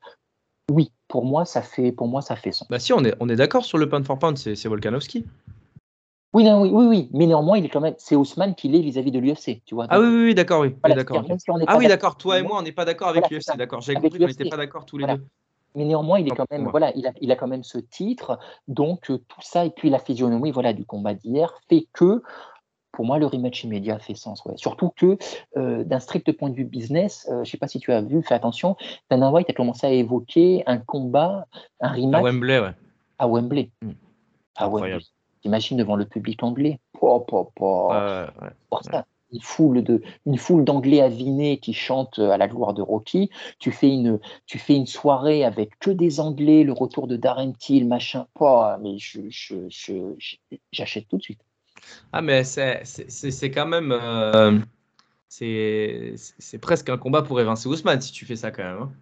oui, pour moi ça fait pour moi ça fait son. Bah si on est on est d'accord sur le pound for pound, c'est Volkanovski. Oui, non, oui, oui, oui, mais néanmoins, il est quand même, c'est Ousmane qui l'est vis-à-vis de l'UFC, tu vois. ah oui, oui, d'accord, oui, d'accord. ah oui, d'accord. Toi et moi, on n'est pas d'accord avec l'UFC, d'accord. J'avais compris qu'on n'était pas d'accord tous les deux. Mais néanmoins, il est quand même, voilà, il a, il a quand même ce titre, donc euh, tout ça et puis la physionomie, voilà, du combat d'hier fait que pour moi, le rematch immédiat fait sens. Ouais. Surtout que, euh, d'un strict point de vue business, euh, je ne sais pas si tu as vu, fais attention, Dana White a commencé à évoquer un combat, un rematch. À Wembley, ouais. À Wembley. Hmm. À Wembley. Imagine devant le public anglais. Une foule de, une foule d'anglais avinés qui chantent à la gloire de Rocky. Tu fais une, tu fais une soirée avec que des anglais, le retour de Darren Till, machin. mais je, j'achète tout de suite. Ah, mais c'est, c'est, quand même. Euh, c'est, c'est presque un combat pour évincer Ousmane si tu fais ça quand même. Hein.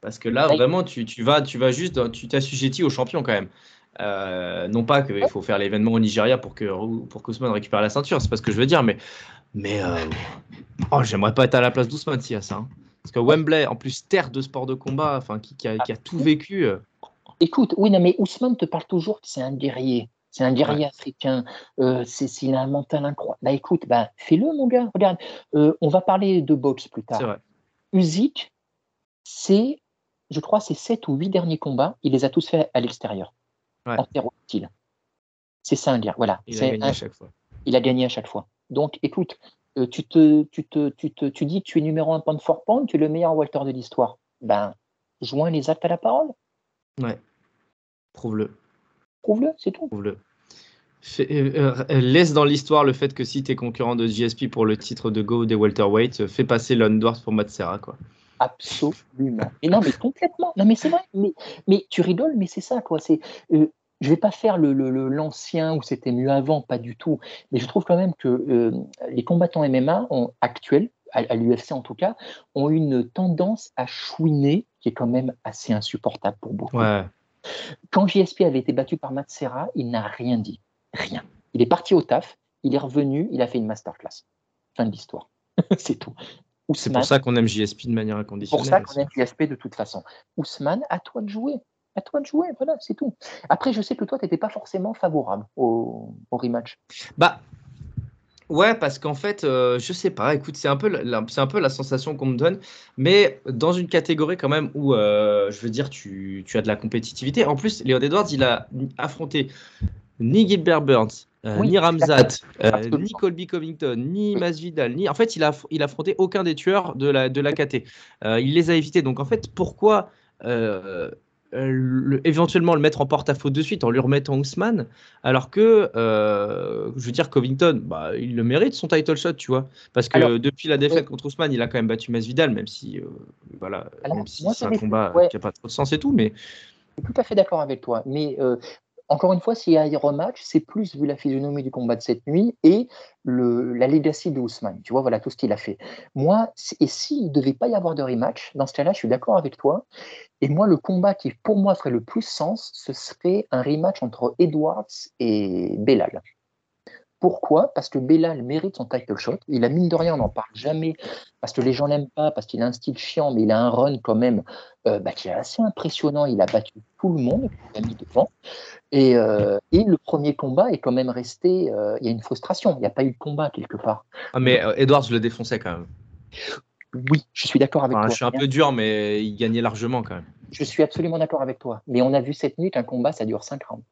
Parce que là, vraiment, tu, tu, vas, tu vas juste, tu t'assujettis au champion quand même. Euh, non pas qu'il faut faire l'événement au Nigeria pour que pour qu'Ousmane récupère la ceinture, c'est pas ce que je veux dire, mais mais euh, oh, j'aimerais pas être à la place d'Ousmane s'il y a ça. Hein. Parce que Wembley, en plus, terre de sport de combat, enfin, qui, qui, a, qui a tout vécu. euh, Écoute, oui, non, mais Ousmane te parle toujours que c'est un guerrier. C'est un guerrier africain. Euh, c'est a un mental incroyable. Bah écoute, bah, fais-le, mon gars. Regarde, on va parler de boxe plus C'est tard. vrai. Usyk, c'est, je crois, ses sept ou huit derniers combats, il les a tous faits à l'extérieur, Ouais. en. C'est ça un. Voilà. Il a gagné un- à chaque fois. il a gagné à chaque fois. Donc, écoute, euh, tu, te, tu, te, tu, te, tu dis que tu es numéro un pound for pound, tu es le meilleur Walter de l'histoire. Ben, joins les actes à la parole. Ouais. Prouve-le. Prouve-le, c'est tout. Prouve-le. Euh, euh, laisse dans l'histoire le fait que si tu es concurrent de JSP pour le titre de Go des welterweight, euh, fais passer Londworth pour Matsera. Quoi. Absolument. Et non, mais complètement. Non, mais c'est vrai. Mais, mais tu rigoles, mais c'est ça, quoi. C'est, euh, je vais pas faire le, le- le- l'ancien où c'était mieux avant, pas du tout. Mais je trouve quand même que euh, les combattants MMA ont, actuels, à, à l'UFC en tout cas, ont une tendance à chouiner qui est quand même assez insupportable pour beaucoup. Ouais. Quand JSP avait été battu par Matt Serra, il n'a rien dit. Rien. Il est parti au taf, il est revenu, il a fait une masterclass. Fin de l'histoire. c'est tout. C'est pour ça qu'on aime JSP de manière c'est pour inconditionnelle. ça qu'on aime JSP de toute façon. Ousmane, à toi de jouer. À toi de jouer, voilà, c'est tout. Après, je sais que toi, tu n'étais pas forcément favorable au, au rematch. Bah, ouais, parce qu'en fait, euh, je sais pas, écoute, c'est un, peu la- un peu la sensation qu'on me donne, mais dans une catégorie quand même où, euh, je veux dire, tu, tu as de la compétitivité. En plus, Léon Edwards, il a affronté ni Gilbert Burns, euh, Oui, ni Ramzat, euh, ni Colby Covington, ni Masvidal, ni. En fait, il a, il affronté aucun des tueurs de la, de la KT. Euh, il les a évités. Donc, en fait, pourquoi le- éventuellement le mettre en porte-à-faux de suite en lui remettant Ousmane alors que, euh, je veux dire, Covington, bah, il le mérite son title shot, tu vois. Parce que Alors, depuis la défaite contre Ousmane, il a quand même battu Masvidal, même si, euh, voilà, Alors, même si c'est un combat ouais. qui n'a pas trop de sens et tout, mais Je suis tout à fait d'accord avec toi. Mais euh, encore une fois, s'il y a un rematch, c'est plus vu la physionomie du combat de cette nuit et la legacy de Ousmane. Tu vois, voilà tout ce qu'il a fait. Moi, et s'il ne devait pas y avoir de rematch, dans ce cas-là, je suis d'accord avec toi. Et moi, le combat qui, pour moi, ferait le plus sens, ce serait un rematch entre Edwards et Belal. Pourquoi? Parce que Belal mérite son title shot. Il a mine de rien, on n'en parle jamais, parce que les gens l'aiment pas, parce qu'il a un style chiant, mais il a un run quand même euh, bah, qui est assez impressionnant. Il a battu tout le monde, il a mis devant. Et, euh, et le premier combat est quand même resté. euh, il y a une frustration. Il n'y a pas eu de combat quelque part. Ah, mais Edwards le défonçait quand même. Oui, je suis d'accord avec Enfin, toi. je suis un peu dur, mais il gagnait largement quand même. Je suis absolument d'accord avec toi. Mais on a vu cette nuit qu'un combat, ça dure 5 rounds.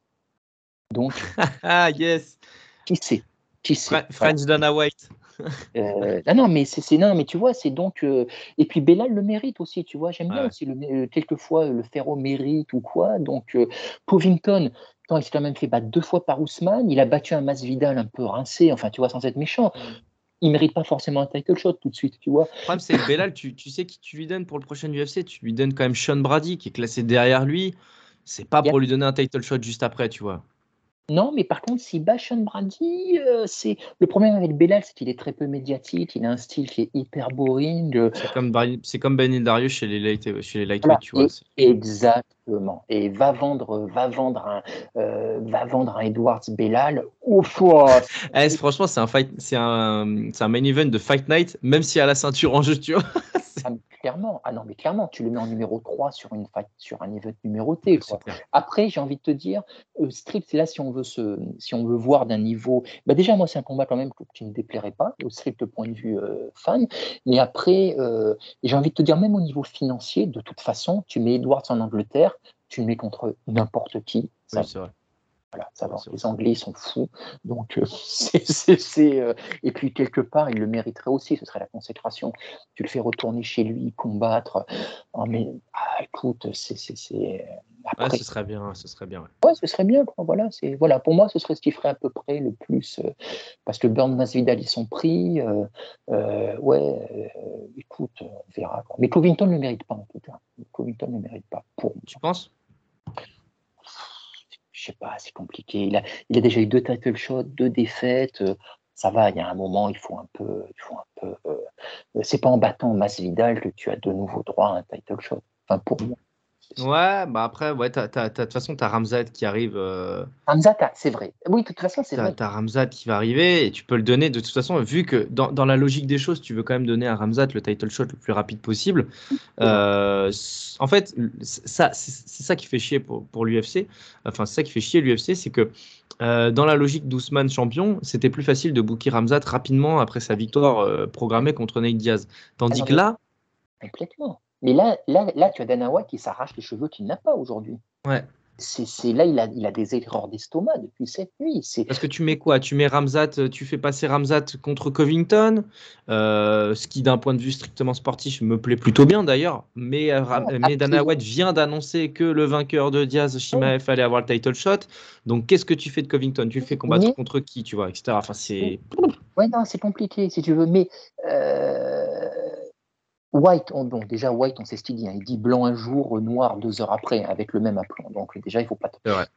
Donc, Ah, yes qui sait? Qui sait? Fra- French Dana White. Euh, non, non, mais c'est, non, mais tu vois, c'est donc. euh, et puis Bellal le mérite aussi, tu vois. J'aime bien aussi le, euh, quelquefois le au mérite ou quoi. Donc euh, Covington, attends, il s'est quand même fait battre deux fois par Ousmane. Il a battu un Masvidal un peu rincé, enfin, tu vois, sans être méchant. Il mérite pas forcément un title shot tout de suite, tu vois. Le problème, c'est que Belal, tu, tu sais qui tu lui donnes pour le prochain UFC Tu lui donnes quand même Sean Brady, qui est classé derrière lui. C'est pas pour lui donner un title shot juste après, tu vois. Non, mais par contre, si bat Sean Brady, euh, c'est le problème avec Bellal, c'est qu'il est très peu médiatique. Il a un style qui est hyper boring. euh, C'est comme, c'est comme Ben Darius chez les, light, chez les lightweight, Voilà. tu vois. Exactement. Et va vendre, va vendre un, euh, va vendre un Edwards Bellal. Ouf, oh, Eh, franchement, c'est un, fight, c'est, un, c'est un main event de Fight Night, même y a la ceinture en jeu, tu vois. clairement. Ah non, mais clairement, tu le mets en numéro 3 sur une sur un event numéroté. quoi. Après, j'ai envie de te dire, euh, Strip, c'est là si on veut se, si on veut voir d'un niveau. Bah déjà, moi, c'est un combat quand même que- qui ne me déplairait pas, au strict point de vue euh, fan. Mais après, euh, j'ai envie de te dire, même au niveau financier, de toute façon, tu mets Edwards en Angleterre, tu le mets contre n'importe qui. Ça Oui, c'est vrai. Voilà, ça va. Les Anglais, sont fous. Donc, euh, c'est, euh, et puis, quelque part, il le mériterait aussi. Ce serait la consécration. Tu le fais retourner chez lui, combattre. Oh, mais, ah, écoute, c'est. Ouais, Après, ce serait bien, ce serait bien. ouais. ouais, ce serait bien. Quoi. Voilà, c'est, voilà, pour moi, ce serait ce qui ferait à peu près le plus. euh, parce que Burn Masvidal, ils sont pris. euh, euh, ouais, euh, écoute, on verra. quoi. Mais Covington ne le mérite pas, en tout cas. Covington ne le mérite pas. Pour moi. Tu penses? Je sais pas, c'est compliqué. Il a, a déjà eu deux title shots, deux défaites. euh, ça va, il y a un moment, il faut un peu. Il faut un peu euh, c'est pas en battant Masvidal que tu as de nouveau droit à un title shot. Enfin, pour moi. Ouais, bah après, ouais, de toute façon, tu as Ramzat qui arrive. euh, Ramzat, ah, c'est vrai. Oui, de toute façon, c'est vrai. t'as Ramzat qui va arriver et tu peux le donner de toute façon, vu que dans, dans la logique des choses, tu veux quand même donner à Ramzat le title shot le plus rapide possible. Euh, en fait, ça, c'est ça qui fait chier pour, pour l'UFC. Enfin, c'est ça qui fait chier l'UFC, c'est que euh, dans la logique d'Ousmane champion, c'était plus facile de booker Ramzat rapidement après sa victoire euh, programmée contre Nate Diaz. Tandis Ah que là, Complètement. Mais là, là, là, tu as Dana White qui s'arrache les cheveux qu'il n'a pas aujourd'hui. ouais, C'est là, il a, il a des erreurs d'estomac depuis cette nuit. Parce que tu mets quoi? Tu mets Ramzat, euh, tu fais passer Ramzat contre Covington, euh, ce qui d'un point de vue strictement sportif me plaît plutôt bien d'ailleurs. Mais, euh, mais Dana. White vient d'annoncer que le vainqueur de Diaz Shimaev allait avoir le title shot. Donc qu'est-ce que tu fais de Covington? Tu le fais combattre Mais- contre qui Tu vois, etc. Enfin c'est Ouais, non, c'est compliqué, si tu veux. Mais euh, White, on- bon, déjà, White, on sait ce qu'il dit. hein. Il dit blanc un jour, noir deux heures après, avec le même aplomb. Donc, déjà, il faut pas.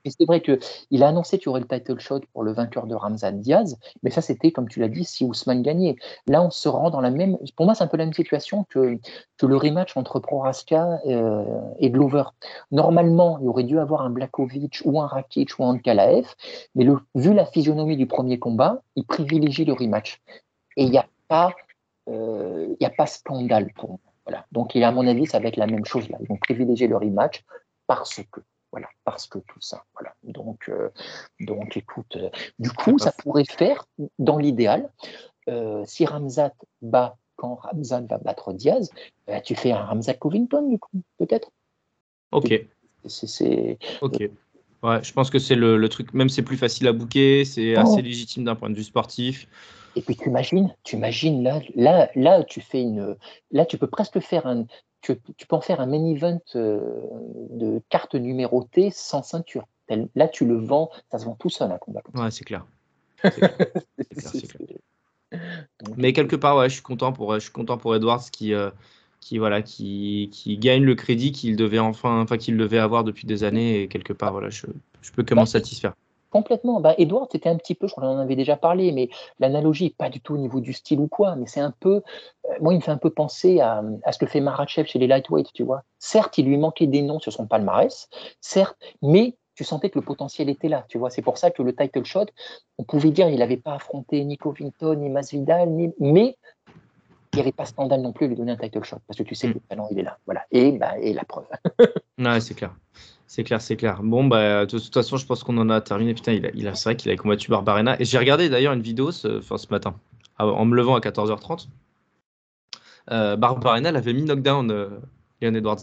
Mais c'est vrai qu'il a annoncé qu'il y aurait le title shot pour le vainqueur de Ramzan Diaz. Mais ça, c'était, comme tu l'as dit, si Ousmane gagnait. Là, on se rend dans la même. Pour moi, c'est un peu la même situation que, que le rematch entre Proraska euh, et Glover. Normalement, il aurait dû avoir un Blakovic ou un Rakic ou un Kalaev. Mais le, vu la physionomie du premier combat, il privilégie le rematch. Et il n'y a pas, il y a pas scandale pour moi. Voilà. Donc, à mon avis, ça va être la même chose là. Ils vont privilégier le rematch parce que, voilà, parce que tout ça. Voilà. Donc, euh, donc, écoute, euh, du coup, ça pourrait faire, dans l'idéal, euh, si Ramzat bat quand Ramzat va battre Diaz, euh, tu fais un Ramzat Covington, du coup, peut-être? ok, C'est, c'est- ok. Ouais, je pense que c'est le, le truc. Même c'est plus facile à booker, c'est Oh. assez légitime d'un point de vue sportif. Et puis tu imagines, tu imagines là, là, là, tu fais une, là, tu peux presque faire un, tu, tu peux en faire un main event euh, de carte numérotée sans ceinture. Là, tu le vends, ça se vend tout seul un combat. comme. Ouais, c'est clair. Donc, Mais quelque part, ouais, je suis content pour, je suis content pour Edwards qui, euh, qui, voilà, qui, qui gagne le crédit qu'il devait enfin, enfin qu'il devait avoir depuis des années et quelque part, voilà, je, je peux que m'en Bah, satisfaire. Complètement. Bah, Edward, c'était un petit peu, je crois qu'on en avait déjà parlé, mais l'analogie, pas du tout au niveau du style ou quoi, mais c'est un peu, euh, moi, il me fait un peu penser à, à ce que fait Marachev chez les lightweights, tu vois. Certes, il lui manquait des noms sur son palmarès, certes, mais tu sentais que le potentiel était là, tu vois. C'est pour ça que le title shot, on pouvait dire il n'avait pas affronté ni Covington, ni Masvidal, ni... mais il n'y avait pas scandale non plus à lui donner un title shot, parce que tu sais que le talent, il est là. Voilà. Et, bah, et la preuve. Ouais, c'est clair. C'est clair, c'est clair. Bon, bah, de toute façon, je pense qu'on en a terminé. Putain, il a, il c'est vrai qu'il a combattu Barbarena. Et j'ai regardé d'ailleurs une vidéo ce, matin, en me levant à 14h30. Euh, Barbarena elle avait mis knockdown euh, Leon Edwards.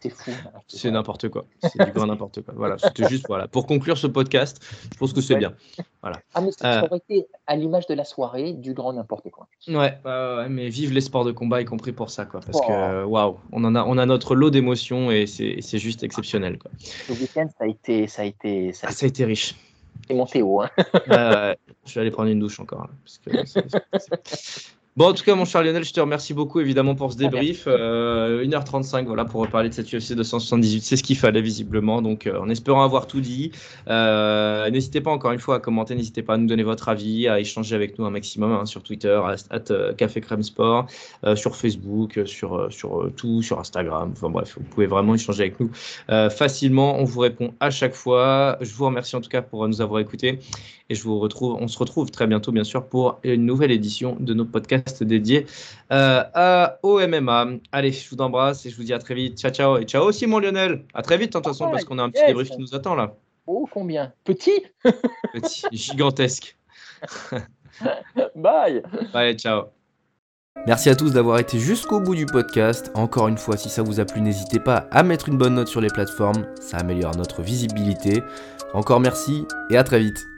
C'est fou. hein. C'est n'importe quoi. C'est du grand n'importe quoi. Voilà, c'était juste voilà. Pour conclure ce podcast, je pense que c'est Ouais. bien. Ah, mais ça Euh. aurait été à l'image de la soirée, du grand n'importe quoi. Ouais, mais vive les sports de combat, y compris pour ça, quoi. Parce Oh. que waouh, on en a, on a notre lot d'émotions et c'est c'est juste exceptionnel, quoi. Le week-end, ça a été, ça a été, ça a Ah, ça a été riche. été monté haut. Hein. Je vais aller prendre une douche encore. là, parce que c'est- c'est- Bon, en tout cas, mon cher Lionel, je te remercie beaucoup évidemment pour ce débrief. Euh, 1h35 voilà, pour reparler de cette UFC 278. C'est ce qu'il fallait visiblement. Donc, euh, en espérant avoir tout dit, euh, n'hésitez pas encore une fois à commenter, n'hésitez pas à nous donner votre avis, à échanger avec nous un maximum hein, sur Twitter, à, euh, Café Crème Sport, euh, sur Facebook, euh, sur, euh, sur euh, tout, sur Instagram. Enfin bref, vous pouvez vraiment échanger avec nous euh, facilement. On vous répond à chaque fois. Je vous remercie en tout cas pour nous avoir écoutés. Et je vous retrouve, on se retrouve très bientôt, bien sûr, pour une nouvelle édition de nos podcasts dédiés euh, à, au MMA. Allez, je vous embrasse et je vous dis à très vite. Ciao, ciao. Et ciao aussi, mon Lionel. À très vite, hein, de toute façon, parce qu'on a un petit Yes. débrief qui nous attend là. Oh, combien? Petit? Petit, gigantesque. Bye Allez, ciao. Merci à tous d'avoir été jusqu'au bout du podcast. Encore une fois, si ça vous a plu, n'hésitez pas à mettre une bonne note sur les plateformes. Ça améliore notre visibilité. Encore merci et à très vite.